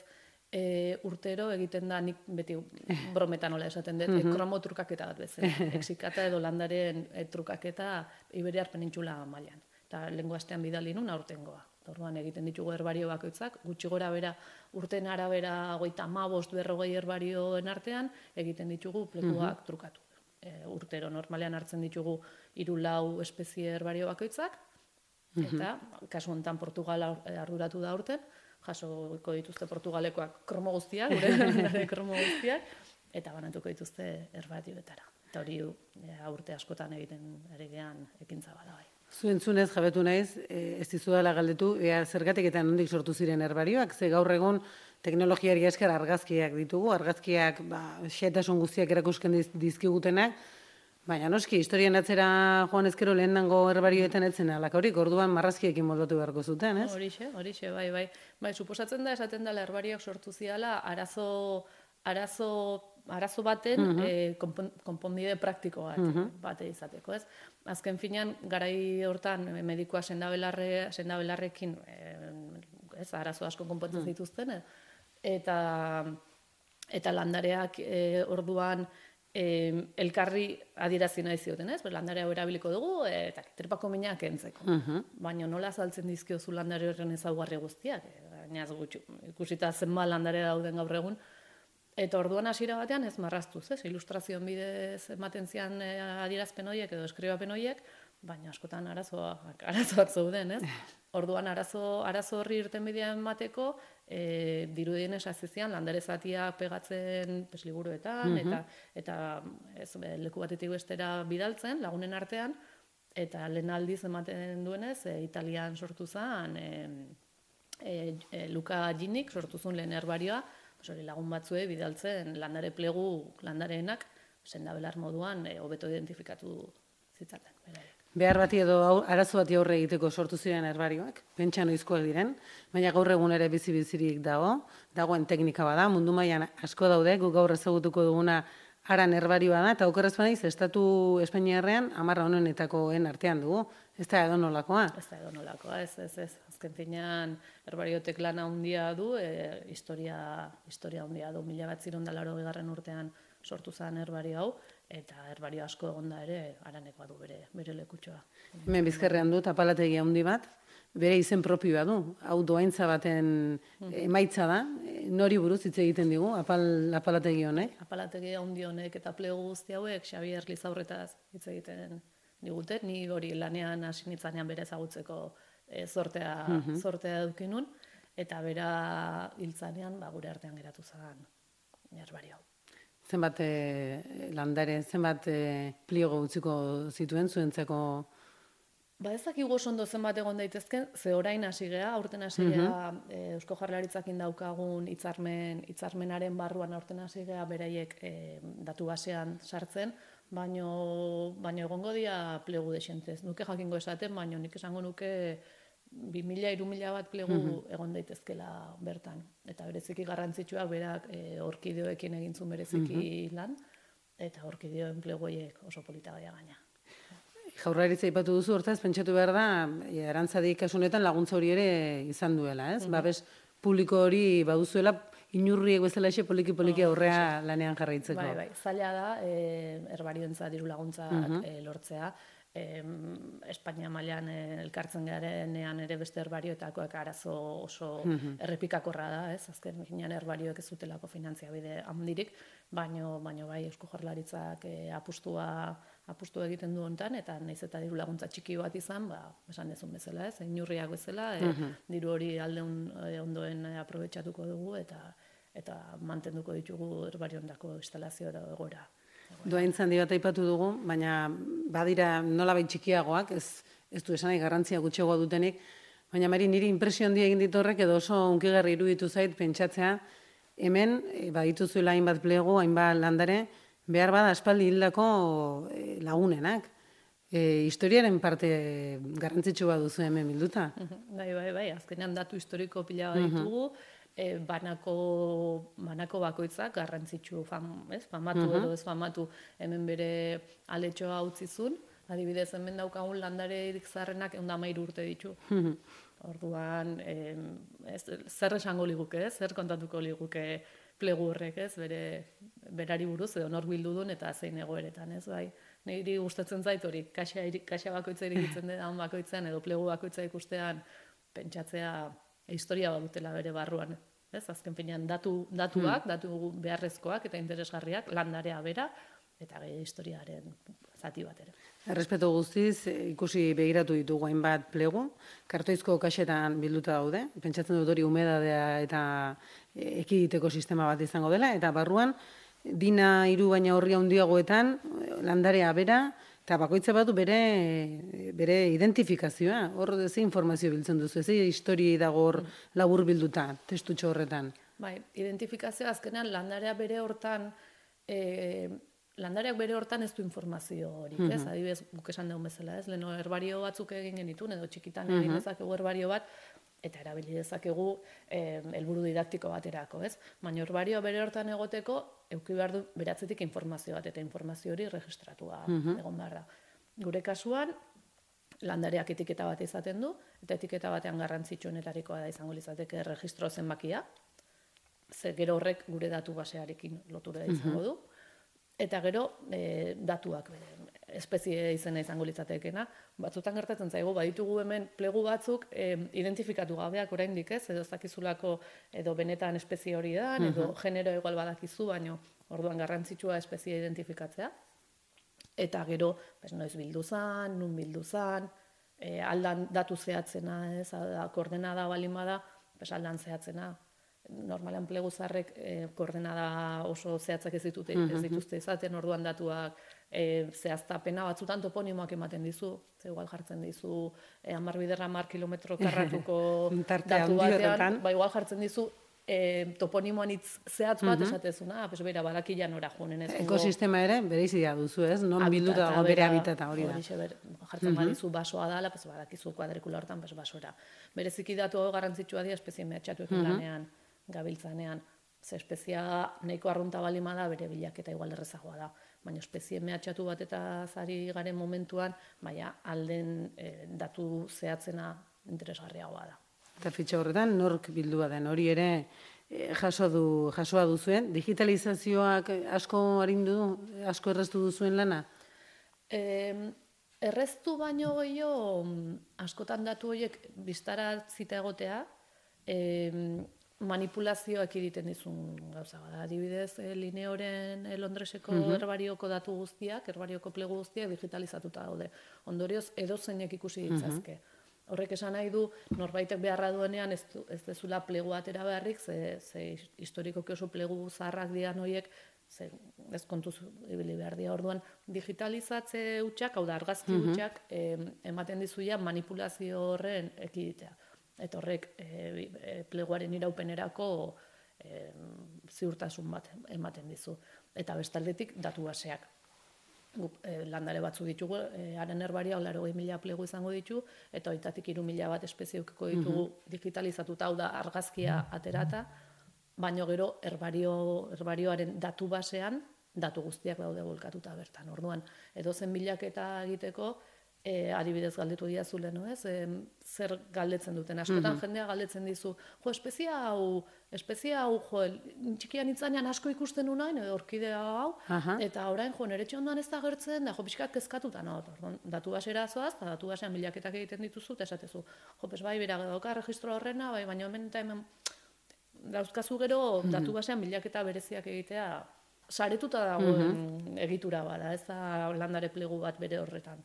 [SPEAKER 42] e, urtero egiten da, nik beti brometan nola esaten dut,
[SPEAKER 2] Mhm.
[SPEAKER 42] e, kromo trukaketa bat bezala. Exikata edo landaren e, trukaketa Iberiar penintxula mailan. Eta lengo astean bidali nun aurtengoa. Orduan egiten ditugu herbario bakoitzak, gutxi gora bera urten arabera goita amabost berrogei herbarioen artean, egiten ditugu plekuak
[SPEAKER 2] Mhm.
[SPEAKER 42] trukatu. E, urtero normalean hartzen ditugu hiru lau espezie herbario bakoitzak, eta kasu honetan Portugal ar- arduratu da urten, jasoko dituzte Portugalekoak kromo guztiak, gure kromo guztiak, eta banatuko dituzte herbatioetara. Eta hori e, urte askotan egiten ari gean ekintza bada bai.
[SPEAKER 2] Zuentzunez jabetu naiz, e, ez dizudala galdetu, ea zergatik eta nondik sortu ziren herbarioak, ze gaur egun teknologiari esker argazkiak ditugu, argazkiak ba, xetasun guztiak erakusken diz, dizkigutenak, baina noski, historian atzera joan ezkero lehen dango herbarioetan etzen alak orduan marrazkiekin moldatu beharko zuten, ez?
[SPEAKER 42] Horixe, horixe, bai, bai. Bai, suposatzen da, esaten dela herbarioak sortu ziala, arazo, arazo, arazo baten
[SPEAKER 2] Mhm.
[SPEAKER 42] eh, konpon- konponbide praktiko bat,
[SPEAKER 2] Mhm.
[SPEAKER 42] bate izateko, ez? Azken finean, garai hortan eh, medikua sendabelarre, sendabelarrekin eh, ez, arazo asko konpontzen
[SPEAKER 2] Mhm.
[SPEAKER 42] zituzten, eh? eta eta landareak e, orduan e, elkarri adierazi nahi zioten, ez? Landare hau erabiliko dugu e, eta tripako minak kentzeko.
[SPEAKER 2] Mhm.
[SPEAKER 42] Baina nola azaltzen dizkiozu landare horren ezaugarri guztiak? E, Gainaz gutxi, ikusita zenba landare dauden gaur egun, Eta orduan hasiera batean ez marraztuz, ez? Ilustrazioen bidez ematen zian e, adierazpen horiek edo eskribapen horiek, baina askotan arazoak, arazoak zeuden, ez? Orduan arazo, arazo horri irten bidea emateko, e, dirudienez hasi zian landare zatiak pegatzen pues, liburuetan,
[SPEAKER 2] Mhm.
[SPEAKER 42] eta, eta ez, leku batetik bestera bidaltzen, lagunen artean, eta lehen aldiz ematen duenez, e, Italian sortu zen, e, e, Luca Ginik sortu zuen lehen herbarioa, pues hori lagun batzue bidaltzen landare plegu landareenak sendabelar moduan e, hobeto identifikatu zitzaten. beraiek.
[SPEAKER 2] Behar bati edo arazo bati aurre egiteko sortu ziren herbarioak, pentsa noizkoak diren, baina gaur egun ere bizi-bizirik dago, dagoen teknika bada, mundu mailan asko daude, guk gaur ezagutuko duguna aran herbarioa da, eta okerrez banaiz, estatu Espainiarrean amarra honenetakoen artean dugu, ez da edo nolakoa.
[SPEAKER 42] Ez da edo nolakoa, ez, ez, ez. Azken finean, herbariotek lana handia du, e, historia, historia handia du, mila bat ziron garren urtean sortu zen herbario hau, eta herbario asko egonda ere, aranekoa du bere, bere lekutxoa.
[SPEAKER 2] Hemen bizkarrean dut apalategi handi bat, bere izen propioa du, hau doaintza baten emaitza da, nori buruz hitz egiten digu, apal, apalategi honek.
[SPEAKER 42] Apalategi handi honek eta plegu guzti hauek Xabier Lizaurretaz hitz egiten digute, ni hori lanean hasi nitzanean bere ezagutzeko e, zortea,
[SPEAKER 2] Mhm.
[SPEAKER 42] zortea edukinun, eta bera hiltzanean ba, gure artean geratu zen herbario hau.
[SPEAKER 2] Zenbat e, landare, zenbat e, pliego utziko zituen zuentzako
[SPEAKER 42] Ba ez dakigu ondo zenbat egon daitezken, ze orain hasi gea, aurten hasi gea, e, Eusko Jaurlaritzakin daukagun hitzarmen hitzarmenaren barruan aurten hasi gea beraiek e, datu basean sartzen, baino baino egongo dira plegu desentez. Nuke jakingo esaten, baino nik esango nuke 2000 3000 bat plegu
[SPEAKER 2] Mhm.
[SPEAKER 42] egon daitezkela bertan eta bereziki garrantzitsuak berak e, orkideoekin egin zuen bereziki lan eta orkideoen plegu horiek oso polita gaia gaina.
[SPEAKER 2] Jaurlaritza aipatu duzu, hortaz, pentsatu behar da, e, arantzadi kasunetan laguntza hori ere izan duela, ez?
[SPEAKER 42] Mhm.
[SPEAKER 2] Babes publiko hori baduzuela inurriek bezala xe poliki-poliki aurrea lanean jarraitzeko.
[SPEAKER 42] Bai, bai, zaila da, e, erbariontza diru laguntzak
[SPEAKER 2] Mhm.
[SPEAKER 42] e, lortzea. E, Espainia mailan e, elkartzen garenean ere beste herbarioetakoak arazo oso
[SPEAKER 2] Mhm.
[SPEAKER 42] errepikakorra da, ez? Azken finean herbarioek ez zutelako finantziabide handirik, baino baino bai Eusko Jaurlaritzak e, apustua apustu egiten du hontan eta naiz eta diru laguntza txiki bat izan, ba, esan dezun bezala, ez? Inurriak bezala, e,
[SPEAKER 2] Mhm.
[SPEAKER 42] diru hori aldeun e, ondoen e, aprobetxatuko dugu eta eta mantenduko ditugu herbariondako instalazio edo egoera.
[SPEAKER 2] Doain zandi bat aipatu dugu, baina badira nolabait txikiagoak, ez, ez du esanai garrantzia gutxegoa dutenik, baina mari niri impresio handia egin dit horrek edo oso unkigarri iruditu zait pentsatzea, hemen e, badituzuela hainbat plegu, hainbat landare, behar bada aspaldi hildako e, lagunenak. E, historiaren parte garrantzitsu bat duzu hemen bilduta.
[SPEAKER 42] Bai, bai, bai, azkenean datu historiko pila bat
[SPEAKER 2] Mhm.
[SPEAKER 42] ditugu, e, banako, banako bakoitzak garrantzitsu fam, ez, famatu
[SPEAKER 2] Mhm.
[SPEAKER 42] edo ez famatu hemen bere aletxoa utzi zuen, adibidez hemen daukagun landare zarrenak egun amairu urte ditu. Orduan, em, ez, zer esango liguke, ez? zer kontatuko liguke plegu horrek, ez? Bere, berari buruz edo nor bildu duen eta zein egoeretan, ez? Bai, niri gustatzen zait hori, kaxa, kaxa bakoitza irigitzen den bakoitzean edo plegu bakoitza ikustean pentsatzea historia bat dutela bere barruan. Ez, azken finean datu, datuak, datu beharrezkoak eta interesgarriak, landarea bera, eta gehi historiaren zati bat ere.
[SPEAKER 2] Errespetu guztiz, eh, ikusi begiratu ditugu hainbat plegu, kartoizko kaxetan bilduta daude, pentsatzen dut hori humedadea eta eh, ekiditeko sistema bat izango dela, eta barruan, dina hiru baina horri handiagoetan, eh, landarea bera, eta bakoitza batu bere, bere identifikazioa, hor ze informazio biltzen duzu, ze historiei dago hor labur bilduta, testutxo horretan.
[SPEAKER 42] Bai, identifikazioa azkenean landarea bere hortan e, landareak bere hortan ez du informazio horik, ez?
[SPEAKER 2] Mhm.
[SPEAKER 42] Adibidez, guk esan dugun bezala, ez? Leno herbario batzuk egin genitun edo txikitan egin
[SPEAKER 2] Mhm.
[SPEAKER 42] dezakegu herbario bat eta erabili dezakegu eh, helburu didaktiko baterako, ez? Baina herbario bere hortan egoteko eduki behar du beratzetik informazio bat eta informazio hori registratua
[SPEAKER 2] Mhm.
[SPEAKER 42] egon behar da. Gure kasuan landareak etiketa bat izaten du eta etiketa batean garrantzitsuenetarikoa da izango litzateke registro zenbakia, ze gero horrek gure datu basearekin lotura izango
[SPEAKER 2] Mhm.
[SPEAKER 42] du. Eta gero e, datuak bere espezie izena izango litzatekeena. Batzutan gertatzen zaigu baditugu hemen plegu batzuk e, identifikatu gabeak oraindik, ez? Edo ez dakizulako edo benetan espezie hori da, edo
[SPEAKER 2] Mhm.
[SPEAKER 42] genero igual badakizu, baino orduan garrantzitsua espezie identifikatzea. Eta gero, pues, noiz bildu zan, nun bildu zan, e, aldan datu zehatzena, ez, da, koordenada balin bada, pues, aldan zehatzena. Normalean plegu zarrek e, koordenada oso zehatzak ez, ditute, ez
[SPEAKER 2] Mhm.
[SPEAKER 42] dituzte izaten, orduan datuak e, zehaztapena batzutan toponimoak ematen dizu, ze igual jartzen dizu e, amar biderra amar kilometro karratuko datu batean, ba igual jartzen dizu e, toponimoan hitz zehatz bat
[SPEAKER 2] Mhm.
[SPEAKER 42] esatezuna, pues bera, badakila nora joanen ez.
[SPEAKER 2] Ekosistema ere bereizia duzu, ez? Non bilduta dago bere habitata hori da.
[SPEAKER 42] Horixe ber, jartzen
[SPEAKER 2] Mhm.
[SPEAKER 42] badizu basoa dala, pues badakizu kuadrikula hortan pues basora. Bereziki datu garrantzitsua dira espezie mehatxatuekin
[SPEAKER 2] Mhm.
[SPEAKER 42] lanean, gabiltzanean. Ze espezia nahiko arrunta balima da, bere bilaketa igual errezagoa da. Baina espezie mehatxatu bat eta zari garen momentuan, baina alden eh, datu zehatzena interesgarriagoa da.
[SPEAKER 2] Eta fitxa horretan, nork bildua den, hori ere eh, jaso du, jasoa duzuen. Digitalizazioak asko arindu du, asko erreztu duzuen lana?
[SPEAKER 42] E, erreztu baino gehiago mm, askotan datu horiek biztaratzita egotea, e, manipulazioak egiten dizun gauza bada. Adibidez, e, Lineoren e, Londreseko
[SPEAKER 2] Mhm.
[SPEAKER 42] herbarioko datu guztiak, herbarioko plegu guztiak digitalizatuta daude. Ondorioz, edozeinek ikusi
[SPEAKER 2] Mhm.
[SPEAKER 42] ditzazke. Horrek esan nahi du, norbaitek beharra duenean ez, du, ez dezula plegu atera beharrik, ze, ze historikoki oso plegu zaharrak dian horiek, ze, ez kontuz ibili behar dira. Orduan, digitalizatze hutsak, hau da, argazki
[SPEAKER 2] Mhm.
[SPEAKER 42] hutsak, em, ematen dizuia manipulazio horren ekiditea. Eta horrek e, pleguaren iraupenerako e, ziurtasun bat ematen dizu. Eta bestaldetik datu baseak. Guk e, landare batzu ditugu, e, haren herbaria laro mila plegu izango ditu, eta hoitatik iru mila bat espezieukiko ditugu digitalizatuta, hau da argazkia aterata, baino gero herbario, herbarioaren datu basean datu guztiak daude volkatuta bertan. Orduan, edozen bilaketa egiteko, e, adibidez galdetu diazu leno, ez? E, zer galdetzen duten. Askotan
[SPEAKER 44] Mhm.
[SPEAKER 42] jendea galdetzen dizu, jo, espezia hau, espezia hau, jo, txikian itzanean asko ikusten edo orkidea hau,
[SPEAKER 44] Aha.
[SPEAKER 42] eta orain, jo, nire txondoan ez da gertzen, da, jo, pixkat kezkatuta, no? Orduan, datu basera zoaz, eta datu basean bilaketak egiten dituzu, eta esatezu, jo, pues bai, bera, dauka registro horrena, bai, baina hemen eta hemen, dauzkazu gero,
[SPEAKER 44] Mhm.
[SPEAKER 42] datu basean bilaketa bereziak egitea, saretuta dagoen egitura bada, ez da landare plegu bat bere horretan.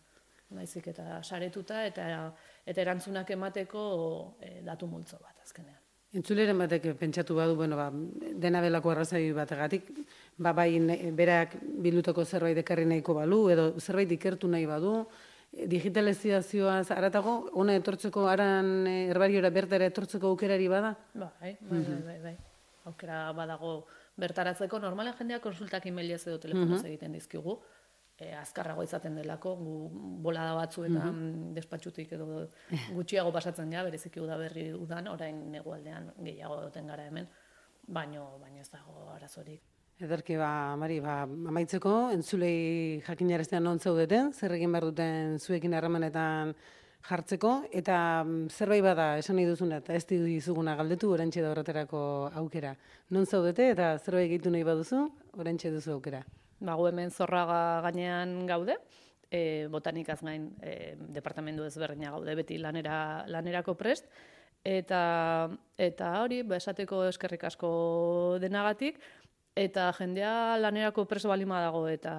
[SPEAKER 42] Naizik eta saretuta eta eta erantzunak emateko e, datu multzo bat azkenean.
[SPEAKER 2] Entzuleren batek pentsatu badu, bueno, ba, dena belako arrazoi bategatik, ba, bai berak bildutako zerbait ekarri nahiko balu, edo zerbait ikertu nahi badu, digitalizazioaz aratago, ona etortzeko aran e, herbariora bertara etortzeko aukerari bada?
[SPEAKER 42] Bai, bai, bai, bai, bai. Aukera badago bertaratzeko normalen jendeak konsultak emailez edo telefonoz
[SPEAKER 2] Mhm.
[SPEAKER 42] egiten dizkigu. E, azkarrago izaten delako, gu bolada batzuetan
[SPEAKER 2] Mhm.
[SPEAKER 42] despatxutik edo gutxiago pasatzen gara, bereziki udaberri udan, orain negualdean gehiago egoten gara hemen, baino, baino ez dago arazorik.
[SPEAKER 2] Ederki, ba, Mari, ba, amaitzeko, entzulei jakinaraztean non zaudeten, zer egin behar duten zuekin harremanetan jartzeko, eta mm, zerbait bada esan nahi duzuna, eta ez dizuguna galdetu, orantxe da horretarako aukera. Non zaudete, eta zerbait egitu nahi baduzu, orantxe duzu aukera.
[SPEAKER 42] Ba, gu hemen zorraga gainean gaude, e, botanikaz gain e, departamendu ezberdina gaude beti lanera, lanerako prest, eta, eta hori, ba, esateko eskerrik asko denagatik, eta jendea lanerako prest balima dago eta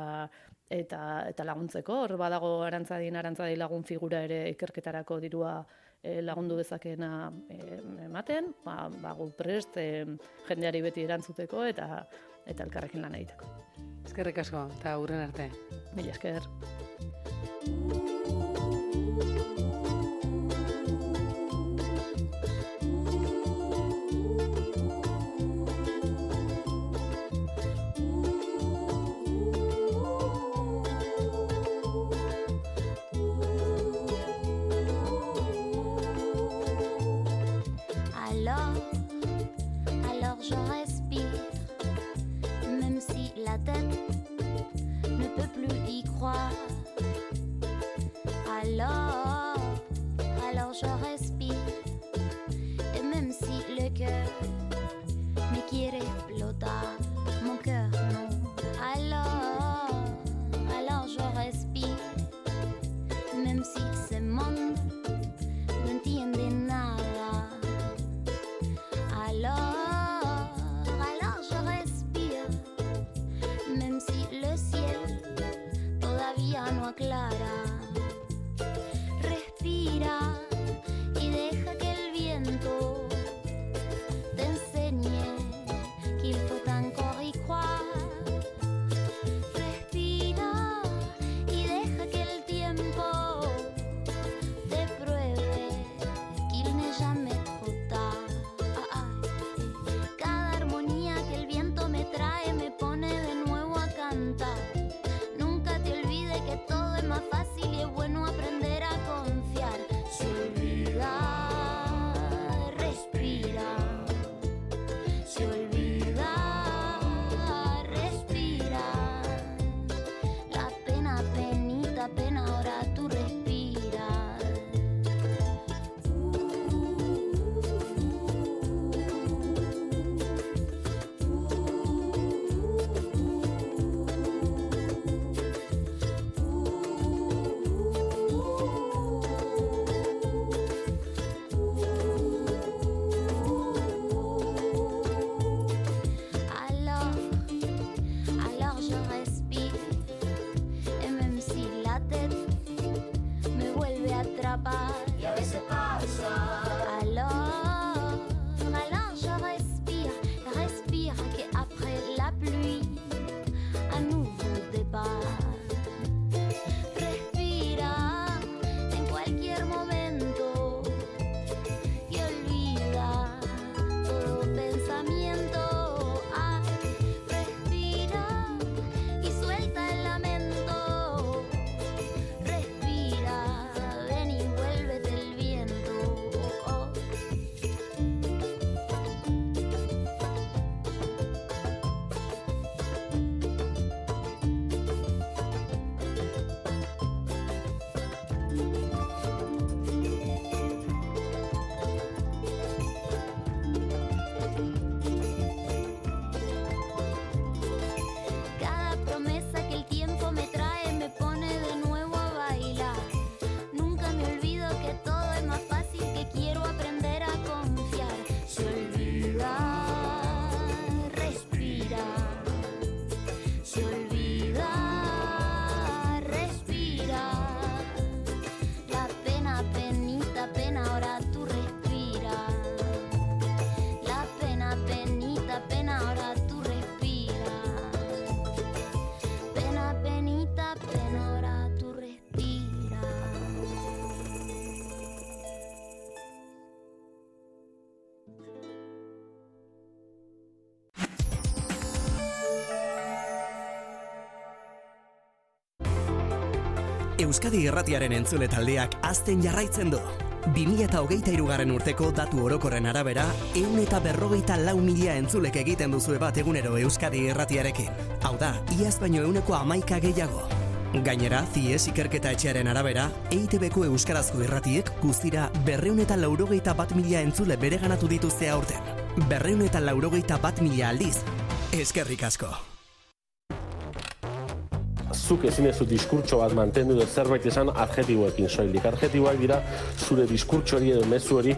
[SPEAKER 42] eta eta laguntzeko. Hor badago arantzadin arantzadi lagun figura ere ikerketarako dirua e, lagundu dezakeena e, ematen. Ba, ba gu prest e, jendeari beti erantzuteko eta eta elkarrekin lan egiteko
[SPEAKER 2] Eskerrik asko, eta hurren arte.
[SPEAKER 42] Mila esker.
[SPEAKER 35] Euskadi Irratiaren entzule taldeak azten jarraitzen du. 2008 garren urteko datu orokorren arabera, eun eta berrogeita lau mila entzulek egiten duzu bat egunero Euskadi Irratiarekin. Hau da, iaz baino euneko amaika gehiago. Gainera, zies ikerketa etxearen arabera, EITB-ko Euskarazko irratiek guztira berreun eta laurogeita bat mila entzule bereganatu dituzte aurten. Berreun eta laurogeita bat mila aldiz. Eskerrik asko.
[SPEAKER 45] Zuk ezin ez diskurtso bat mantendu dut zerbait esan adjetiboekin soilik. Adjetiboak dira zure diskurtsoari edo mezu hori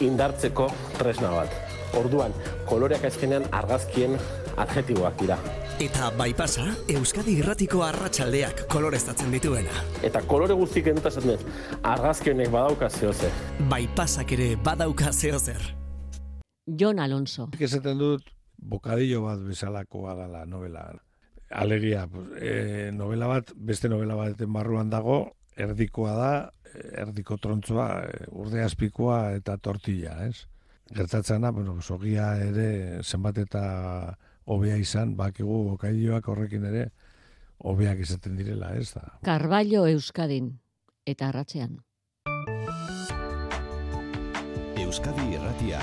[SPEAKER 45] indartzeko tresna bat. Orduan, koloreak azkenean argazkien adjetiboak dira.
[SPEAKER 35] Eta bai pasa, Euskadi irratiko arratsaldeak koloreztatzen dituena.
[SPEAKER 45] Eta kolore guztik enduta esaten dut, argazki honek badauka zehoze.
[SPEAKER 35] Bai pasak ere badauka zehozer.
[SPEAKER 46] Jon Alonso.
[SPEAKER 47] Esaten dut, bokadillo bat bezalakoa dela novela. Alegia, e, novela bat, beste novela baten barruan dago, erdikoa da, erdiko trontzoa, e, urde azpikoa eta tortilla, ez? Gertatzen da, bueno, sogia ere zenbat eta hobea izan, bakigu okailioak horrekin ere hobeak izaten direla, ez da.
[SPEAKER 46] Carballo Euskadin eta arratzean.
[SPEAKER 48] Euskadi Erratia